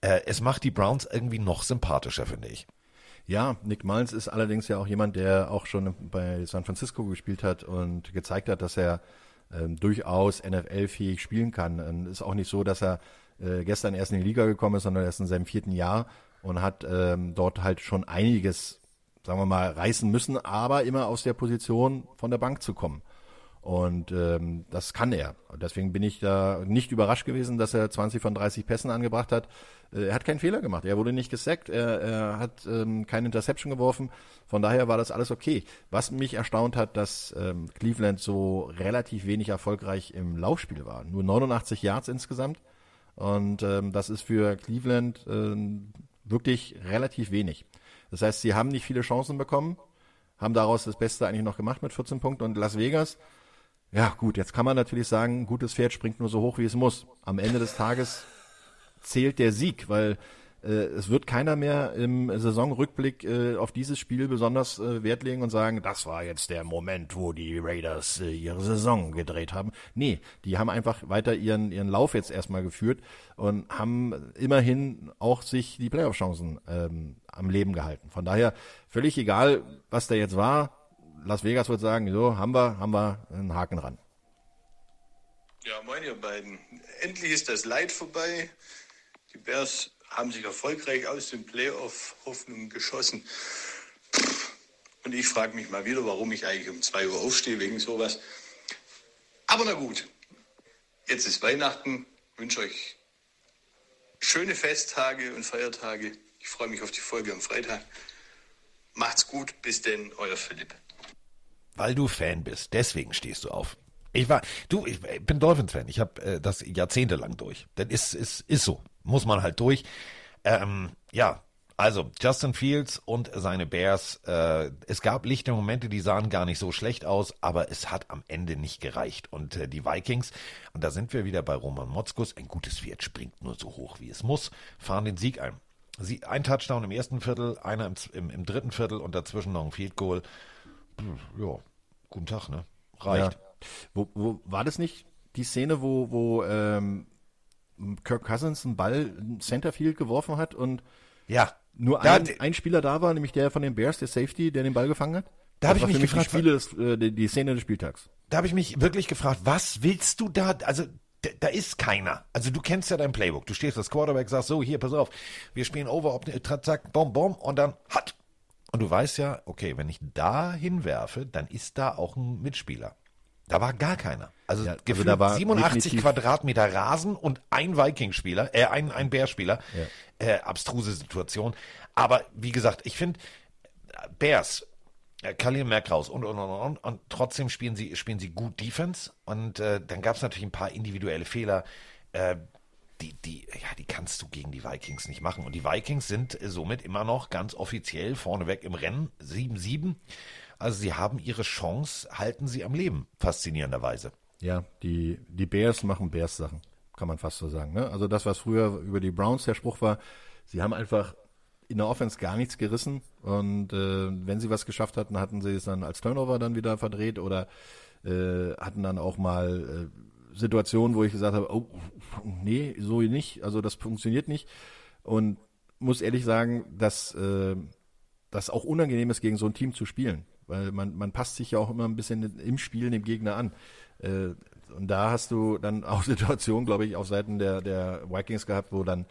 äh, es macht die Browns irgendwie noch sympathischer, finde ich. Ja, Nick Mullins ist allerdings ja auch jemand, der auch schon bei San Francisco gespielt hat und gezeigt hat, dass er ähm, durchaus NFL-fähig spielen kann. Und ist auch nicht so, dass er äh, gestern erst in die Liga gekommen ist, sondern er ist in seinem vierten Jahr und hat ähm, dort halt schon einiges, sagen wir mal, reißen müssen, aber immer aus der Position von der Bank zu kommen. Und ähm, das kann er. Deswegen bin ich da nicht überrascht gewesen, dass er 20 von 30 Pässen angebracht hat. Äh, er hat keinen Fehler gemacht. Er wurde nicht gesackt. Er, er hat ähm, keine Interception geworfen. Von daher war das alles okay. Was mich erstaunt hat, dass ähm, Cleveland so relativ wenig erfolgreich im Laufspiel war. Nur 89 Yards insgesamt. Und ähm, das ist für Cleveland ähm, wirklich relativ wenig. Das heißt, sie haben nicht viele Chancen bekommen, haben daraus das Beste eigentlich noch gemacht mit 14 Punkten. Und Las Vegas ja, gut, jetzt kann man natürlich sagen, gutes Pferd springt nur so hoch, wie es muss. Am Ende des Tages zählt der Sieg, weil äh, es wird keiner mehr im Saisonrückblick äh, auf dieses Spiel besonders äh, Wert legen und sagen, das war jetzt der Moment, wo die Raiders äh, ihre Saison gedreht haben. Nee, die haben einfach weiter ihren, ihren Lauf jetzt erstmal geführt und haben immerhin auch sich die Playoff-Chancen ähm, am Leben gehalten. Von daher völlig egal, was da jetzt war, Las Vegas wird sagen, so, haben wir, haben wir einen Haken ran. Ja, moin ihr beiden. Endlich ist das Leid vorbei. Die Bears haben sich erfolgreich aus den Playoff-Hoffnungen geschossen. Und ich frage mich mal wieder, warum ich eigentlich um 2 Uhr aufstehe wegen sowas. Aber na gut, jetzt ist Weihnachten. Ich wünsche euch schöne Festtage und Feiertage. Ich freue mich auf die Folge am Freitag. Macht's gut, bis denn, euer Philipp. Weil du Fan bist. Deswegen stehst du auf. Ich war, du, ich bin Dolphins-Fan. Ich habe äh, das jahrzehntelang durch. Das ist, ist, ist so. Muss man halt durch. Ähm, ja, Also, Justin Fields und seine Bears, äh, es gab lichte Momente, die sahen gar nicht so schlecht aus, aber es hat am Ende nicht gereicht. Und äh, die Vikings, und da sind wir wieder bei Roman Motzkus, ein gutes Pferd springt nur so hoch, wie es muss, fahren den Sieg ein. Sie, ein Touchdown im ersten Viertel, einer im, im, im dritten Viertel und dazwischen noch ein Field Goal. Ja, guten Tag, ne? Reicht. Ja. Wo, wo war das nicht die Szene, wo, wo ähm, Kirk Cousins einen Ball in Centerfield geworfen hat und ja. nur ein, ein Spieler da war, nämlich der von den Bears, der Safety, der den Ball gefangen hat? Da hab Das ich mich mich gefragt, die, des, äh, die, die Szene des Spieltags. Da habe ich mich wirklich gefragt, was willst du da? Also da, ist keiner. Also du kennst ja dein Playbook. Du stehst als Quarterback, sagst so, hier, pass auf, wir spielen over, ob, zack, bom, bom und dann hat. Und du weißt ja, okay, wenn ich da hinwerfe, dann ist da auch ein Mitspieler. Da war gar keiner. Also, Ja, also da war 87 definitiv- Quadratmeter Rasen und ein Viking-Spieler, äh, ein, ein Bärspieler. Ja. Äh, abstruse Situation. Aber wie gesagt, ich finde, Bears, äh, Khalil Mack raus und, und, und, und, und trotzdem spielen sie, spielen sie gut Defense und äh, dann gab es natürlich ein paar individuelle Fehler, äh, die, die, ja, die kannst du gegen die Vikings nicht machen. Und die Vikings sind somit immer noch ganz offiziell vorneweg im Rennen, 7-7. Also sie haben ihre Chance, halten sie am Leben, faszinierenderweise. Ja, die, die Bears machen Bears-Sachen, kann man fast so sagen. Ne? Also das, was früher über die Browns der Spruch war, sie haben einfach in der Offense gar nichts gerissen und äh, wenn sie was geschafft hatten, hatten sie es dann als Turnover dann wieder verdreht oder äh, hatten dann auch mal äh, Situationen, wo ich gesagt habe, oh, nee, so nicht, also das funktioniert nicht und muss ehrlich sagen, dass äh, das auch unangenehm ist, gegen so ein Team zu spielen, weil man, man passt sich ja auch immer ein bisschen im Spiel dem Gegner an. Äh, und da hast du dann (laughs) auch Situationen, glaube ich, auf Seiten der, der Vikings gehabt, wo dann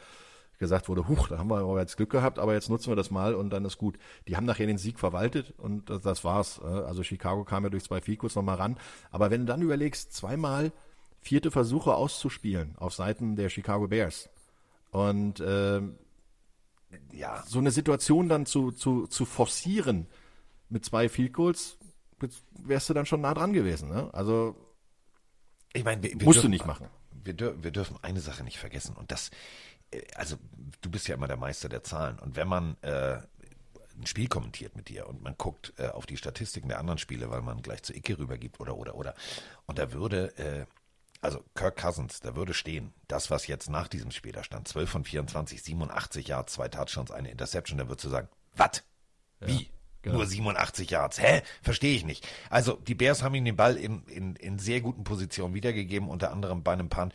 gesagt wurde, huch, da haben wir aber jetzt Glück gehabt, aber jetzt nutzen wir das mal und dann ist gut. Die haben nachher den Sieg verwaltet und das, das war's. Also Chicago kam ja durch zwei Field nochmal ran. Aber wenn du dann überlegst, zweimal vierte Versuche auszuspielen auf Seiten der Chicago Bears und ähm, ja. so eine Situation dann zu, zu, zu forcieren mit zwei Field Goals, wärst du dann schon nah dran gewesen. Ne? Also Ich meine, wir, wir Musst du dürfen- nicht machen. Wir, dür wir dürfen eine Sache nicht vergessen und das, äh, also du bist ja immer der Meister der Zahlen und wenn man äh, ein Spiel kommentiert mit dir und man guckt äh, auf die Statistiken der anderen Spiele, weil man gleich zu Icke rübergibt oder oder oder und da würde äh, also Kirk Cousins, da würde stehen, das was jetzt nach diesem Spiel da stand, 12 von 24, 87 Yards, zwei Touchdowns, eine Interception, da würdest du sagen, was? Wie? genau. Nur 87 Yards. Hä? Verstehe ich nicht. Also die Bears haben ihm den Ball in, in, in sehr guten Positionen wiedergegeben, unter anderem bei einem Punt.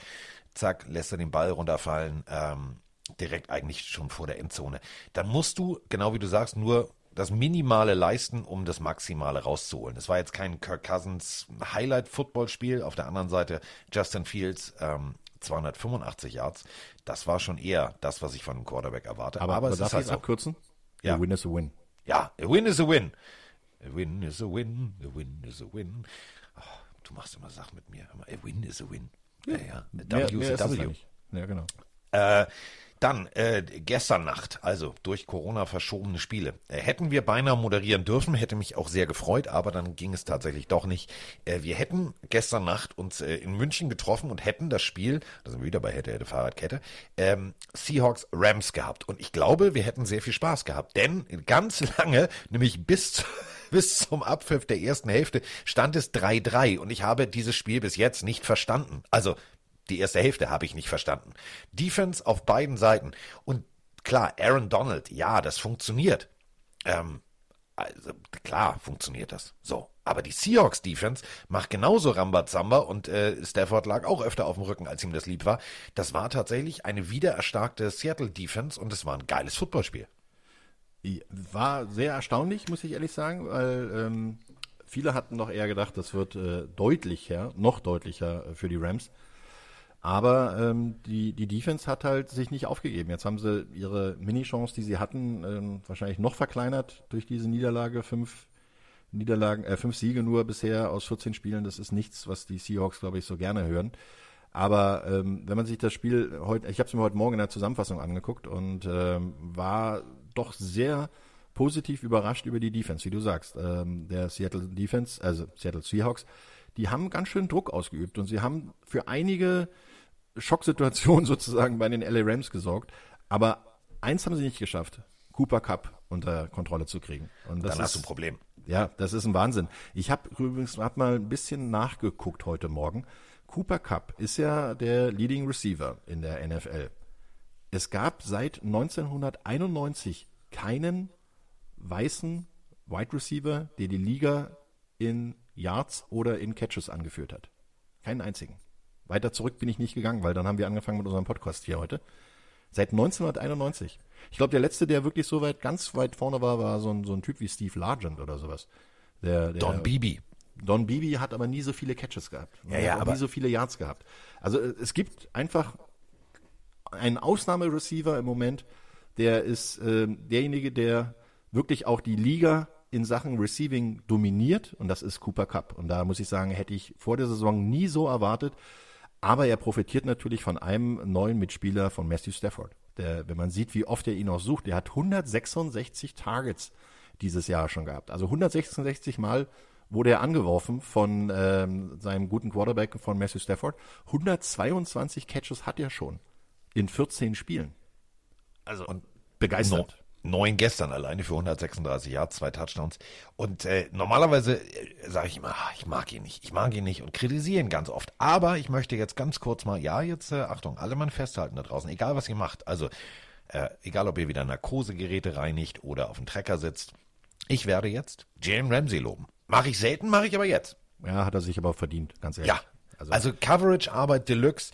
Zack, lässt er den Ball runterfallen, ähm, direkt eigentlich schon vor der Endzone. Dann musst du, genau wie du sagst, nur das Minimale leisten, um das Maximale rauszuholen. Es war jetzt kein Kirk Cousins Highlight-Football-Spiel. Auf der anderen Seite Justin Fields ähm, 285 Yards. Das war schon eher das, was ich von einem Quarterback erwarte. Aber, Aber, aber es darf ist halt so. abkürzen? Ja. A win is a win. Ja, a win is a win. A win is a win, a win is a win. Oh, du machst immer Sachen mit mir. A win is a win. Ja, ja. Mehr- W mehr is ist W. Ja, genau. Äh, dann, äh, gestern Nacht, also durch Corona verschobene Spiele. Äh, hätten wir beinahe moderieren dürfen, hätte mich auch sehr gefreut, aber dann ging es tatsächlich doch nicht. Äh, wir hätten gestern Nacht uns äh, in München getroffen und hätten das Spiel, da sind wir wieder bei hätte, hätte, Fahrradkette, ähm, Seahawks Rams gehabt. Und ich glaube, wir hätten sehr viel Spaß gehabt, denn ganz (laughs) lange, nämlich bis zu, (laughs) bis zum Abpfiff der ersten Hälfte, stand es 3-3 und ich habe dieses Spiel bis jetzt nicht verstanden. Also, die erste Hälfte habe ich nicht verstanden. Defense auf beiden Seiten. Und klar, Aaron Donald, ja, das funktioniert. Ähm, also klar funktioniert das. So. Aber die Seahawks Defense macht genauso Rambazamba und äh, Stafford lag auch öfter auf dem Rücken, als ihm das lieb war. Das war tatsächlich eine wiedererstarkte Seattle Defense und es war ein geiles Footballspiel. War sehr erstaunlich, muss ich ehrlich sagen, weil ähm, viele hatten doch eher gedacht, das wird äh, deutlicher, noch deutlicher äh, für die Rams. Aber ähm, die, die Defense hat halt sich nicht aufgegeben. Jetzt haben sie ihre Mini-Chance, die sie hatten, ähm, wahrscheinlich noch verkleinert durch diese Niederlage. Fünf Niederlagen, äh, fünf Siege nur bisher aus 14 Spielen. Das ist nichts, was die Seahawks, glaube ich, so gerne hören. Aber ähm, wenn man sich das Spiel heute, ich habe es mir heute Morgen in der Zusammenfassung angeguckt und ähm, war doch sehr positiv überrascht über die Defense, wie du sagst. Ähm, der Seattle Defense, also Seattle Seahawks, die haben ganz schön Druck ausgeübt und sie haben für einige Schocksituationen (laughs) sozusagen bei den LA Rams gesorgt. Aber eins haben sie nicht geschafft. Cooper Cup unter Kontrolle zu kriegen. Und das Dann ist, hast du ein Problem. Ja, das ist ein Wahnsinn. Ich habe übrigens hab mal ein bisschen nachgeguckt heute Morgen. Cooper Cup ist ja der Leading Receiver in der NFL. Es gab seit 1991 keinen weißen Wide Receiver, der die Liga in Yards oder in Catches angeführt hat. Keinen einzigen. Weiter zurück bin ich nicht gegangen, weil dann haben wir angefangen mit unserem Podcast hier heute. Seit 1991. Ich glaube, der letzte, der wirklich so weit, ganz weit vorne war, war so ein, so ein Typ wie Steve Largent oder sowas. Der, der, Don Beebe. Don Beebe hat aber nie so viele Catches gehabt. Ja, ja, aber- nie so viele Yards gehabt. Also äh, es gibt einfach einen Ausnahmereceiver im Moment, der ist ähm, derjenige, der wirklich auch die Liga in Sachen Receiving dominiert und das ist Cooper Cup. Und da muss ich sagen, hätte ich vor der Saison nie so erwartet. Aber er profitiert natürlich von einem neuen Mitspieler von Matthew Stafford. Der, wenn man sieht, wie oft er ihn auch sucht, der hat 166 Targets dieses Jahr schon gehabt. Also 166 Mal wurde er angeworfen von ähm, seinem guten Quarterback von Matthew Stafford. 122 Catches hat er schon in 14 Spielen. Also und begeistert. Neun gestern alleine für 136 Yards, zwei Touchdowns. Und äh, normalerweise äh, sage ich immer, ah, ich mag ihn nicht, ich mag ihn nicht und kritisiere ihn ganz oft. Aber ich möchte jetzt ganz kurz mal, ja, jetzt äh, Achtung, alle Mann festhalten da draußen, egal was ihr macht. Also äh, egal, ob ihr wieder Narkosegeräte reinigt oder auf dem Trecker sitzt. Ich werde jetzt Jalen Ramsey loben. Mache ich selten, mache ich aber jetzt. Ja, hat er sich aber verdient, ganz ehrlich. Ja, also, Coverage-Arbeit Deluxe.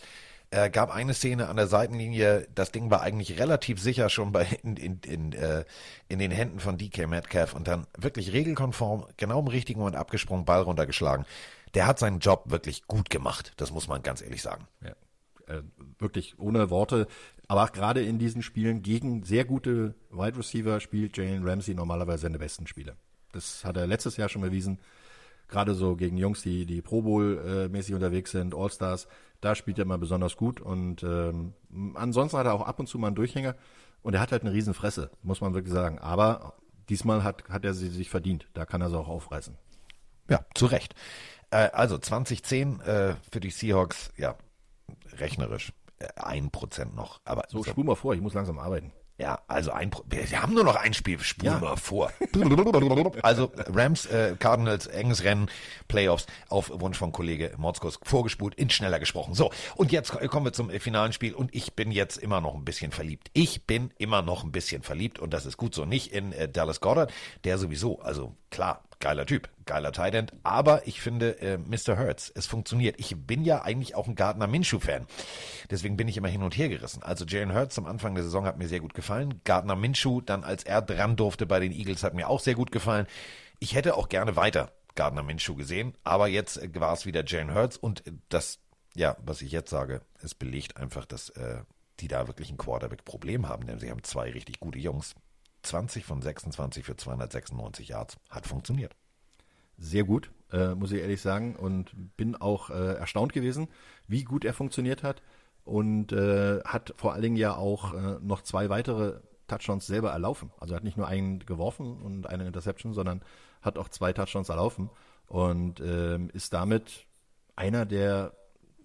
Äh, gab eine Szene an der Seitenlinie, das Ding war eigentlich relativ sicher schon bei in, in, in, äh, in den Händen von DK Metcalf und dann wirklich regelkonform, genau im richtigen Moment abgesprungen, Ball runtergeschlagen. Der hat seinen Job wirklich gut gemacht, das muss man ganz ehrlich sagen. Ja, äh, wirklich ohne Worte. Aber auch gerade in diesen Spielen gegen sehr gute Wide Receiver spielt Jalen Ramsey normalerweise seine besten Spiele. Das hat er letztes Jahr schon bewiesen. Gerade so gegen Jungs, die, die Pro Bowl äh, unterwegs sind, All-Stars, da spielt er mal besonders gut. Und ähm, ansonsten hat er auch ab und zu mal einen Durchhänger. Und er hat halt eine Riesenfresse, muss man wirklich sagen. Aber diesmal hat, hat er sie sich verdient. Da kann er sie auch aufreißen. Ja, zu Recht. Äh, also 2010 äh, für die Seahawks, ja, rechnerisch äh, ein Prozent noch. Aber So, spul mal vor, ich muss langsam arbeiten. Ja, also ein, wir haben nur noch ein Spiel, spul Ja. mal vor. (laughs) Also Rams, äh, Cardinals, enges Rennen, Playoffs, auf Wunsch von Kollege Motzkos vorgespult, in schneller gesprochen. So, und jetzt ko- kommen wir zum äh, finalen Spiel und ich bin jetzt immer noch ein bisschen verliebt. Ich bin immer noch ein bisschen verliebt und das ist gut so. Nicht in äh, Dallas Goddard, der sowieso, also klar, geiler Typ, geiler Tight aber ich finde äh, Mr. Hurts, es funktioniert. Ich bin ja eigentlich auch ein Gardner Minshew-Fan. Deswegen bin ich immer hin und her gerissen. Also Jalen Hurts am Anfang der Saison hat mir sehr gut gefallen. Gardner Minshew, dann als er dran durfte bei den Eagles, hat mir auch sehr gut gefallen. Ich hätte auch gerne weiter Gardner Minshew gesehen, aber jetzt äh, war es wieder Jalen Hurts und äh, das, ja, was ich jetzt sage, es belegt einfach, dass äh, die da wirklich ein Quarterback-Problem haben, denn sie haben zwei richtig gute Jungs. 20 von 26 für 296 Yards. Hat funktioniert. Sehr gut, äh, muss ich ehrlich sagen. Und bin auch äh, erstaunt gewesen, wie gut er funktioniert hat. Und äh, hat vor allen Dingen ja auch äh, noch zwei weitere Touchdowns selber erlaufen. Also hat nicht nur einen geworfen und eine Interception, sondern hat auch zwei Touchdowns erlaufen. Und ähm, ist damit einer der,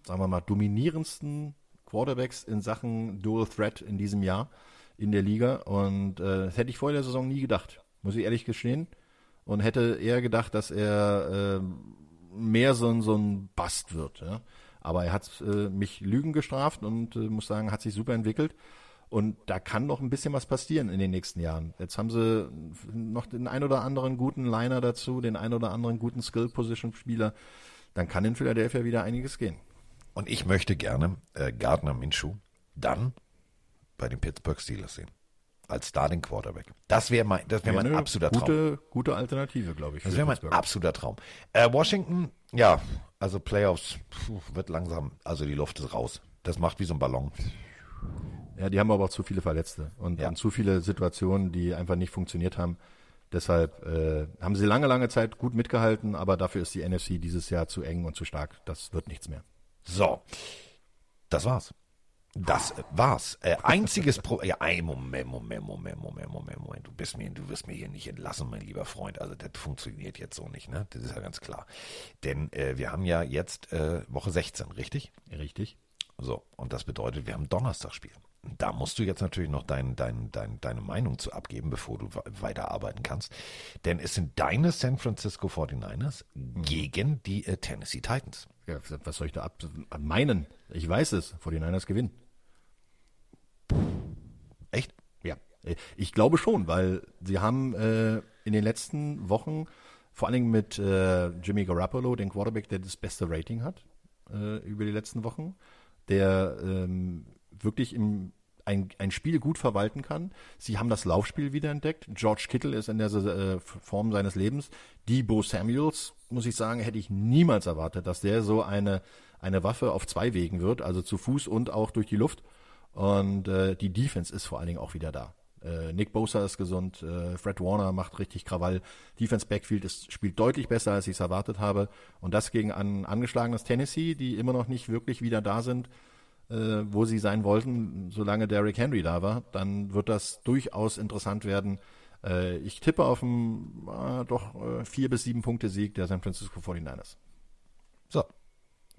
sagen wir mal, dominierendsten Quarterbacks in Sachen Dual Threat in diesem Jahr in der Liga. Und äh, das hätte ich vor der Saison nie gedacht, muss ich ehrlich gestehen. Und hätte eher gedacht, dass er äh, mehr so, ein- so ein Bast wird. Ja? Aber er hat äh, mich Lügen gestraft und äh, muss sagen, hat sich super entwickelt. Und da kann noch ein bisschen was passieren in den nächsten Jahren. Jetzt haben sie noch den ein oder anderen guten Liner dazu, den ein oder anderen guten Skill-Position-Spieler. Dann kann in Philadelphia wieder einiges gehen. Und ich möchte gerne äh, Gardner Minshew dann bei den Pittsburgh Steelers sehen. Als Starting Quarterback. Das wäre mein, das wäre Wäre mein eine absoluter Traum. gute, gute Alternative, glaube ich. Das wäre mein absoluter Traum. Äh, Washington, ja, also Playoffs puh, wird langsam, also die Luft ist raus. Das macht wie so ein Ballon. Ja, die haben aber auch zu viele Verletzte und, und zu viele Situationen, die einfach nicht funktioniert haben. Deshalb äh, haben sie lange, lange Zeit gut mitgehalten, aber dafür ist die NFC dieses Jahr zu eng und zu stark. Das wird nichts mehr. So, das war's. Das war's. Äh, einziges Pro. Ja, ein Moment, Moment, Moment, Moment, Moment, Moment. Du bist mir, du wirst mir hier nicht entlassen, mein lieber Freund. Also das funktioniert jetzt so nicht, ne? Das ist ja ganz klar. Denn äh, wir haben ja jetzt äh, Woche 16, richtig? Richtig. So, und das bedeutet, wir haben Donnerstagspiel. da musst du jetzt natürlich noch dein, dein, dein, deine Meinung zu abgeben, bevor du weiterarbeiten kannst. Denn es sind deine San Francisco 49ers gegen die äh, Tennessee Titans. Ja, was soll ich da ab meinen? Ich weiß es, 49ers gewinnen. Echt? Ja. Ich glaube schon, weil sie haben äh, in den letzten Wochen, vor allen Dingen mit äh, Jimmy Garoppolo, den Quarterback, der das beste Rating hat äh, über die letzten Wochen, der ähm, wirklich im ein, ein Spiel gut verwalten kann. Sie haben das Laufspiel wiederentdeckt. George Kittle ist in der äh, Form seines Lebens. Debo Samuels, muss ich sagen, hätte ich niemals erwartet, dass der so eine, eine Waffe auf zwei Wegen wird, also zu Fuß und auch durch die Luft. Und äh, die Defense ist vor allen Dingen auch wieder da. Äh, Nick Bosa ist gesund, äh, Fred Warner macht richtig Krawall. Defense Backfield ist, spielt deutlich besser, als ich es erwartet habe. Und das gegen ein angeschlagenes Tennessee, die immer noch nicht wirklich wieder da sind äh, wo sie sein wollten, solange Derrick Henry da war, dann wird das durchaus interessant werden. Äh, ich tippe auf einen äh, doch äh, vier bis sieben Punkte Sieg der San Francisco 49ers. So.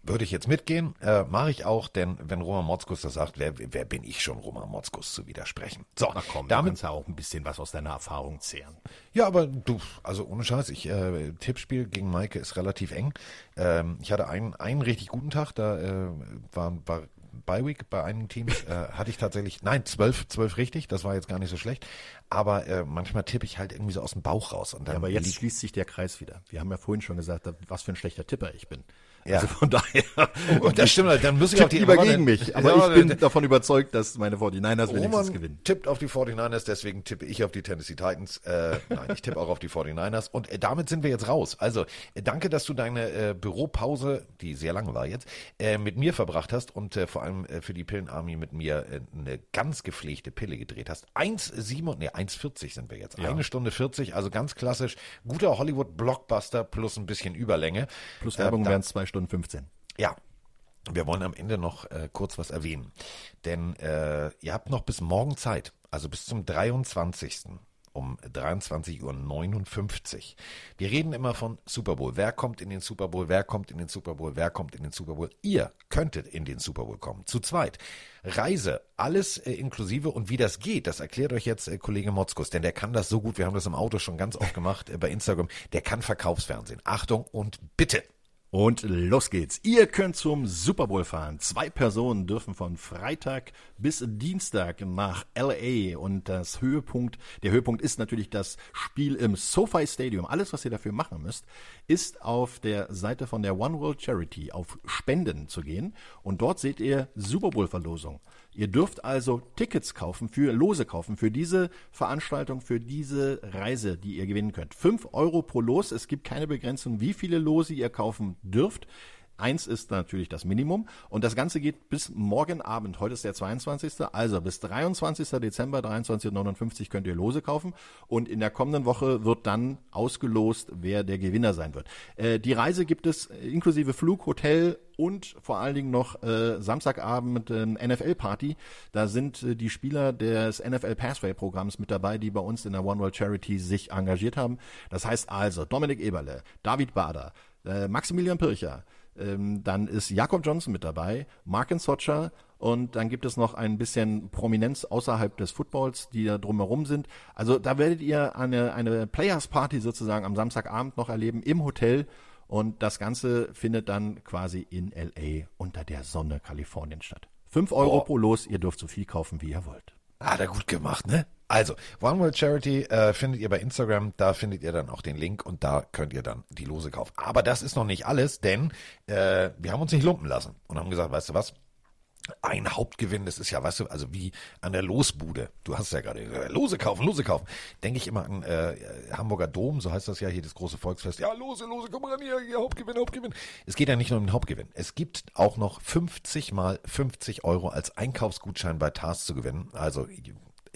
Würde ich jetzt mitgehen, äh, mache ich auch, denn wenn Roman Motzkus das sagt, wer, wer bin ich schon, Roman Motzkus zu widersprechen? So, Na komm, damit kannst ja auch ein bisschen was aus deiner Erfahrung zehren. Ja, aber du, also ohne Scheiß, ich äh, Tippspiel gegen Maike ist relativ eng. Ähm, ich hatte einen, einen richtig guten Tag, da äh, war, war Bye Week bei einigen Teams (laughs) äh, hatte ich tatsächlich, nein, zwölf, zwölf richtig, das war jetzt gar nicht so schlecht. Aber äh, manchmal tippe ich halt irgendwie so aus dem Bauch raus. Und dann ja, aber jetzt schließt sich der Kreis wieder. Wir haben ja vorhin schon gesagt, was für ein schlechter Tipper ich bin. Ja. Also von daher. Und oh, das stimmt, dann muss ich auch die lieber gegen mich. Aber ja, ich bin davon überzeugt, dass meine 49ers wenigstens gewinnen. tippt auf die 49ers, deswegen tippe ich auf die Tennessee Titans. Äh, nein, ich tippe auch auf die 49ers. Und äh, damit sind wir jetzt raus. Also, äh, danke, dass du deine äh, Büropause, die sehr lang war jetzt, äh, mit mir verbracht hast und äh, vor allem für die Pillenarmy mit mir eine ganz gepflegte Pille gedreht hast. 1,7, nee, 1,40 sind wir jetzt. Ja. Eine Stunde 40, also ganz klassisch. Guter Hollywood-Blockbuster plus ein bisschen Überlänge. Plus Werbung äh, wären zwei Stunden. Stunden 15. Ja. Wir wollen am Ende noch äh, kurz was erwähnen. Denn äh, ihr habt noch bis morgen Zeit, also bis zum 23 um 23.59 Uhr. Wir reden immer von Super Bowl. Wer kommt in den Super Bowl? Wer kommt in den Super Bowl? Wer kommt in den Super Bowl? Ihr könntet in den Super Bowl kommen. Zu zweit. Reise, alles äh, inklusive. Und wie das geht, das erklärt euch jetzt äh, Kollege Motzkus, denn der kann das so gut. Wir haben das im Auto schon ganz oft gemacht äh, bei Instagram. Der kann Verkaufsfernsehen. Achtung und bitte. Und los geht's. Ihr könnt zum Super Bowl fahren. Zwei Personen dürfen von Freitag bis Dienstag nach LA und das Höhepunkt, der Höhepunkt ist natürlich das Spiel im SoFi Stadium. Alles, was ihr dafür machen müsst, ist auf der Seite von der One World Charity auf Spenden zu gehen und dort seht ihr Super Bowl Verlosung. Ihr dürft also Tickets kaufen, für Lose kaufen, für diese Veranstaltung, für diese Reise, die ihr gewinnen könnt. Fünf Euro pro Los. Es gibt keine Begrenzung, wie viele Lose ihr kaufen dürft. Eins ist natürlich das Minimum und das Ganze geht bis morgen Abend. Heute ist der 22. Also bis 23. Dezember 23.59 könnt ihr Lose kaufen und in der kommenden Woche wird dann ausgelost, wer der Gewinner sein wird. Äh, die Reise gibt es inklusive Flug, Hotel und vor allen Dingen noch äh, Samstagabend äh, NFL-Party. Da sind äh, die Spieler des NFL Passway-Programms mit dabei, die bei uns in der One World Charity sich engagiert haben. Das heißt also Dominik Eberle, David Bader, äh, Maximilian Pircher, ähm, dann ist Jakob Johnson mit dabei, Marken Socha und dann gibt es noch ein bisschen Prominenz außerhalb des Footballs, die da drumherum sind. Also da werdet ihr eine, eine Players Party sozusagen am Samstagabend noch erleben im Hotel und das Ganze findet dann quasi in LA unter der Sonne Kalifornien statt. Fünf Euro oh. pro Los, ihr dürft so viel kaufen, wie ihr wollt. Hat er gut gemacht, ne? Also, One World Charity äh, findet ihr bei Instagram, da findet ihr dann auch den Link und da könnt ihr dann die Lose kaufen. Aber das ist noch nicht alles, denn äh, wir haben uns nicht lumpen lassen und haben gesagt, weißt du was, ein Hauptgewinn, das ist ja, weißt du, also wie an der Losbude. Du hast ja gerade gesagt, Lose kaufen, Lose kaufen. Denke ich immer an äh, Hamburger Dom, so heißt das ja hier, das große Volksfest. Ja, Lose, Lose, komm ran hier, hier, Hauptgewinn, Hauptgewinn. Es geht ja nicht nur um den Hauptgewinn. Es gibt auch noch 50 mal 50 Euro als Einkaufsgutschein bei TARS zu gewinnen. Also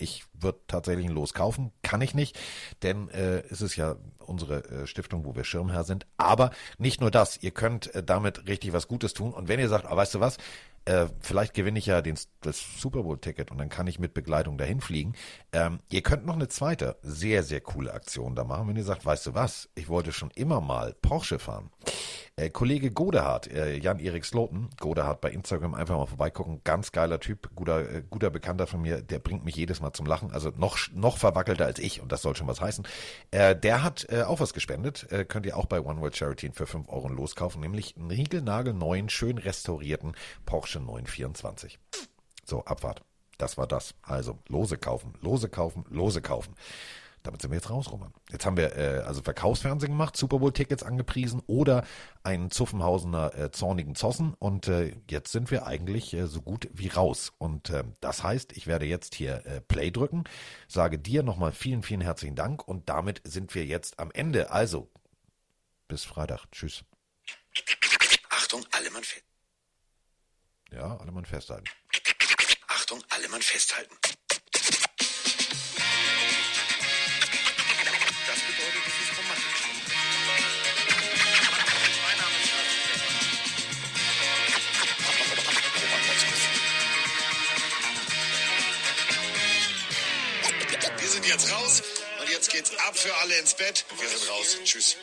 ich würde tatsächlich ein Los kaufen, kann ich nicht, denn äh, es ist ja unsere äh, Stiftung, wo wir Schirmherr sind. Aber nicht nur das, ihr könnt äh, damit richtig was Gutes tun. Und wenn ihr sagt, oh, weißt du was, Äh, vielleicht gewinne ich ja den, das Super Bowl-Ticket und dann kann ich mit Begleitung dahin fliegen. Ähm, ihr könnt noch eine zweite sehr, sehr coole Aktion da machen, wenn ihr sagt, weißt du was, ich wollte schon immer mal Porsche fahren. Äh, Kollege Godehard, äh, Jan-Erik Sloten, Godehard bei Instagram, einfach mal vorbeigucken. Ganz geiler Typ, guter, äh, guter Bekannter von mir, der bringt mich jedes Mal zum Lachen. Also noch, noch verwackelter als ich und das soll schon was heißen. Äh, der hat äh, auch was gespendet. Äh, könnt ihr auch bei One World Charity für 5 Euro loskaufen, nämlich einen niegelnagelneuen, schön restaurierten Porsche 924. So, Abfahrt. Das war das. Also, Lose kaufen, Lose kaufen, Lose kaufen. Damit sind wir jetzt raus, Roman. Jetzt haben wir äh, also Verkaufsfernsehen gemacht, Super Bowl-Tickets angepriesen oder einen Zuffenhausener äh, zornigen Zossen und äh, jetzt sind wir eigentlich äh, so gut wie raus. Und äh, das heißt, ich werde jetzt hier äh, Play drücken, sage dir nochmal vielen, vielen herzlichen Dank und damit sind wir jetzt am Ende. Also, bis Freitag. Tschüss. Achtung, alle Mann fest. Ja, alle Mann festhalten. Achtung, alle Mann festhalten. Das bedeutet, es ist romantisch. Wir sind jetzt raus und jetzt geht's ab für alle ins Bett. Wir sind raus. Tschüss.